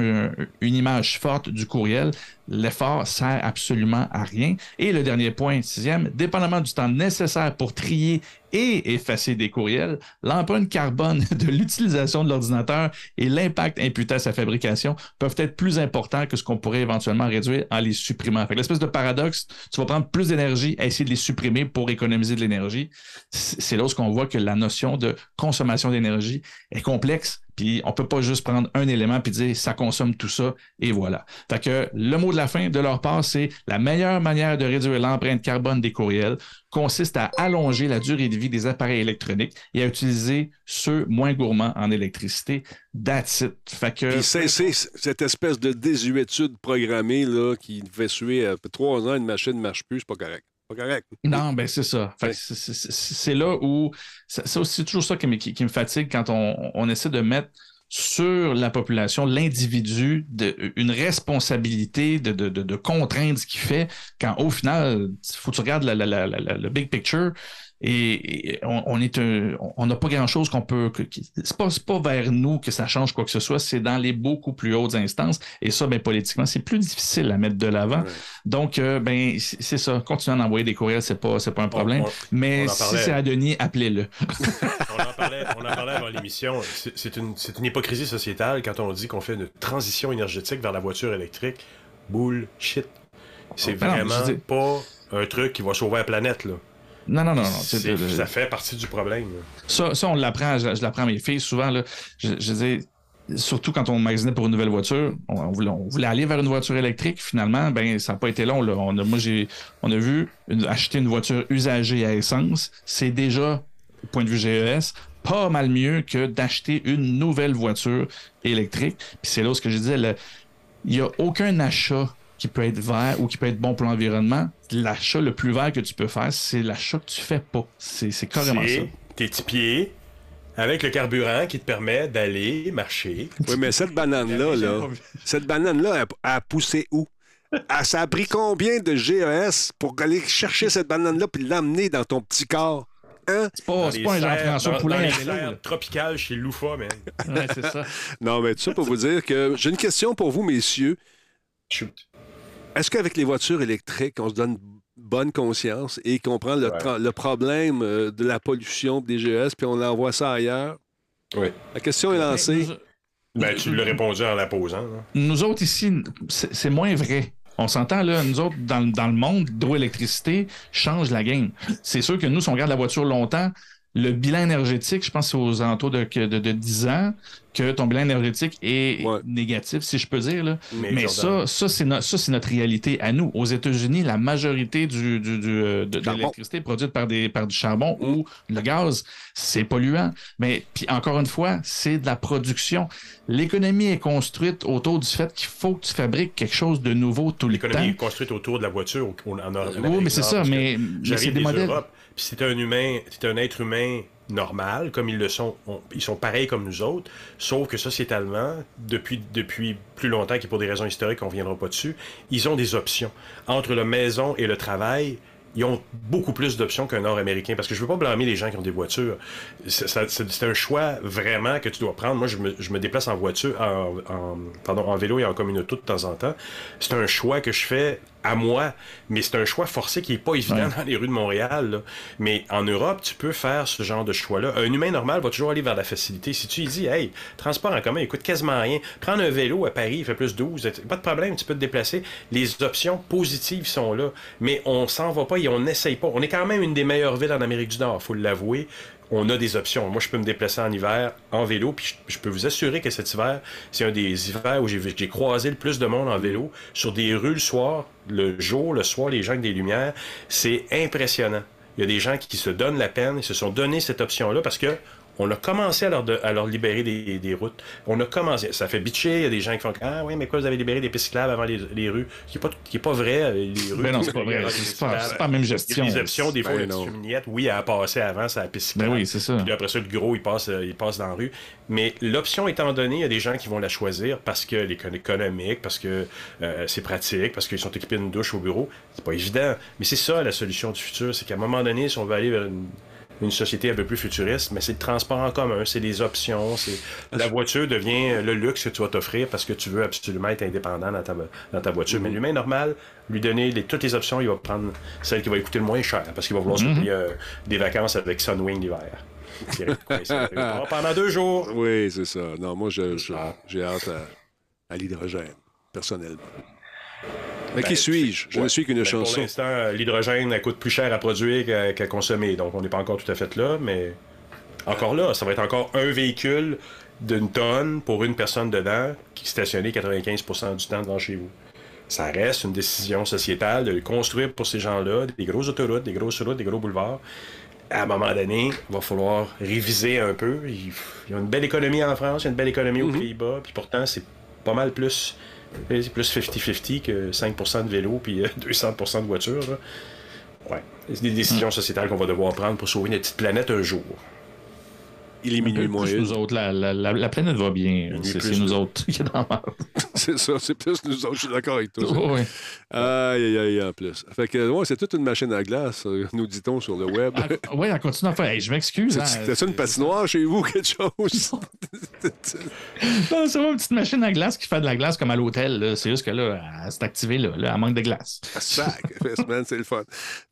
une image forte du courriel, l'effort sert absolument à rien. Et le dernier point, sixième, dépendamment du temps nécessaire pour trier et effacer des courriels, l'empreinte carbone (laughs) de l'utilisation de l'ordinateur et l'impact imputé à sa fabrication peuvent être plus importants que ce qu'on pourrait éventuellement réduire en les supprimant. Fait l'espèce de paradoxe, tu vas prendre plus d'énergie à essayer de les supprimer pour économiser de l'énergie. C'est là où on voit que la notion de consommation d'énergie est complexe puis on peut pas juste prendre un élément puis dire ça consomme tout ça et voilà. Fait que le mot de la fin de leur part, c'est la meilleure manière de réduire l'empreinte carbone des courriels consiste à allonger la durée de vie des appareils électroniques et à utiliser ceux moins gourmands en électricité. That's it. Fait que... Cesser cette espèce de désuétude programmée là, qui fait suer euh, trois ans une machine ne marche plus, c'est pas correct. Pas correct. Non, ben c'est ça. C'est là où. C'est toujours ça qui me, qui, me, fatigue quand on, on, essaie de mettre sur la population, l'individu, une responsabilité de, de, de, de contraindre ce qu'il fait, quand au final, il faut que tu regardes le big picture. Et, on, est on n'a pas grand chose qu'on peut. C'est pas, pas vers nous que ça change quoi que ce soit, c'est dans les beaucoup plus hautes instances. Et ça, ben, politiquement, c'est plus difficile à mettre de l'avant. Donc, euh, ben, c'est ça. Continuer à envoyer des courriels, c'est pas, pas un problème. Mais si c'est à Denis, appelez-le. (laughs) on en parlait, on en parlait avant l'émission. C'est une, une hypocrisie sociétale quand on dit qu'on fait une transition énergétique vers la voiture électrique. Bullshit. C'est ben vraiment pas un truc qui va sauver la planète, là. Non, non, non. non. Ça fait partie du problème. Ça, ça, on l'apprend, je, l'apprends à mes filles souvent. Là, je, je dis, surtout quand on magasinait pour une nouvelle voiture, on, voulait, aller vers une voiture électrique. Finalement, ben ça n'a pas été long. Là. On a, moi, j'ai, on a vu acheter une voiture usagée à essence. C'est déjà, point de vue GES, pas mal mieux que d'acheter une nouvelle voiture électrique. Puis c'est là ce que je disais, il n'y a aucun achat qui peut être vert ou qui peut être bon pour l'environnement, l'achat le plus vert que tu peux faire, c'est l'achat que tu fais pas. C'est carrément ça. Tes petits pieds avec le carburant qui te permet d'aller marcher. Oui, mais cette banane-là, là, cette banane-là, a, poussé où? Ah, ça a pris combien de GES pour aller chercher cette banane-là puis l'amener dans ton petit corps? Hein? C'est pas, pas un Jean-François Poulain. C'est tropical chez Loufa, ouais, c'est ça. (laughs) non, mais tout ça pour vous dire que j'ai une question pour vous, messieurs. Shoot. Est-ce qu'avec les voitures électriques, on se donne bonne conscience et qu'on prend le, problème euh, de la pollution des GES puis on envoie ça ailleurs? Oui. La question est lancée. Ben, tu l'as répondu en la posant. Nous autres ici, c'est moins vrai. On s'entend là, nous autres, dans, le monde, l'hydroélectricité change la game. C'est sûr que nous, si on regarde la voiture longtemps, le bilan énergétique, je pense, c'est aux alentours de, de, de 10 ans que ton bilan énergétique est négatif, si je peux dire. Là. Mais, ça, ça c'est, notre réalité à nous. Aux États-Unis, la majorité du, du, euh, de, l'électricité est produite par, des, par du charbon ou le gaz, c'est polluant. Mais puis encore une fois, c'est de la production. L'économie est construite autour du fait qu'il faut que tu fabriques quelque chose de nouveau tout le temps. L'économie est construite autour de la voiture en Oui, mais c'est ça. Mais, c'est des modèles. C'est un humain, c'est un être humain normal, comme ils le sont, ils sont pareils comme nous autres, sauf que sociétalement, depuis, depuis plus longtemps, qui pour des raisons historiques, on ne reviendra pas dessus, ils ont des options. Entre la maison et le travail, ils ont beaucoup plus d'options qu'un Nord-Américain. Parce que je veux pas blâmer les gens qui ont des voitures. C'est un choix vraiment que tu dois prendre. Moi, je me, déplace en voiture, en, pardon, en vélo et en communauté de temps en temps. C'est un choix que je fais à moi, mais c'est un choix forcé qui est pas évident dans les rues de Montréal. Mais en Europe, tu peux faire ce genre de choix-là. Un humain normal va toujours aller vers la facilité. Si tu lui dis, hey, transport en commun, il coûte quasiment rien. Prendre un vélo à Paris, il fait plus 12, pas de problème, tu peux te déplacer. Les options positives sont là, mais on s'en va pas et on n'essaye pas. On est quand même une des meilleures villes en Amérique du Nord, faut l'avouer on a des options. Moi, je peux me déplacer en hiver en vélo, puis je, peux vous assurer que cet hiver, c'est un des hivers où j'ai croisé le plus de monde en vélo sur des rues le soir, le jour, le soir, les gens avec des lumières. C'est impressionnant. Il y a des gens qui se donnent la peine, ils se sont donné cette option-là parce que on a commencé à leur, à leur libérer des, routes. On a commencé. Ça fait bitcher. Il y a des gens qui font Ah oui, mais quoi, vous avez libéré des pistes cyclables avant les, rues? Ce qui n'est pas, vrai. Euh, les rues, mais non, c'est pas vrai. C'est pas, pas, la même gestion. Il y a des options, des fois, ben, une oui, à passer avant, c'est la piste cyclable. Ben oui, c'est ça. Puis après ça, le gros, il passe, euh, il passe dans la rue. Mais l'option étant donnée, il y a des gens qui vont la choisir parce que l'économique, économique, parce que euh, c'est pratique, parce qu'ils sont équipés d'une douche au bureau. C'est pas évident. Mais c'est ça la solution du futur. C'est qu'à un moment donné, si on veut aller vers une une société un peu plus futuriste, mais c'est le transport en commun, c'est les options, c'est la voiture devient le luxe que tu vas t'offrir parce que tu veux absolument être indépendant dans ta, dans ta voiture. Mais l'humain normal, lui donner les- toutes les options, il va prendre celle qui va lui coûter le moins cher parce qu'il va vouloir se payer euh, des vacances avec Sunwing l'hiver. (laughs) Pendant deux jours. Oui, c'est ça. Non, moi, j'ai hâte à, à l'hydrogène, personnellement. Mais Ben, qui suis-je? Je Ouais. ne suis qu'une Ben, Pour chanson. l'instant, euh, l'hydrogène elle coûte plus cher à produire qu'à consommer. Donc, on n'est pas encore tout à fait là, mais encore là, ça va être encore un véhicule d'une tonne pour une personne dedans qui est stationné 95% du temps devant chez vous. Ça reste une décision sociétale de le construire pour ces gens-là, des grosses autoroutes, des grosses routes, des gros boulevards. À un moment donné, il va falloir réviser un peu. Il y a une belle économie en France, il y a une belle économie aux Pays-Bas, puis pourtant, c'est pas mal plus c'est plus 50-50 que 5% de vélo puis euh, 200% de voiture. Ouais. C'est des décisions sociétales qu'on va devoir prendre pour sauver notre petite planète un jour. Il est minuit Plus moins nous une. autres, la, la, la, la planète va bien. C'est plus c'est nous autres qui est dans la. (laughs) C'est ça, c'est plus nous autres. Je suis d'accord avec toi. Oh, ouais. Aïe, aïe, aïe, en plus. Fait que, ouais, c'est toute une machine à glace, euh, nous dit-on sur le web. Ah, (laughs) ouais, on continue à faire. Hey, je m'excuse. hein. C'était ça une patinoire chez vous, quelque chose? (laughs) Non, c'est une petite machine à glace qui fait de la glace comme à l'hôtel. C'est juste que là, elle s'est activée, là, là, elle manque de glace. Sac, man, c'est le fun.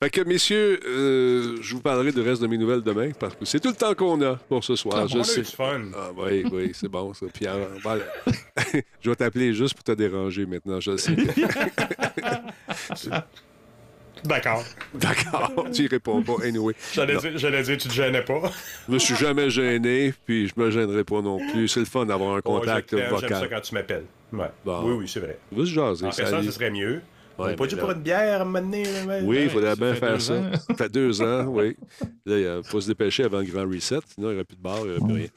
Fait que, messieurs, euh, je vous parlerai du reste de mes nouvelles demain parce que c'est tout le temps qu'on a pour ce soir. Ah, je sais. fun. Ah oui, oui, c'est bon ça. Puis, euh, voilà. (laughs) je vais t'appeler juste pour te déranger maintenant, je le sais. (laughs) D'accord. D'accord, tu y réponds pas. Anyway, J'allais dire, dire, tu te gênais pas. je me suis jamais gêné, puis je me gênerai pas non plus. C'est le fun d'avoir un Ouais, contact je t'aime, J'aime ça vocal. quand tu m'appelles. Ouais. Bon. Oui, oui, c'est vrai. On va se jaser, En ça allait. ce serait mieux. On Ouais, n'a pas dû là- pour une bière à un moment donné, là, ouais. Oui, il Ouais, faudrait bien faire ça. ans. Ça fait deux ans, oui. Là, il faut se dépêcher avant le grand reset, sinon il n'y aurait plus de bar, il n'y aurait plus rien.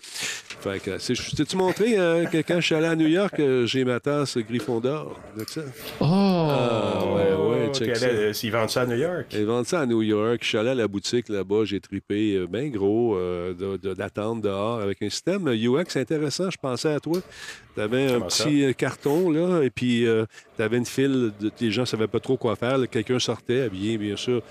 Fait que, t'ai-tu montré euh, que quand je suis allé à New York, euh, j'ai ma tasse Gryffondor? avec ça? Oh! Ah, ouais, ouais, Oh, check ça. euh, S'ils vendent ça à New York. Ils vendent ça à New York. Je suis allé à la boutique là-bas, j'ai tripé bien gros euh, de- de- d'attente dehors avec un système UX intéressant. Je pensais à toi. Tu avais un ça? petit euh, carton, là, et puis tu avais une file. De, les gens ne savaient pas trop quoi faire. là. Quelqu'un sortait, habillé, bien sûr.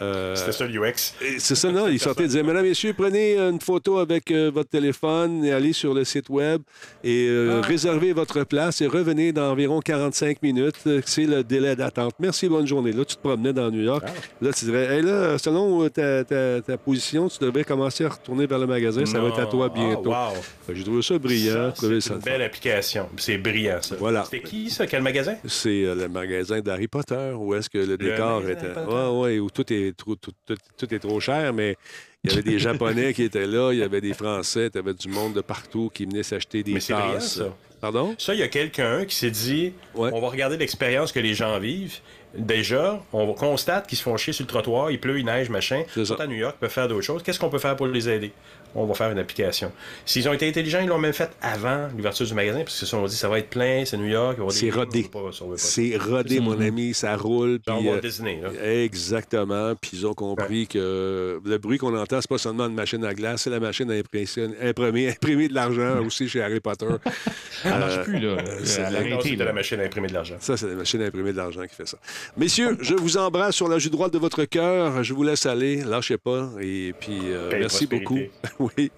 Euh, C'était ça l'UX. C'est ça, non? Il sortait et disait Mesdames, Messieurs, prenez une photo avec euh, votre téléphone et allez sur le site web et euh, Ah. réservez votre place et revenez dans environ 45 minutes. Euh, C'est le délai d'attente. Merci, bonne journée. Là, tu te promenais dans New York. Ah. Là, tu dirais Hey, là, selon euh, ta, ta- ta position, tu devrais commencer à retourner vers le magasin. Ça va être à toi bientôt. Ah, wow. Fait que J'ai trouvé ça brillant. C'est une belle application. C'est brillant, ça. Voilà. C'était qui, ça? Quel magasin? C'est euh, le magasin d'Harry Potter où est-ce que le décor Potter. Ouais, ouais, où tout est, trop, tout, tout- tout est trop cher, mais il y avait des Japonais qui étaient là, il y avait des Français, tu avais du monde de partout qui venait s'acheter des Mais brillant, tasses. ça. Pardon? Ça, il y a quelqu'un qui s'est dit Ouais. on va regarder l'expérience que les gens vivent. Déjà, on constate qu'ils se font chier sur le trottoir, il pleut, il neige, machin. Ils sont à New York, ils peuvent faire d'autres choses. Qu'est-ce qu'on peut faire pour les aider? On va faire une application. S'ils ont été intelligents, ils l'ont même fait avant l'ouverture du magasin, parce qu'ils se sont dit ça va être plein, c'est New York, C'est rodé. ça. C'est rodé, mon ami, ça roule. Puis, Walt euh, Disney, là. Exactement. Puis ils ont compris que le bruit qu'on entend, c'est pas seulement une machine à glace, c'est la machine à impression- imprimer, (laughs) imprimer de l'argent aussi chez Harry Potter. (laughs) Elle marche Euh, plus, là. (laughs) c'est- Elle a Non, arrêté, c'était là. la machine à imprimer de l'argent. Ça, c'est la machine à imprimer de l'argent qui fait ça. Messieurs, je vous embrasse sur la joue droite de votre cœur. Je vous laisse aller. Lâchez pas. Et puis, euh, merci beaucoup. (laughs) oui.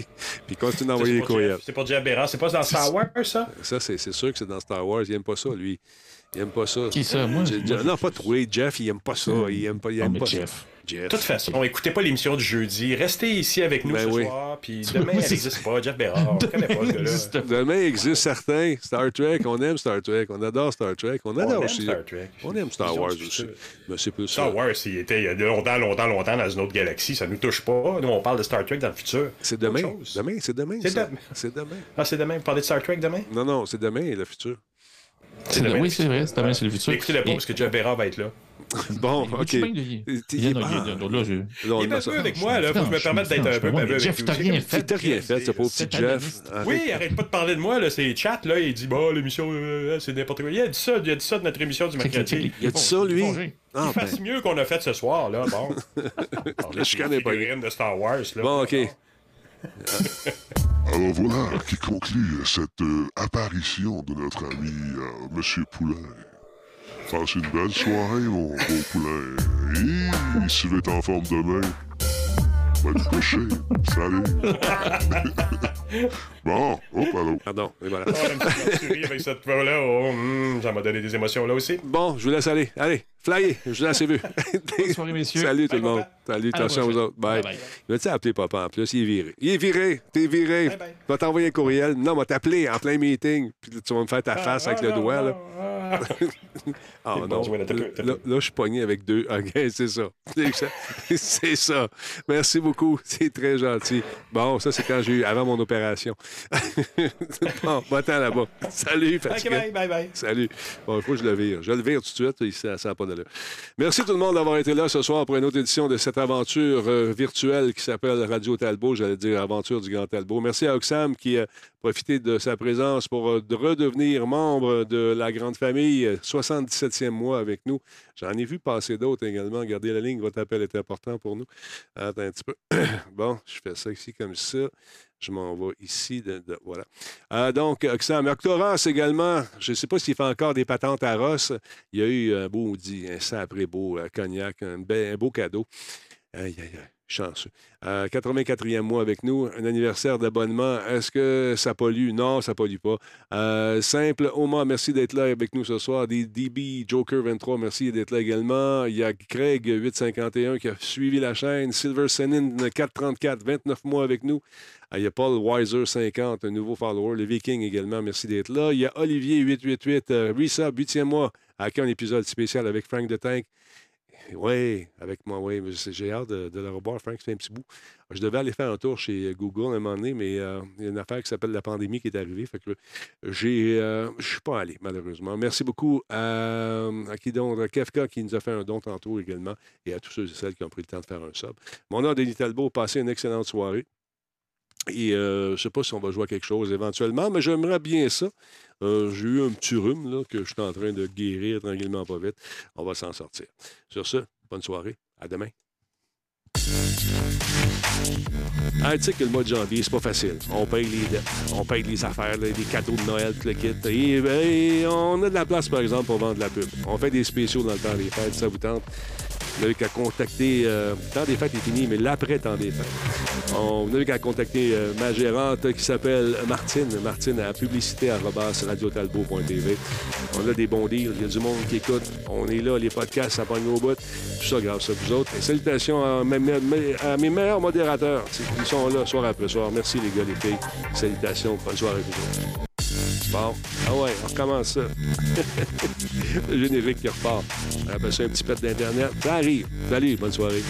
Puis continuez d'envoyer pour courriels. C'est pour Jeff Bérard. C'est pas dans Star Wars, ça? Ça, c'est sûr que c'est dans Star Wars. Il aime pas ça, lui. Il aime pas ça. Qui ça? Moi? Je- je- non, pas toi. Jeff, il aime pas ça. Il aime pas, il Non, aime mais pas Jeff. Ça. Jeff. De toute façon, écoutez pas l'émission du jeudi. Restez ici avec nous Ben ce oui. soir. Puis (laughs) demain, elle c'est- n'existe pas. Jeff Bérard. On connaît pas ce gars-là. Demain il existe certains. Star Trek, on aime Star Trek. On adore Star Trek. On On adore aime aussi. Star Trek. On aime Star Wars aussi. Mais c'est plus ça. Star Wars, il était il y a longtemps, longtemps, longtemps dans une autre galaxie. Ça nous touche pas. Nous, on parle de Star Trek dans le futur. C'est demain. Demain, c'est demain. C'est ça. demain. C'est demain. Ah, c'est demain. Vous parlez de Star Trek demain? Non, non, c'est demain, le futur. C'est demain, Oui, c'est vrai. C'est demain, c'est le futur. Écoutez-le pas Et- parce que Jeff Bérard va être là. (laughs) Bon, OK. bien, lui? Il- ah. non, là, je- Non, Il est avec moi, là. Faut que je me permette d'être un peu Jeff, t'as rien C'est fait. T'as rien fait, ce pauvre petit Jeff. Oui, arrête pas de parler de moi, là. C'est chat, là. Il dit, bon, l'émission, euh, c'est n'importe quoi. Il a dit ça, il a dit ça de notre émission du mercredi. Il a dit ça, lui? Ah, Il fasse ben. mieux qu'on a fait ce soir, là. Bon. La chicane est pas de Star Wars, là. Bon, OK. (laughs) Alors voilà qui conclut cette euh, apparition de notre ami euh, Monsieur Poulain. Passe une belle soirée, mon beau Poulain. Et si tu veux être en forme demain, Va te coucher. Salut. (laughs) bon, oh, pardon. Pardon, et voilà. Oh, avec cette oh, hum, ça m'a donné des émotions là aussi. Bon, je vous laisse aller. Allez, flyez. Je vous ai assez vu. Bonne soirée, messieurs. Salut tout le monde. papa. Salut, attention aux autres. Bye. Bye, bye. Il va-tu appeler papa en plus? Il est viré. Il est viré. T'es viré. Bye, bye. Je vais t'envoyer un courriel. Non, vais t'appeler en plein meeting. Puis tu vas me faire ta face avec le doigt. Là. Ah (laughs) Bon, non. là, Là, je suis pogné avec deux. (laughs) OK. C'est ça. (laughs) C'est ça. Merci beaucoup. C'est très gentil. Bon, ça, c'est quand j'ai eu avant mon opération. (laughs) bon, va-t'en là-bas. Salut, Ok, fatigué. bye, bye, bye. Salut. Bon, il faut que je le vire. Je le vire tout de suite. Ça n'a pas d'allure. Merci tout le monde d'avoir été là ce soir pour une autre édition de cette aventure euh, virtuelle qui s'appelle Radio Talbot. J'allais dire Aventure du Grand Talbot. Merci à Oxam qui a profité de sa présence pour euh, de redevenir membre de la grande famille. euh, 77e mois avec nous. J'en ai vu passer d'autres également. Gardez la ligne. Votre appel est important pour nous. Attends un petit peu. (coughs) bon, je fais ça ici comme ça. Je m'en vais ici. Voilà. Euh, donc, Oxam. Octoras également. Je ne sais pas s'il fait encore des patentes à Ross. Il y a eu un beau dit, un sapré beau euh, cognac, un, un beau cadeau. Aïe, aïe, aïe. Chanceux. Euh, 84e mois avec nous, un anniversaire d'abonnement. Est-ce que ça pollue? Non, ça pollue pas. Euh, simple, Oma, merci d'être là avec nous ce soir. DB Joker 23, merci d'être là également. Il y a Craig 851 qui a suivi la chaîne. Silver Senin 434, 29 mois avec nous. Ah, il y a Paul Weiser 50, un nouveau follower. Le Viking également, merci d'être là. Il y a Olivier 888, euh, Resub, 8e mois, avec un épisode spécial avec Frank de Tank. Oui, avec moi, oui. J'ai hâte de, de le revoir, Frank, c'est un petit bout. Je devais aller faire un tour chez Google à un moment donné, mais euh, il y a une affaire qui s'appelle la pandémie qui est arrivée. Fait que euh, suis pas allé, malheureusement. Merci beaucoup à, à qui Kefka qui nous a fait un don tantôt également, et à tous ceux et celles qui ont pris le temps de faire un sub. Mon nom, Denis Talbot, passez une excellente soirée. Et euh, je ne sais pas si on va jouer à quelque chose éventuellement, mais j'aimerais bien ça. Euh, J'ai eu un petit rhume là, que je suis en train de guérir tranquillement pas vite. On va s'en sortir. Sur ce, bonne soirée. À demain. Ah, tu sais que le mois de janvier, c'est pas facile. On paye les dettes, on paye les affaires, les cadeaux de Noël, tout le kit. Et, ben, on a de la place, par exemple, pour vendre de la pub. On fait des spéciaux dans le temps des fêtes, ça vous tente? Vous n'avez qu'à contacter. Euh, des fêtes est fini, mais l'après-temps des fêtes. On, n'avez qu'à contacter euh, ma gérante qui s'appelle Martine. Martine à publicité radiotalbot.tv. On a des bons deals. Il y a du monde qui écoute. On est là, les podcasts, ça pogne au bout. Tout ça grâce à vous autres. Et salutations à mes, à mes meilleurs modérateurs. Ils sont là soir après soir. Merci les gars, les filles. Salutations. Bonne soirée à vous autres repart. Ah ouais, on recommence ça. (laughs) le générique qui repart. On appelle ça un petit pet d'Internet. Ça arrive. Salut, bonne soirée.